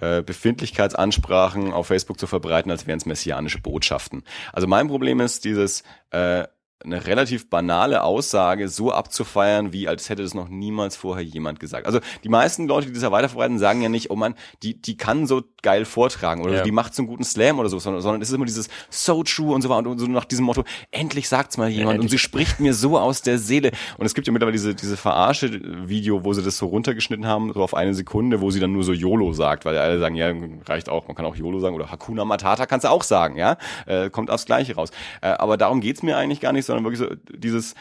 äh, Befindlichkeitsansprachen auf Facebook zu verbreiten, als wären es messianische Botschaften. Also mein Problem ist dieses, äh, eine relativ banale Aussage so abzufeiern, wie als hätte es noch niemals vorher jemand gesagt. Also die meisten Leute, die das ja weiterverbreiten, sagen ja nicht, oh man, die, die kann so geil vortragen oder Ja. die macht so einen guten Slam oder so, sondern, sondern es ist immer dieses so true und so weiter und so nach diesem Motto, endlich sagt's mal jemand und endlich. sie spricht mir so aus der Seele. Und es gibt ja mittlerweile diese, diese Verarsche-Video, wo sie das so runtergeschnitten haben, so auf eine Sekunde, wo sie dann nur so YOLO sagt, weil alle sagen, ja, reicht auch, man kann auch YOLO sagen oder Hakuna Matata kannst du auch sagen, ja, äh, kommt aufs Gleiche raus. Äh, aber darum geht's mir eigentlich gar nicht, sondern wirklich so dieses,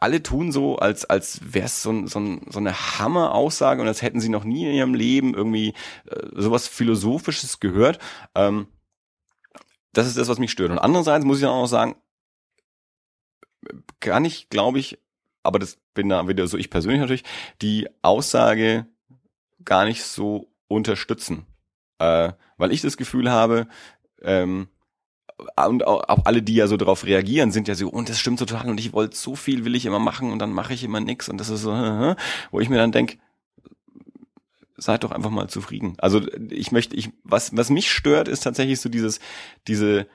alle tun so, als, als wäre es so, so, so eine Hammer-Aussage und als hätten sie noch nie in ihrem Leben irgendwie äh, sowas Philosophisches gehört. Ähm, das ist das, was mich stört. Und andererseits muss ich dann auch sagen, kann ich, glaube ich, aber das bin da wieder so ich persönlich natürlich, die Aussage gar nicht so unterstützen. Äh, weil ich das Gefühl habe, ähm, und auch, auch alle, die ja so darauf reagieren, sind ja so, und das stimmt total und ich wollte so viel, will ich immer machen und dann mache ich immer nix und das ist so, wo ich mir dann denk, seid doch einfach mal zufrieden. Also ich möchte, ich, was, was mich stört, ist tatsächlich so dieses, diese,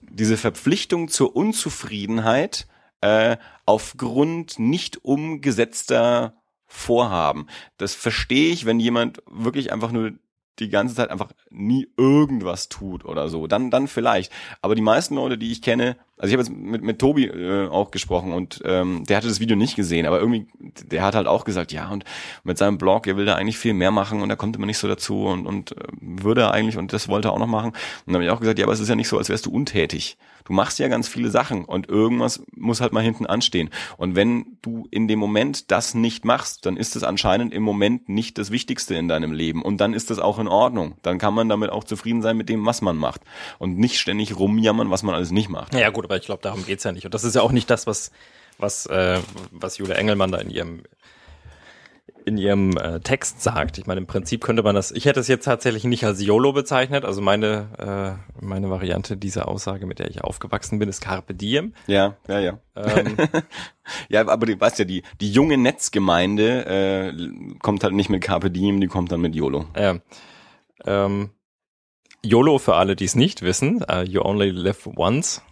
diese Verpflichtung zur Unzufriedenheit äh, aufgrund nicht umgesetzter Vorhaben. Das verstehe ich, wenn jemand wirklich einfach nur die ganze Zeit einfach nie irgendwas tut oder so, dann dann vielleicht. Aber die meisten Leute, die ich kenne, also ich habe jetzt mit mit Tobi äh, auch gesprochen und ähm, der hatte das Video nicht gesehen, aber irgendwie der hat halt auch gesagt, ja und mit seinem Blog, er will da eigentlich viel mehr machen und er kommt immer nicht so dazu und und äh, würde er eigentlich und das wollte er auch noch machen. Und dann habe ich auch gesagt, ja, aber es ist ja nicht so, als wärst du untätig. Du machst ja ganz viele Sachen und irgendwas muss halt mal hinten anstehen. Und wenn du in dem Moment das nicht machst, dann ist es anscheinend im Moment nicht das Wichtigste in deinem Leben. Und dann ist das auch in Ordnung. Dann kann man damit auch zufrieden sein mit dem, was man macht. Und nicht ständig rumjammern, was man alles nicht macht. Ja gut, aber ich glaube, darum geht's ja nicht. Und das ist ja auch nicht das, was, was, äh, was Julia Engelmann da in ihrem in ihrem äh, Text sagt. Ich meine, im Prinzip könnte man das, ich hätte es jetzt tatsächlich nicht als YOLO bezeichnet, also meine, äh, meine Variante dieser Aussage, mit der ich aufgewachsen bin, ist Carpe Diem. Ja, ja, ja. Ähm, Ja, aber du weißt ja, die, die junge Netzgemeinde äh, kommt halt nicht mit Carpe Diem, die kommt dann mit YOLO. Ja. Ähm, YOLO für alle, die es nicht wissen, uh, you only live once.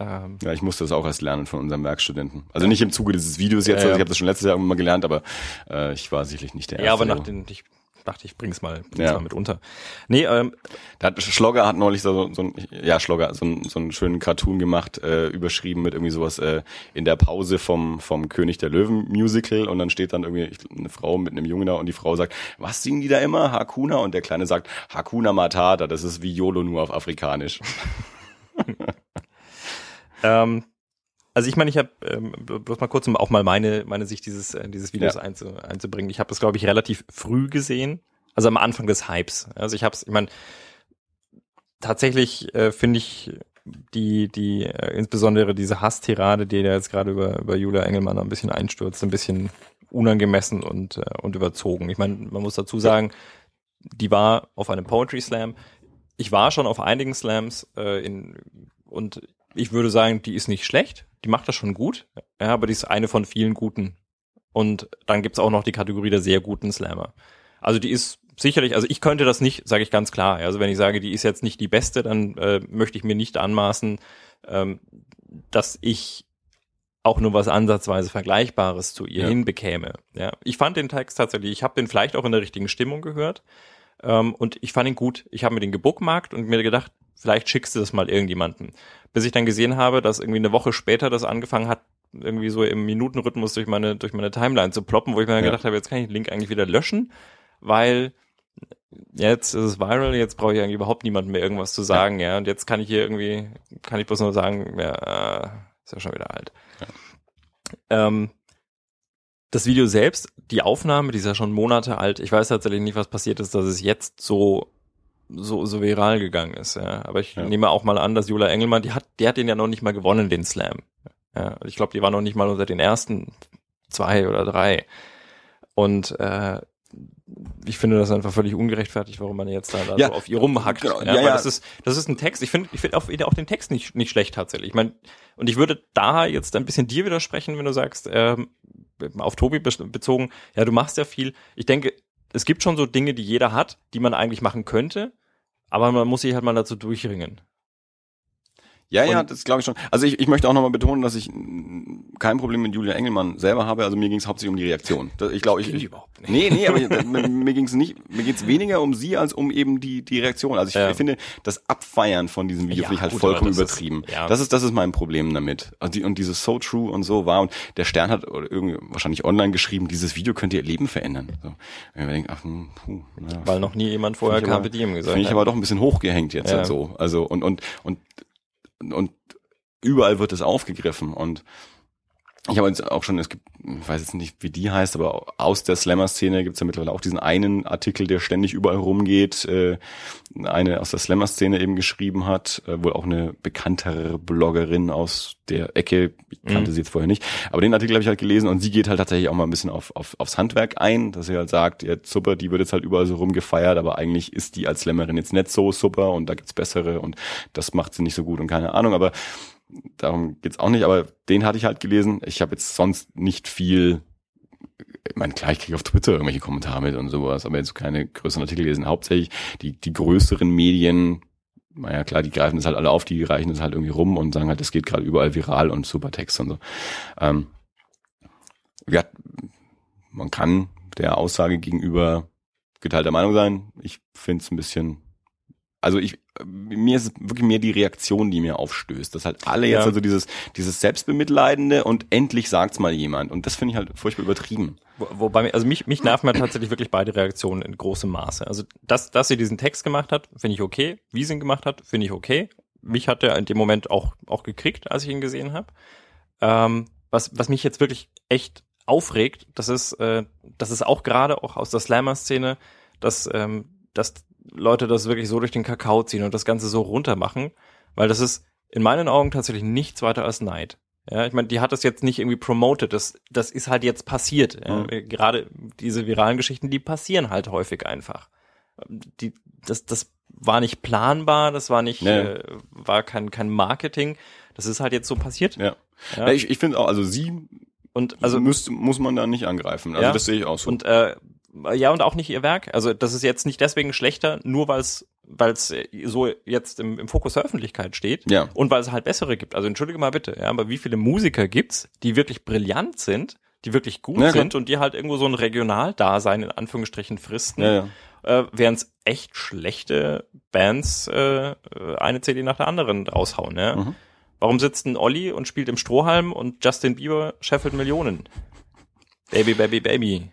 Ähm, Ja, ich musste das auch erst lernen von unserem Werkstudenten. Also nicht im Zuge dieses Videos jetzt, ja. also ich habe das schon letztes Jahr irgendwann mal gelernt, aber äh, ich war sicherlich nicht der Erste. ja, aber nach den, ich dachte, ich bring's mal, bring's Ja. mal mit unter. Nee, ähm, Da hat, Schlogger hat neulich so, so ein, ja, Schlogger, so, ein, so einen schönen Cartoon gemacht, äh, überschrieben mit irgendwie sowas äh, in der Pause vom, vom König der Löwen Musical und dann steht dann irgendwie eine Frau mit einem Jungen da und die Frau sagt, was singen die da immer? Hakuna? Und der Kleine sagt, Hakuna Matata, das ist wie YOLO nur auf Afrikanisch. Ähm, also ich meine, ich habe ähm, bloß mal kurz, um auch mal meine meine Sicht dieses äh, dieses Videos Ja. einzu, einzubringen. Ich habe das, glaube ich, relativ früh gesehen, also am Anfang des Hypes. Also ich habe es, ich meine, tatsächlich äh, finde ich die die äh, insbesondere diese Hasstirade, die da jetzt gerade über über Julia Engelmann ein bisschen einstürzt, ein bisschen unangemessen und äh, und überzogen. Ich meine, man muss dazu sagen, die war auf einem Poetry Slam. Ich war schon auf einigen Slams äh, in und ich würde sagen, die ist nicht schlecht, die macht das schon gut, ja, aber die ist eine von vielen guten. Und dann gibt's auch noch die Kategorie der sehr guten Slammer. Also die ist sicherlich, also ich könnte das nicht, sage ich ganz klar. Also wenn ich sage, die ist jetzt nicht die beste, dann äh, möchte ich mir nicht anmaßen, ähm, dass ich auch nur was ansatzweise Vergleichbares zu ihr Ja. hinbekäme. Ja, ich fand den Text tatsächlich, ich habe den vielleicht auch in der richtigen Stimmung gehört ähm, und ich fand ihn gut. Ich habe mir den gebookmarkt und mir gedacht, vielleicht schickst du das mal irgendjemanden. Bis ich dann gesehen habe, dass irgendwie eine Woche später das angefangen hat, irgendwie so im Minutenrhythmus durch meine durch meine Timeline zu ploppen, wo ich mir dann Ja. gedacht habe, jetzt kann ich den Link eigentlich wieder löschen, weil jetzt ist es viral, jetzt brauche ich eigentlich überhaupt niemandem mehr irgendwas zu sagen, ja. Und jetzt kann ich hier irgendwie, kann ich bloß nur sagen, ja, äh, ist ja schon wieder alt. Ähm, das Video selbst, die Aufnahme, die ist ja schon Monate alt. Ich weiß tatsächlich nicht, was passiert ist, dass es jetzt so so so viral gegangen ist. Ja. Aber ich Ja. nehme auch mal an, dass Julia Engelmann, die hat, die hat den ja noch nicht mal gewonnen, den Slam. Ja. Ich glaube, die war noch nicht mal unter den ersten zwei oder drei. Und äh, ich finde das einfach völlig ungerechtfertigt, warum man jetzt da, da Ja, so auf ihr rumhackt. genau, ja, ja, ja. Das ist das ist ein Text. Ich finde ich finde auch, auch den Text nicht nicht schlecht tatsächlich. Ich meine, und ich würde da jetzt ein bisschen dir widersprechen, wenn du sagst, ähm, auf Tobi bezogen, ja, du machst ja viel. Ich denke, es gibt schon so Dinge, die jeder hat, die man eigentlich machen könnte, aber man muss sich halt mal dazu durchringen. Ja, ja, das glaube ich schon. Also ich, ich möchte auch nochmal betonen, dass ich kein Problem mit Julia Engelmann selber habe. Also mir ging es hauptsächlich um die Reaktion. Ich glaube, ich, ich überhaupt nicht. Nee, nee, aber mir, mir ging es nicht, mir geht's weniger um sie als um eben die die Reaktion. Also ich, Ja. finde das Abfeiern von diesem Video Ja, finde ich halt gut, vollkommen das ist- übertrieben. ja. Das ist das ist mein Problem damit. Also die, und dieses so true und so war und der Stern hat irgendwie wahrscheinlich online geschrieben, dieses Video könnte ihr Leben verändern. So. Und ich denke, ach, hm, puh, naja, Weil noch nie jemand vorher aber- Carpe Diem gesagt Finde ich aber doch ein bisschen hochgehängt jetzt Ja. halt so. Also und und und und überall wird es aufgegriffen. Und ich habe jetzt auch schon, es gibt, ich weiß jetzt nicht, wie die heißt, aber aus der Slammer-Szene gibt es ja mittlerweile auch diesen einen Artikel, der ständig überall rumgeht, äh, eine aus der Slammer-Szene eben geschrieben hat, äh, wohl auch eine bekanntere Bloggerin aus der Ecke, ich kannte Mhm. sie jetzt vorher nicht, aber den Artikel habe ich halt gelesen und sie geht halt tatsächlich auch mal ein bisschen auf, auf, aufs Handwerk ein, dass sie halt sagt, ja, super, die wird jetzt halt überall so rumgefeiert, aber eigentlich ist die als Slammerin jetzt nicht so super und da gibt's bessere und das macht sie nicht so gut und keine Ahnung, aber darum geht's auch nicht, aber den hatte ich halt gelesen. Ich habe jetzt sonst nicht viel, ich meine, klar, ich kriege auf Twitter irgendwelche Kommentare mit und sowas, aber jetzt keine größeren Artikel gelesen. Hauptsächlich die, die größeren Medien, naja klar, die greifen das halt alle auf, die reichen das halt irgendwie rum und sagen halt, das geht gerade überall viral und super Text und so. Ähm, ja, man kann der Aussage gegenüber geteilter Meinung sein. Ich finde es ein bisschen also ich, mir ist es wirklich mehr die Reaktion, die mir aufstößt. Dass halt alle jetzt Ja. also dieses, dieses Selbstbemitleidende und endlich sagt's mal jemand. Und das finde ich halt furchtbar übertrieben. Wo, wobei, also mich, mich nerven halt tatsächlich wirklich beide Reaktionen in großem Maße. Also, dass, dass sie diesen Text gemacht hat, finde ich okay. Wie sie ihn gemacht hat, finde ich okay. Mich hat er in dem Moment auch, auch gekriegt, als ich ihn gesehen habe. Ähm, was, was mich jetzt wirklich echt aufregt, das ist, äh, das ist auch gerade auch aus der Slammer-Szene, dass, ähm, dass Leute das wirklich so durch den Kakao ziehen und das Ganze so runter machen, weil das ist in meinen Augen tatsächlich nichts weiter als Neid. Ja, ich meine, die hat das jetzt nicht irgendwie promoted, das, das ist halt jetzt passiert. Ja. Mhm. Äh, Gerade diese viralen Geschichten, die passieren halt häufig einfach. Die, das, das war nicht planbar, das war nicht, Nee. äh, war kein, kein Marketing. Das ist halt jetzt so passiert. Ja. Ja. ja ich ich finde auch, also sie Und also also müsste, muss man da nicht angreifen. Also Ja. das sehe ich auch so. Und äh, ja, und auch nicht ihr Werk. Also das ist jetzt nicht deswegen schlechter, nur weil es weil es so jetzt im, im Fokus der Öffentlichkeit steht Ja. und weil es halt bessere gibt. Also entschuldige mal bitte, ja, aber wie viele Musiker gibt's, die wirklich brillant sind, die wirklich gut Ja, sind und die halt irgendwo so ein Regionaldasein in Anführungsstrichen fristen, ja, ja. äh, während es echt schlechte Bands äh, eine CD nach der anderen raushauen. Ja? Mhm. Warum sitzt ein Olli und spielt im Strohhalm und Justin Bieber scheffelt Millionen? Baby, Baby, Baby.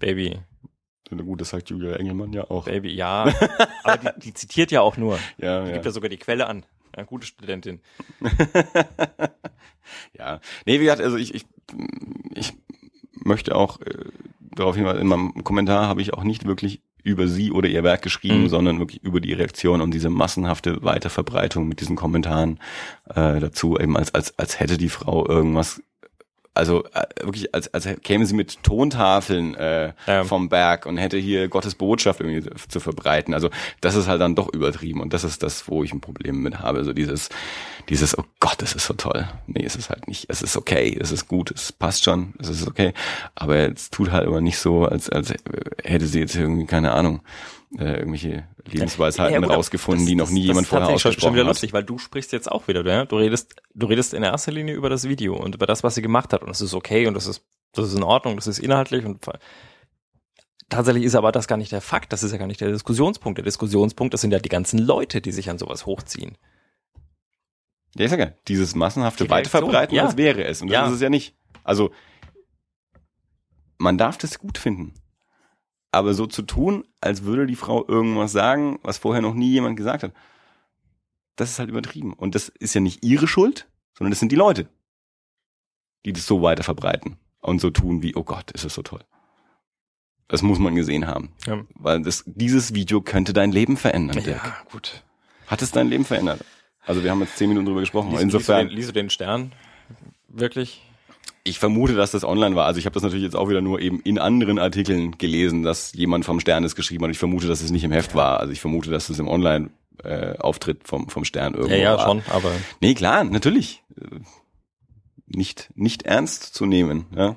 Baby, eine gute sagt Julia Engelmann ja auch. Baby, ja. Aber die, die zitiert ja auch nur. Ja, Die ja. gibt ja sogar die Quelle an. Ja, gute Studentin. Ja, nee, wie gesagt, also ich, ich, ich möchte auch äh, darauf hinweisen, in meinem Kommentar habe ich auch nicht wirklich über sie oder ihr Werk geschrieben, Mhm. sondern wirklich über die Reaktion und diese massenhafte Weiterverbreitung mit diesen Kommentaren äh, dazu, eben als, als, als hätte die Frau irgendwas also äh, wirklich, als, als käme sie mit Tontafeln äh, Ja. vom Berg und hätte hier Gottes Botschaft irgendwie zu verbreiten. Also das ist halt dann doch übertrieben und das ist das, wo ich ein Problem mit habe. So dieses, dieses, oh Gott, das ist so toll. Nee, es ist halt nicht, es ist okay, es ist gut, es passt schon, es ist okay. Aber es tut halt immer nicht so, als, als hätte sie jetzt irgendwie, keine Ahnung, äh, irgendwelche Lebensweisheiten Ja, gut, rausgefunden, das- die noch das- nie das jemand ist vorher tatsächlich schon- ausgesprochen schon wieder hat. lustig, weil du sprichst jetzt auch wieder, ja? Du redest, du redest in erster Linie über das Video und über das, was sie gemacht hat und das ist okay und das ist, das ist in Ordnung, das ist inhaltlich und tatsächlich ist aber das gar nicht der Fakt, das ist ja gar nicht der Diskussionspunkt. Der Diskussionspunkt, das sind ja die ganzen Leute, die sich an sowas hochziehen. Ja, ich sag ja, dieses massenhafte Die Weiterverbreiten, ja. als wäre es. Und das Ja. ist es ja nicht. Also, man darf das gut finden. Aber so zu tun, als würde die Frau irgendwas sagen, was vorher noch nie jemand gesagt hat, das ist halt übertrieben. Und das ist ja nicht ihre Schuld, sondern das sind die Leute, die das so weiter verbreiten und so tun wie, oh Gott, ist es so toll. Das muss man gesehen haben. Ja. Weil das, dieses Video könnte dein Leben verändern, Dirk. gut. Hat es dein Leben verändert? Also wir haben jetzt zehn Minuten drüber gesprochen. Liest, Insofern, liest, du den, liest du den Stern? Wirklich? Ich vermute, dass das online war. Also ich habe das natürlich jetzt auch wieder nur eben in anderen Artikeln gelesen, dass jemand vom Stern es geschrieben hat. Ich vermute, dass es nicht im Heft war. Also ich vermute, dass es im Online-Auftritt vom, vom Stern irgendwo Ja, ja, war. schon, aber Nee, klar, natürlich. Äh, Nicht, nicht ernst zu nehmen, ja.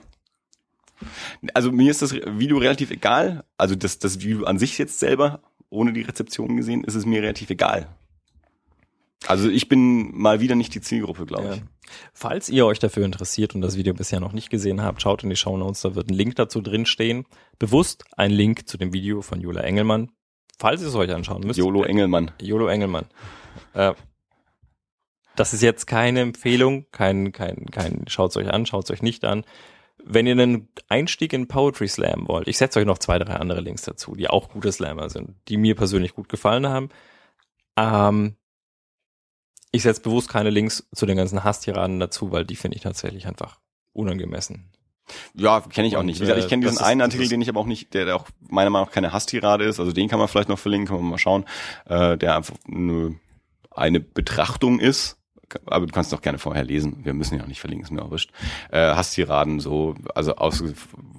Also mir ist das Video relativ egal. Also das, das Video an sich jetzt selber, ohne die Rezeption gesehen, ist es mir relativ egal. Also ich bin mal wieder nicht die Zielgruppe, glaube ich. Falls ihr euch dafür interessiert und das Video bisher noch nicht gesehen habt, schaut in die Show Notes, da wird ein Link dazu drin stehen. Bewusst ein Link zu dem Video von Jula Engelmann. Falls ihr es euch anschauen müsst. Jolo Engelmann. Jolo Engelmann. Äh, das ist jetzt keine Empfehlung, kein, kein, kein, schaut's euch an, schaut's euch nicht an. Wenn ihr einen Einstieg in Poetry Slam wollt, ich setze euch noch zwei, drei andere Links dazu, die auch gute Slammer sind, die mir persönlich gut gefallen haben. Ähm, ich setze bewusst keine Links zu den ganzen Hasstiraden dazu, weil die finde ich tatsächlich einfach unangemessen. Ja, kenne ich auch nicht. Wie gesagt, ich kenne äh, diesen das ist- einen Artikel, den ich aber auch nicht, der, der auch meiner Meinung nach keine Hasstirade ist. Also den kann man vielleicht noch verlinken, kann man mal schauen. Äh, der einfach eine, eine Betrachtung ist. Aber du kannst doch gerne vorher lesen. Wir müssen ja auch nicht verlinken, ist mir auch wurscht. Äh, Hasstiraden so, also aus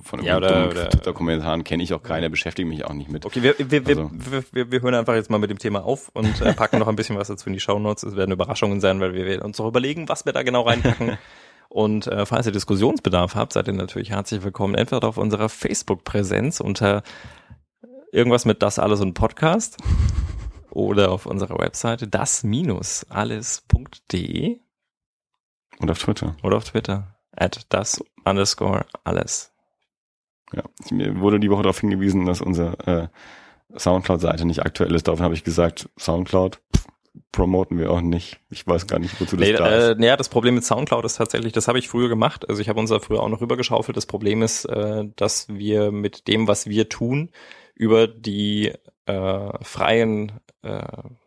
von Ja, Twitter-Kommentaren kenne ich auch keine, beschäftige mich auch nicht mit. Okay, wir, wir, Also- wir, wir, wir hören einfach jetzt mal mit dem Thema auf und äh, packen noch ein bisschen was dazu in die Shownotes. Es werden Überraschungen sein, weil wir uns noch überlegen, was wir da genau reinpacken. Und äh, falls ihr Diskussionsbedarf habt, seid ihr natürlich herzlich willkommen, entweder auf unserer Facebook-Präsenz unter irgendwas mit das alles und Podcast oder auf unserer Webseite das-alles.de Und auf Twitter. oder auf Twitter at das underscore alles. Ja. Mir wurde die Woche darauf hingewiesen, dass unsere äh, Soundcloud-Seite nicht aktuell ist. Daraufhin habe ich gesagt, Soundcloud pff, promoten wir auch nicht. Ich weiß gar nicht, wozu das Nee, da ist. äh, naja, das Problem mit Soundcloud ist tatsächlich, das habe ich früher gemacht. Also ich habe unser früher auch noch rübergeschaufelt. Das Problem ist, äh, dass wir mit dem, was wir tun, über die äh, freien äh,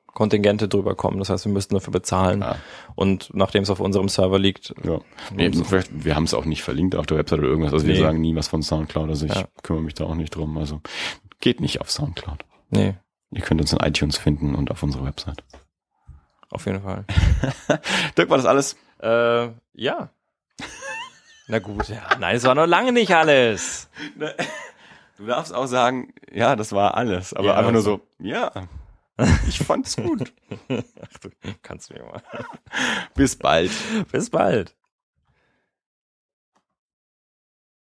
Kontingente drüber kommen. Das heißt, wir müssten dafür bezahlen. Ah. Und nachdem es auf unserem Server liegt, Ja. Nee, vielleicht, wir haben es auch nicht verlinkt auf der Website oder irgendwas. Also wir Nee. sagen nie was von Soundcloud. Also ich Ja. kümmere mich da auch nicht drum. Also geht nicht auf Soundcloud. nee, Ihr könnt uns in iTunes finden und auf unserer Website. auf jeden Fall. Dirk, war das alles? Äh, ja. Na gut, ja. Nein, es war noch lange nicht alles. Du darfst auch sagen, ja, das war alles. Aber Ja, einfach nur also- so, ja, ich fand's gut. Ach, du kannst mir mal. Bis bald. Bis bald.